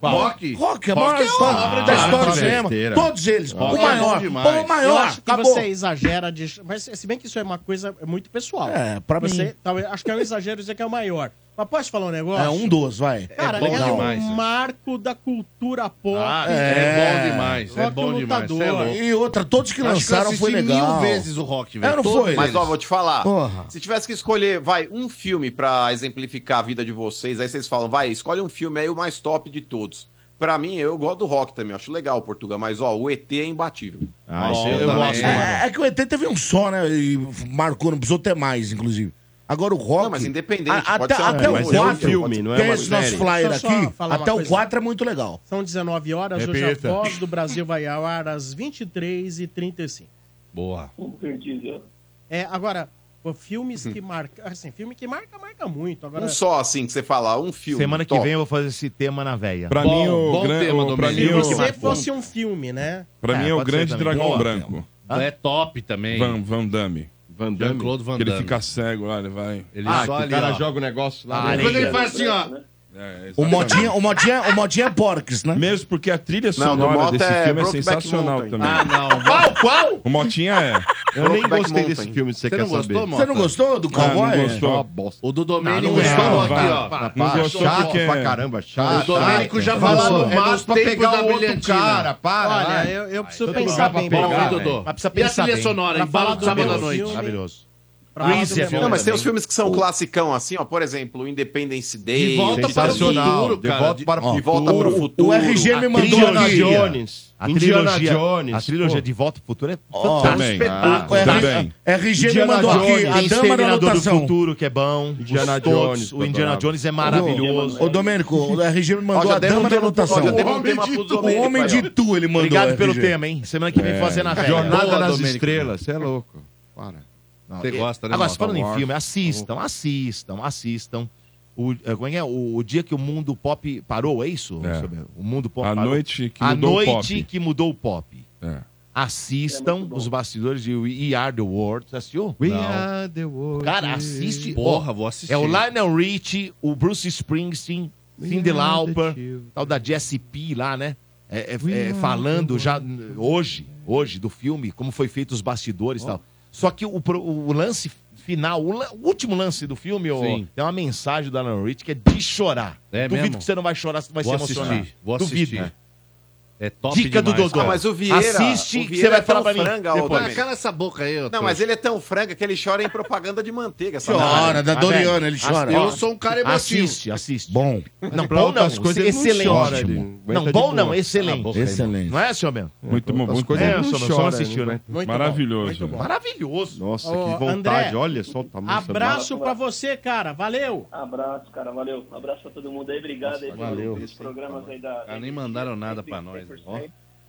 Rock? Rock, a maior Rock é história de da história do cinema. Todos eles. Rock o é maior. demais. o maior. Eu acho que acabou. você exagera de. Mas se bem que isso é uma coisa muito pessoal. É, pra você, mim. Talvez, acho que é um exagero dizer que é o maior. Mas posso falar um negócio? É um dos, vai. Cara, É bom é, demais, um marco da cultura pop. Ah, é bom demais, é Rock bom demais, é. E outra, todos que Acho que eu lançaram foi legal. mil vezes o Rock, velho. É, não Todos foi? Mas ó, vou te falar. Porra. Se tivesse que escolher, vai, um filme pra exemplificar a vida de vocês, aí vocês falam, vai, escolhe um filme aí o mais top de todos. Pra mim, eu gosto do rock também, acho legal, Portugal, mas ó, o ET é imbatível. Ah, Ó, eu, eu gosto. É, é que o ET teve um só, né? E marcou, não precisou ter mais, inclusive. Agora o Rock. Não, mas independente, a- pode até, ser até filme, o mas é um 4. filme, não é tem esse nosso flyer aqui. Até o coisa. 4 é muito legal. São 19 horas, hoje Repita. a Voz do Brasil vai ao ar às 23h35. Boa. Um perdido. É, agora, filmes que marcam. Assim, filme que marca, marca muito. Agora, Um só, assim, que você falar, um filme. Semana que top. vem eu vou fazer esse tema na veia. Pra mim, o, bom gran- tema, o- pra Domênico. mim, se você fosse um filme, né? pra É, mim é o grande dragão Boa, branco. É top também. Van, Van Damme. Van Damme. Jean-Claude Van Que ele fica cego lá, ele vai. Ele Ah, só que o ali, cara ó. joga o negócio lá. Ah? Quando ele faz assim, ó. É, O Modinha, o Modinha, o Modinha é Porks, né? Mesmo porque a trilha Não, sonora Mota desse é filme é sensacional Mountain. também. Ah, não. Qual, qual? O Motinha é. Eu nem Brokeback gostei desse Mountain. filme, se você Você quer não gostou, saber. Mota? Você não gostou do Ah, cowboy? não É gostou. bosta. O do Domênico Não, não é, vai. aqui, ó. Não gostou chato porque- pra caramba, chato. O Domênico já falou é é nos pra pegar o outro cara, para. Olha, eu, eu preciso pensar bem. velho. Dodô. Mas precisa E a pensar trilha bem. sonora, embalo falar do do sábado à noite. filme, Maravilhoso. Grease é Não, mas tem os filmes que são classicão, assim, ó. Por exemplo, o Independence Day. De volta para o futuro, De cara. para De volta pro O, futuro. o RG me A mandou trilogia aqui. Jones. A Indiana trilogia, Jones. a trilogia Pô. de Volta pro Futuro é Ó, Também. Ah, RG, Também. RG me Indiana mandou aqui Jones, a Tem dama da Exterminador do. Futuro, que é bom. Indiana. Jones, O Indiana. Jones é maravilhoso. Ô, Domênico, o RG me mandou a dama da um O homem de tu, ele mandou. Obrigado pelo tema, hein? Semana que vem fazer na. Jornada nas. Estrelas, você é louco. Para. Não, Você gosta, né, Agora, Mota? falando em filme, assistam, assistam, assistam. O, eh, como é é? O, o dia que o mundo pop parou, é isso? É. O mundo pop A parou. noite que A mudou o noite pop. que mudou o pop. É. Assistam os bastidores de We Are The World. Você assistiu? We Não. are the world. Cara, assiste. Porra, vou assistir. É o Lionel Richie, o Bruce Springsteen, Cindy Lauper, tal da Jessie P lá, né? É, é- é, falando já hoje, hoje, do filme, como foi feito os bastidores e tal. Só que o, o lance final, o, la- o último lance do filme, ó, tem uma mensagem do Lionel Richie que é de chorar. É Duvido mesmo? que você não vai chorar, você vai Vou se emocionar. assistir, vou Duvido. assistir. É top Dica do demais, Dodô. Ah, mas o Vieira. Assiste, o que Vieira você vai é falar tão pra mim franga, depois. Ah, cala essa boca aí, Não, mas ele é tão franga que ele chora em propaganda de manteiga. sabe? Chora, da Doriana, ele chora. Eu sou um cara emotivo. Assiste, assiste. Bom, Não, bom não, excelente. Não, bom não, excelente. excelente. Não é, senhor Bento? Muito bom, As muito coisas É, só- só chora, assistiu, né? Maravilhoso. Maravilhoso. Nossa, que vontade. Olha, solta a música. Abraço pra você, cara. Valeu. Abraço, cara, valeu. Abraço pra todo mundo aí, obrigado aí pelos programas aí da. Ah, nem mandaram nada pra nós. Ó.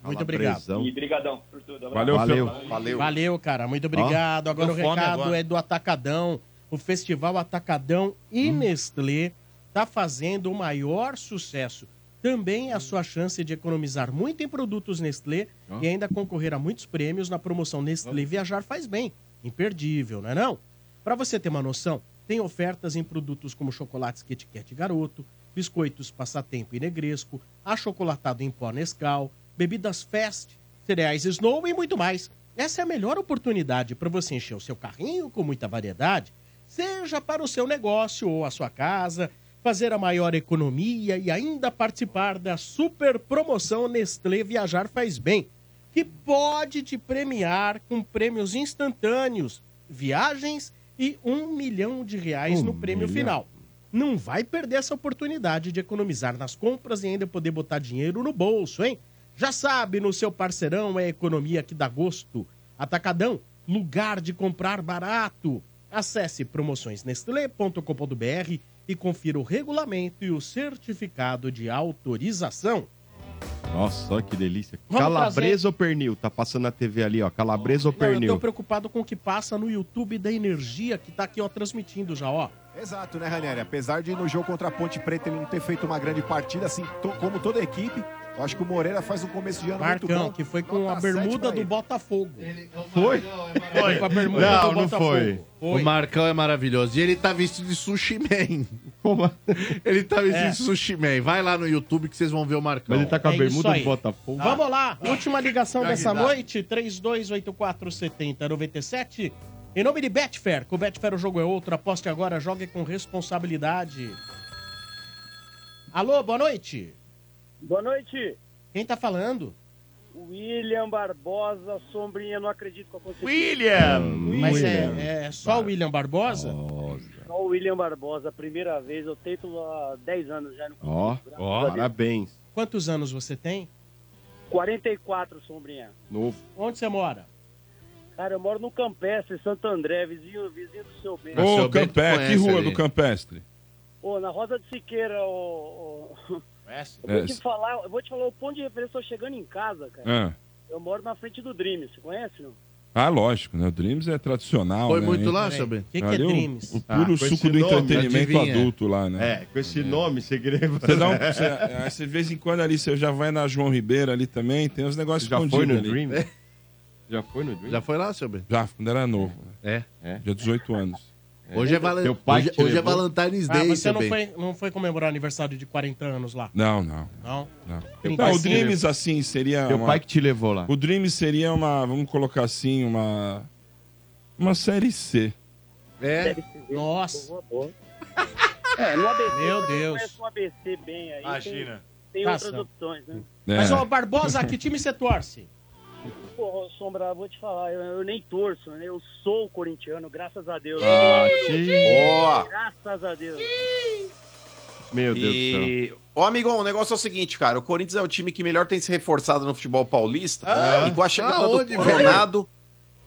Muito obrigado. Presão. E brigadão por tudo. Abraço. Valeu, Valeu. Valeu. Valeu, cara. Muito obrigado. Agora o recado agora. é do Atacadão. O Festival Atacadão e Nestlé está fazendo o maior sucesso. Também é a sua chance de economizar muito em produtos Nestlé e ainda concorrer a muitos prêmios na promoção Nestlé Viajar Faz Bem. Imperdível, não é não? Para você ter uma noção, tem ofertas em produtos como chocolates Kit Kat Garoto, biscoitos Passatempo e Negresco, achocolatado em pó Nescau, bebidas Fast, cereais Snow e muito mais. Essa é a melhor oportunidade para você encher o seu carrinho com muita variedade, seja para o seu negócio ou a sua casa, fazer a maior economia e ainda participar da super promoção Nestlé Viajar Faz Bem, que pode te premiar com prêmios instantâneos, viagens e um milhão de reais Um no prêmio milhão. final. Não vai perder essa oportunidade de economizar nas compras e ainda poder botar dinheiro no bolso, hein? Já sabe, no seu parceirão é economia que dá gosto. Atacadão, lugar de comprar barato. Acesse promoçõesnestlé.com.br e confira o regulamento e o certificado de autorização. Nossa, olha que delícia. Vamos Calabresa ou pernil? Tá passando na TV ali, ó. Calabresa ou Não, eu pernil? tô preocupado com o que passa no YouTube da Energia, que tá aqui, ó, transmitindo já, ó. Exato, né, Ranieri? Apesar de no jogo contra a Ponte Preta ele não ter feito uma grande partida, assim to- como toda a equipe, eu acho que o Moreira faz um começo de ano muito Marcão, bom. que foi com Nota a bermuda do ele. Botafogo. Foi? Foi com a bermuda Não, do não Botafogo. foi. O Marcão é maravilhoso. E ele tá vestido de sushi man. Ele tá vestindo É. sushi man. Vai lá no YouTube que vocês vão ver o Marcão. Mas ele tá com a É bermuda do aí. Botafogo. Vamos lá, última ligação Dá dessa risada. noite, 32847097. Em nome de Betfair, com Betfair o jogo é outro, aposte agora, jogue com responsabilidade. Alô, boa noite. Boa noite. Quem tá falando? William Barbosa, sombrinha, não acredito que eu consegui. Mas é, é só o William Barbosa? Só o William Barbosa, primeira vez, eu tento há 10 anos já. Ó, ó, parabéns. Quantos anos você tem? 44, sombrinha. Novo. Onde você mora? Cara, eu moro no Campestre, Santo André, vizinho, vizinho do seu bem. Ô, Campestre, que rua do Campestre? Ô, na Rosa de Siqueira, ô, ô... Eu É. vou te falar, eu vou te falar o ponto de referência, tô chegando em casa, cara. Ah. Eu moro na frente do Dream, você conhece, não? Ah, lógico, né? O Dreams é tradicional. Foi né? muito lá, seu bem? Que que é Ali o- Dreams? O Ah, puro com suco do nome, entretenimento adivinha. adulto lá, né? É, com esse nome, você queria... Você dá um, você, é, você de vez em quando ali, você já vai na João Ribeiro ali também, tem uns negócios Já foi escondidos no ali. Dream? Já foi no Dream? Já foi lá, seu bem? Já, quando era novo. É? É. Já 18 anos. Hoje é, valen... Hoje, hoje é levou? Valentine's Ah, Day, você seu não bem. foi, não foi comemorar aniversário de 40 anos lá? Não, não. Não? Não, não o. Dreams, assim, seria. Teu uma- pai que te levou lá. O Dreams seria uma, vamos colocar assim, uma. Uma série C. É? Nossa. Boa, boa. É, no ABC. Meu você Deus. O ABC bem aí. Imagina. Tem, tem Tá outras opções, né? É. Mas, ô, Barbosa, que time você torce? Pô, Sombra, vou te falar, eu, eu nem torço, né? Eu sou corintiano, graças a Deus. Ah, que... Boa! Graças a Deus. Meu Deus do céu. E, ô amigão, o negócio é o seguinte, cara. O Corinthians é o time que melhor tem se reforçado no futebol paulista. Ah, e com a chegada aonde, do velho?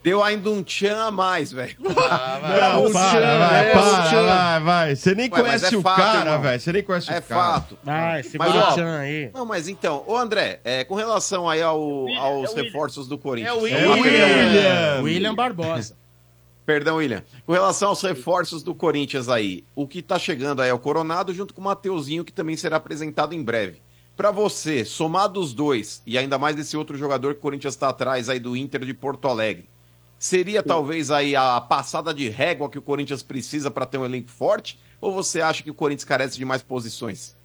Deu ainda um tchan a mais, velho. Não, o para, Tchan, vai, é, para, o Tchan. vai, vai. Você nem Ué, mas conhece é o fato, cara, velho. Você nem conhece É o cara. fato. Vai, segura Mas, ó, o tchan aí. Não, mas então, ô André, é, com relação aí ao- William, aos é William. reforços do Corinthians. É o É o William. William Barbosa. Perdão, William. Com relação aos reforços do Corinthians aí, o que tá chegando aí é o Coronado junto com o Mateuzinho, que também será apresentado em breve. Pra você, somar dos dois, e ainda mais desse outro jogador que o Corinthians tá atrás aí do Inter de Porto Alegre, seria talvez aí a passada de régua que o Corinthians precisa pra ter um elenco forte? Ou você acha que o Corinthians carece de mais posições?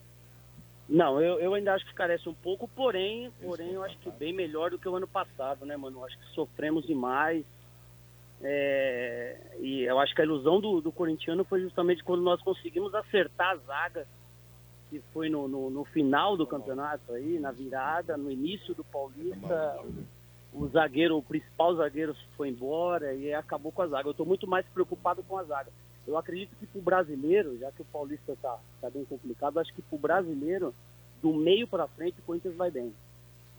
Não, eu, eu ainda acho que carece um pouco, porém, porém, eu acho que bem melhor do que o ano passado, né, mano? Eu acho que sofremos demais. É, e eu acho que a ilusão do, do corintiano foi justamente quando nós conseguimos acertar a zaga, que foi no, no, no final do campeonato aí, na virada, no início do Paulista. O zagueiro, o principal zagueiro foi embora e acabou com a zaga. Eu estou muito mais preocupado com a zaga. Eu acredito que para o brasileiro, já que o Paulista está tá bem complicado, acho que para o brasileiro, do meio para frente, o Corinthians vai bem.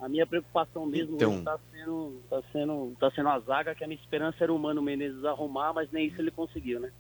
A minha preocupação mesmo Então. está sendo, tá sendo, tá sendo a zaga, que a minha esperança era o Mano Menezes arrumar, mas nem isso ele conseguiu, né?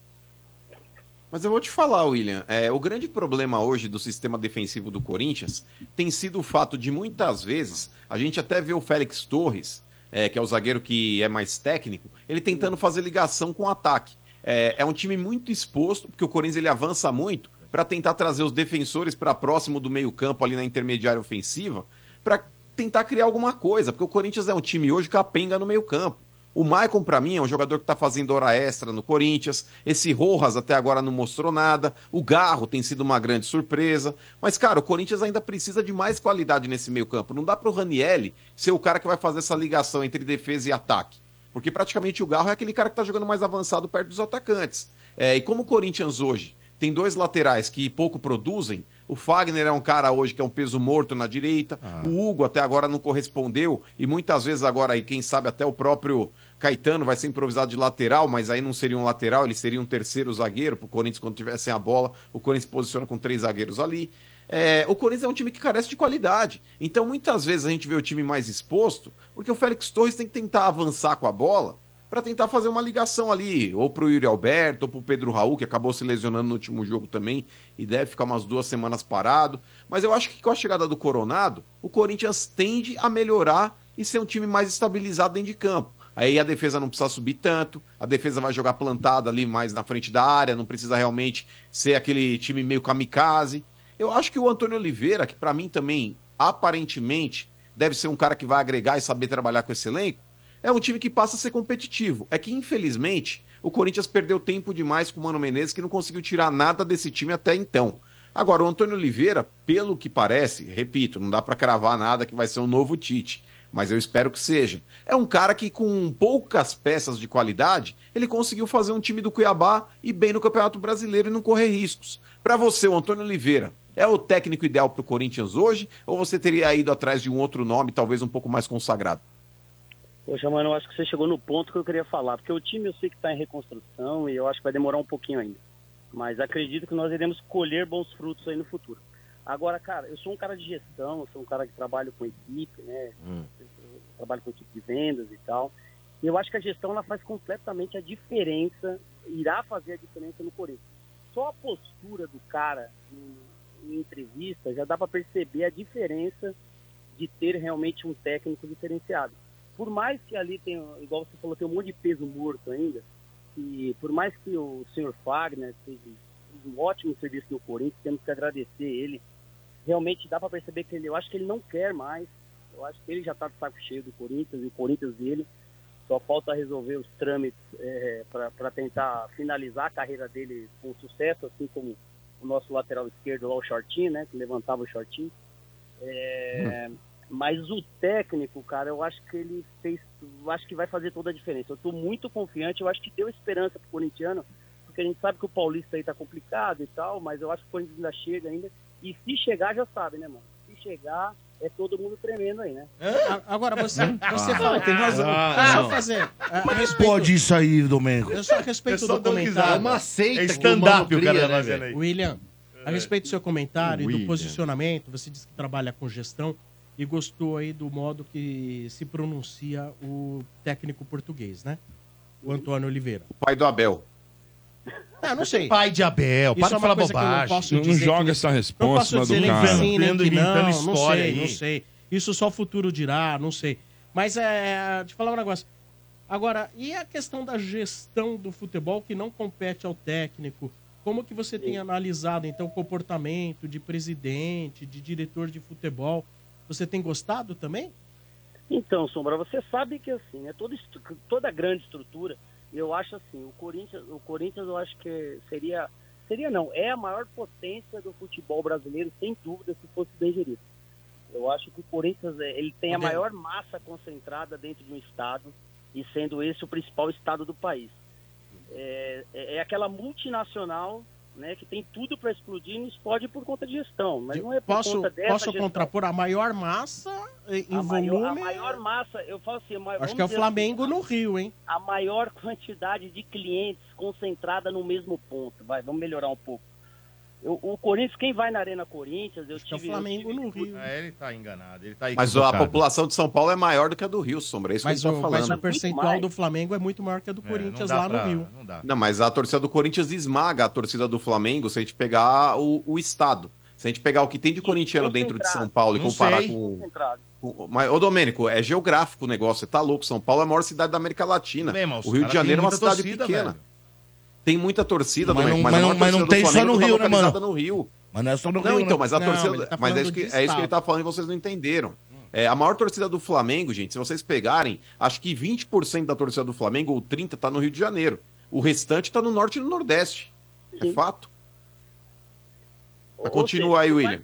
Mas eu vou te falar, William, é, o grande problema hoje do sistema defensivo do Corinthians tem sido o fato de muitas vezes a gente até vê o Félix Torres, é, que é o zagueiro que é mais técnico, ele tentando fazer ligação com o ataque. É, é um time muito exposto, porque o Corinthians ele avança muito para tentar trazer os defensores para próximo do meio-campo ali na intermediária ofensiva, para tentar criar alguma coisa, porque o Corinthians é um time hoje capenga no meio-campo. O Maicon, pra mim, é um jogador que tá fazendo hora extra no Corinthians. Esse Rojas até agora não mostrou nada. O Garro tem sido uma grande surpresa. Mas, cara, o Corinthians ainda precisa de mais qualidade nesse meio-campo. Não dá pro Ranielli ser o cara que vai fazer essa ligação entre defesa e ataque. Porque praticamente o Garro é aquele cara que tá jogando mais avançado perto dos atacantes. É, e como o Corinthians hoje tem dois laterais que pouco produzem. O Fagner é um cara hoje que é um peso morto na direita. O Hugo até agora não correspondeu. E muitas vezes agora, aí, quem sabe até o próprio Caetano vai ser improvisado de lateral, mas aí não seria um lateral, ele seria um terceiro zagueiro pro Corinthians quando tivesse a bola. O Corinthians posiciona com três zagueiros ali. É, o Corinthians é um time que carece de qualidade. Então, muitas vezes a gente vê o time mais exposto, porque o Félix Torres tem que tentar avançar com a bola para tentar fazer uma ligação ali, ou pro Yuri Alberto, ou pro Pedro Raul, que acabou se lesionando no último jogo também, e deve ficar umas duas semanas parado. Mas eu acho que com a chegada do Coronado, o Corinthians tende a melhorar e ser um time mais estabilizado dentro de campo. Aí a defesa não precisa subir tanto, a defesa vai jogar plantada ali mais na frente da área, não precisa realmente ser aquele time meio kamikaze. Eu acho que o Antônio Oliveira, que para mim também, aparentemente, deve ser um cara que vai agregar e saber trabalhar com esse elenco, é um time que passa a ser competitivo. É que, infelizmente, O Corinthians perdeu tempo demais com o Mano Menezes, que não conseguiu tirar nada desse time até então. Agora, o Antônio Oliveira, pelo que parece, repito, não dá pra cravar nada que vai ser um novo Tite, mas eu espero que seja. É um cara que, com poucas peças de qualidade, ele conseguiu fazer um time do Cuiabá e bem no Campeonato Brasileiro e não correr riscos. Pra você, o Antônio Oliveira, é o técnico ideal pro Corinthians hoje? Ou você teria ido atrás de um outro nome, talvez um pouco mais consagrado? Poxa, mano, eu acho que você chegou no ponto que eu queria falar, porque o time eu sei que está em reconstrução e eu acho que vai demorar um pouquinho ainda. Mas acredito que nós iremos colher bons frutos aí no futuro. Agora, cara, eu sou um cara de gestão, eu sou um cara que trabalha com equipe, né? Eu trabalho com equipe de vendas e tal. E eu acho que a gestão ela faz completamente a diferença, irá fazer a diferença no Corinthians. Só a postura do cara em, em entrevista já dá para perceber a diferença de ter realmente um técnico diferenciado. Por mais que ali tenha, igual você falou, tem um monte de peso morto ainda, e por mais que o senhor Fagner fez um ótimo serviço no Corinthians, temos que agradecer ele. Realmente dá para perceber que ele, eu acho que ele não quer mais. Eu acho que ele já está de saco cheio do Corinthians e o Corinthians dele. Só falta resolver os trâmites para tentar finalizar a carreira dele com sucesso, assim como o nosso lateral esquerdo lá, o Shortinho, né? Que levantava o Shortinho. É, Mas o técnico, cara, eu acho que ele fez. Eu acho que vai fazer toda a diferença. Eu estou muito confiante, eu acho que deu esperança pro corintiano, porque a gente sabe que o Paulista aí tá complicado e tal, mas eu acho que o Corinthians ainda chega ainda. E se chegar, já sabe, né, mano? Se chegar, é todo mundo tremendo aí, né? Agora, você, você Ah, fala. tem razão. Ah, Ah, não. fazer. é que respeito- pode isso aí, Domênico? Eu só a respeito Eu só do comentário. É uma seita É que o stand-up mano o cara tá né, fazendo velho? aí. William, a respeito do seu comentário e do William. posicionamento, você disse que trabalha com gestão e gostou aí do modo que se pronuncia o técnico português, né? O Antônio Oliveira. O pai do Abel. Ah, não sei. Pai de Abel, para é de falar bobagem. Não, posso Não joga essa Não resposta posso em dizer do nem cara. que sim, nem Inventando, que não, não história sei, aí. não sei. Isso só o futuro dirá, não sei. Mas é, te falar um negócio. Agora, e a questão da gestão do futebol que não compete ao técnico? Como que você tem analisado, então, o comportamento de presidente, de diretor de futebol? Você tem gostado também? Então, Sombra, você sabe que assim, né, toda, toda grande estrutura, eu acho assim, o Corinthians, o Corinthians eu acho que seria, seria não, é a maior potência do futebol brasileiro, sem dúvida, se fosse bem gerido. Eu acho que o Corinthians, é, ele tem a maior massa concentrada dentro de um estado, e sendo esse o principal estado do país. É, é é aquela multinacional, né, que tem tudo para explodir e não explode por conta de gestão, mas não é por Posso, conta dessa posso gestão. contrapor a maior massa em A volume? maior, a maior massa, eu falo assim, maior- Acho que é o Flamengo assim, no Rio, hein? a maior quantidade de clientes concentrada no mesmo ponto. Vai, vamos melhorar um pouco. Eu- o Corinthians, quem vai na Arena Corinthians, eu é o tive. Flamengo eu tive- no Rio. É, ele tá enganado, ele tá Mas a população de São Paulo é maior do que a do Rio, Sombra. É isso Mas que a gente o, tá mas falando. o percentual do Flamengo é muito maior que a do Corinthians lá no Rio. Não, mas a torcida do Corinthians esmaga a torcida do Flamengo se a gente pegar o, o estado. Se a gente pegar o que tem de corintiano dentro de São Paulo e Não comparar sei. com, Mas, ô Domênico, é geográfico o negócio, você tá louco. São Paulo é a maior cidade da América Latina. Bem, o Rio de Janeiro é uma cidade torcida, pequena. velho. Tem muita torcida, Mas não- mas, não- maior mas não torcida tem do só Flamengo no tá Rio, né, localizada mano? no Rio. Mas não é só no Não, Rio, então, né? mas a Não, torcida. tá mas é isso, que, é isso que ele tá falando e vocês não entenderam. É, a maior torcida do Flamengo, gente, se vocês pegarem, acho que 20% da torcida do Flamengo, ou 30%, tá no Rio de Janeiro. O restante tá no norte e no nordeste. É fato. Mas continua aí, William.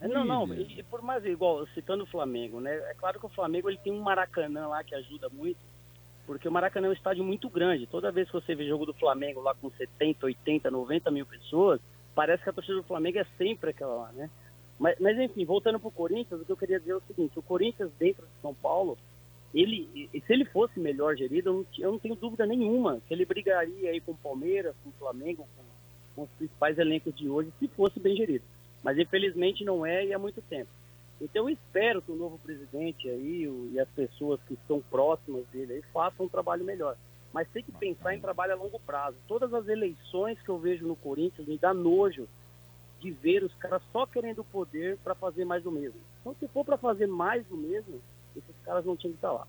É, Não, não, e, e por mais igual, citando o Flamengo, né? É claro que o Flamengo ele tem um Maracanã lá que ajuda muito, porque o Maracanã é um estádio muito grande. Toda vez que você vê jogo do Flamengo lá com 70, 80, 90 mil pessoas, parece que a torcida do Flamengo é sempre aquela lá, né? Mas, mas enfim, voltando pro Corinthians, o que eu queria dizer é o seguinte, o Corinthians dentro de São Paulo, ele, se ele fosse melhor gerido, eu não, eu não tenho dúvida nenhuma que ele brigaria aí com o Palmeiras, com o Flamengo, com, com os principais elencos de hoje, se fosse bem gerido. Mas infelizmente não é e há muito tempo. Então eu espero que o novo presidente aí o- e as pessoas que estão próximas dele aí façam um trabalho melhor. Mas tem que pensar em trabalho a longo prazo. Todas as eleições que eu vejo no Corinthians me dá nojo de ver os caras só querendo o poder para fazer mais do mesmo. Então se for para fazer mais do mesmo, esses caras não tinham que estar lá.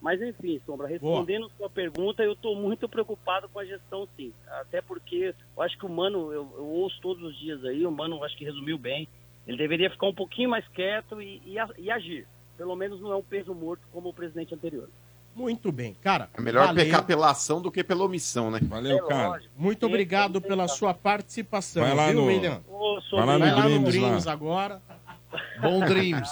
Mas enfim, Sombra, respondendo sua pergunta, eu estou muito preocupado com a gestão, sim. Até porque eu acho que o Mano, eu, eu ouço todos os dias aí, o Mano acho que resumiu bem. Ele deveria ficar um pouquinho mais quieto e, e e agir. Pelo menos não é um peso morto como o presidente anterior. Muito bem, cara. É melhor valeu. pecar pela ação do que pela omissão, né? Valeu, cara. Muito obrigado pela sua participação, Vai lá viu, no- William? Sou Vai lá no Vai lá no Dreams, Dreams lá. agora. Bom Dreams.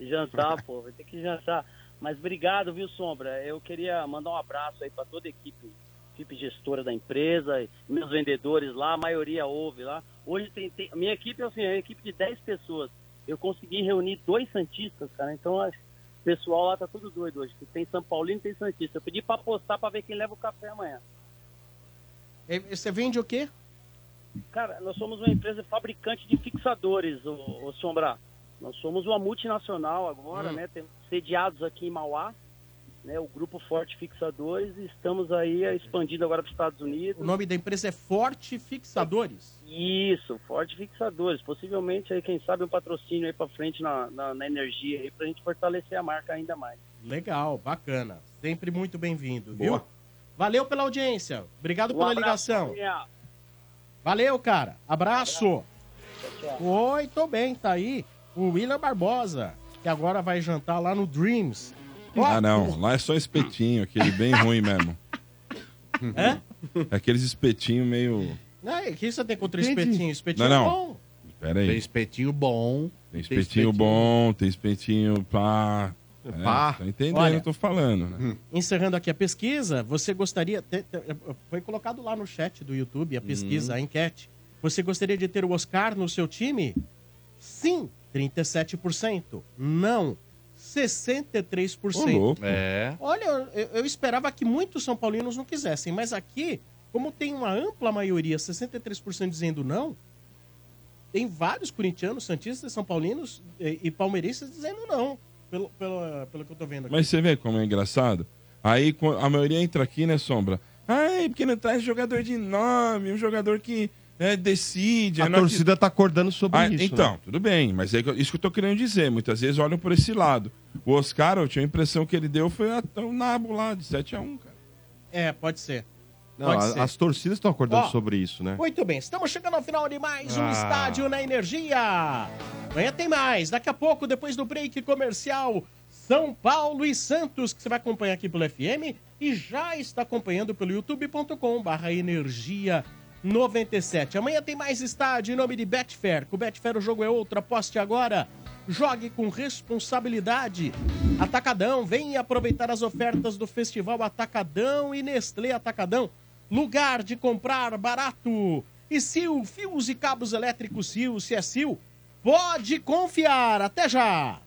jantar, pô, vai ter que jantar. Mas obrigado, viu, Sombra? Eu queria mandar um abraço aí para toda a equipe, equipe gestora da empresa, meus vendedores lá, a maioria ouve lá. Hoje tem, tem- minha equipe é assim, é uma equipe de 10 pessoas. Eu consegui reunir dois santistas, cara. Então o pessoal lá tá tudo doido hoje. Tem São Paulino e tem Santista. Eu pedi para apostar para ver quem leva o café amanhã. Você vende o quê? Cara, nós somos uma empresa fabricante de fixadores, o, o Sombra. Nós somos uma multinacional agora, Hum. né? Temos sediados aqui em Mauá, né? O Grupo Forte Fixadores e estamos aí eh, expandindo agora para os Estados Unidos. O nome da empresa é Forte Fixadores. Isso, Forte Fixadores. Possivelmente aí, quem sabe, um patrocínio aí para frente na, na, na energia aí pra gente fortalecer a marca ainda mais. Legal, bacana. Sempre muito bem-vindo, viu? Valeu pela audiência. Obrigado Um pela abraço, ligação. família. Valeu, cara. Abraço. Oi, tô bem, tá aí o William Barbosa, que agora vai jantar lá no Dreams. Ó, Ah, não. Lá é só espetinho, aquele bem ruim mesmo. É? Aqueles espetinhos meio. Não, o que você tem contra Entendi. espetinho? Espetinho Não, é não. bom. Pera aí. Tem espetinho bom. Tem espetinho bom, tem espetinho pá. É, Pá. Tá entendendo Olha. o que eu tô falando, né? Encerrando aqui a pesquisa, você gostaria. te- te- foi colocado lá no chat do YouTube a pesquisa, Hum. a enquete. Você gostaria de ter o Oscar no seu time? Sim, 37%. Não, 63%. Ô, louco. É. Olha, eu, eu esperava que muitos São Paulinos não quisessem, mas aqui, como tem uma ampla maioria, 63% dizendo não, tem vários corintianos, santistas, são paulinos e, e palmeirenses dizendo não, pelo, pelo, pelo que eu tô vendo aqui. Mas você vê como é engraçado? Aí a maioria entra aqui, né, Sombra? Ai, porque não traz jogador de nome, um jogador que né, decide. A é torcida tá acordando sobre Ah, isso. Então, né? tudo bem, mas é isso que eu tô querendo dizer. Muitas vezes olham por esse lado. O Oscar, eu tinha a impressão que ele deu foi até o nabo lá, de 7x1, cara. É, pode ser. Não, a- as torcidas estão acordando Ó, sobre isso, né? Muito bem, estamos chegando ao final de mais um Ah. Estádio na Energia. Amanhã tem mais. Daqui a pouco, depois do break comercial, São Paulo e Santos, que você vai acompanhar aqui pelo FM e já está acompanhando pelo youtube.com barra energia 97. Amanhã tem mais estádio em nome de Betfair. Com o Betfair o jogo é outro. Aposte agora. Jogue com responsabilidade. Atacadão, vem aproveitar as ofertas do Festival Atacadão e Nestlé Atacadão. Lugar de comprar barato. E Sil, fios e cabos elétricos Sil, se é Sil, pode confiar. Até já!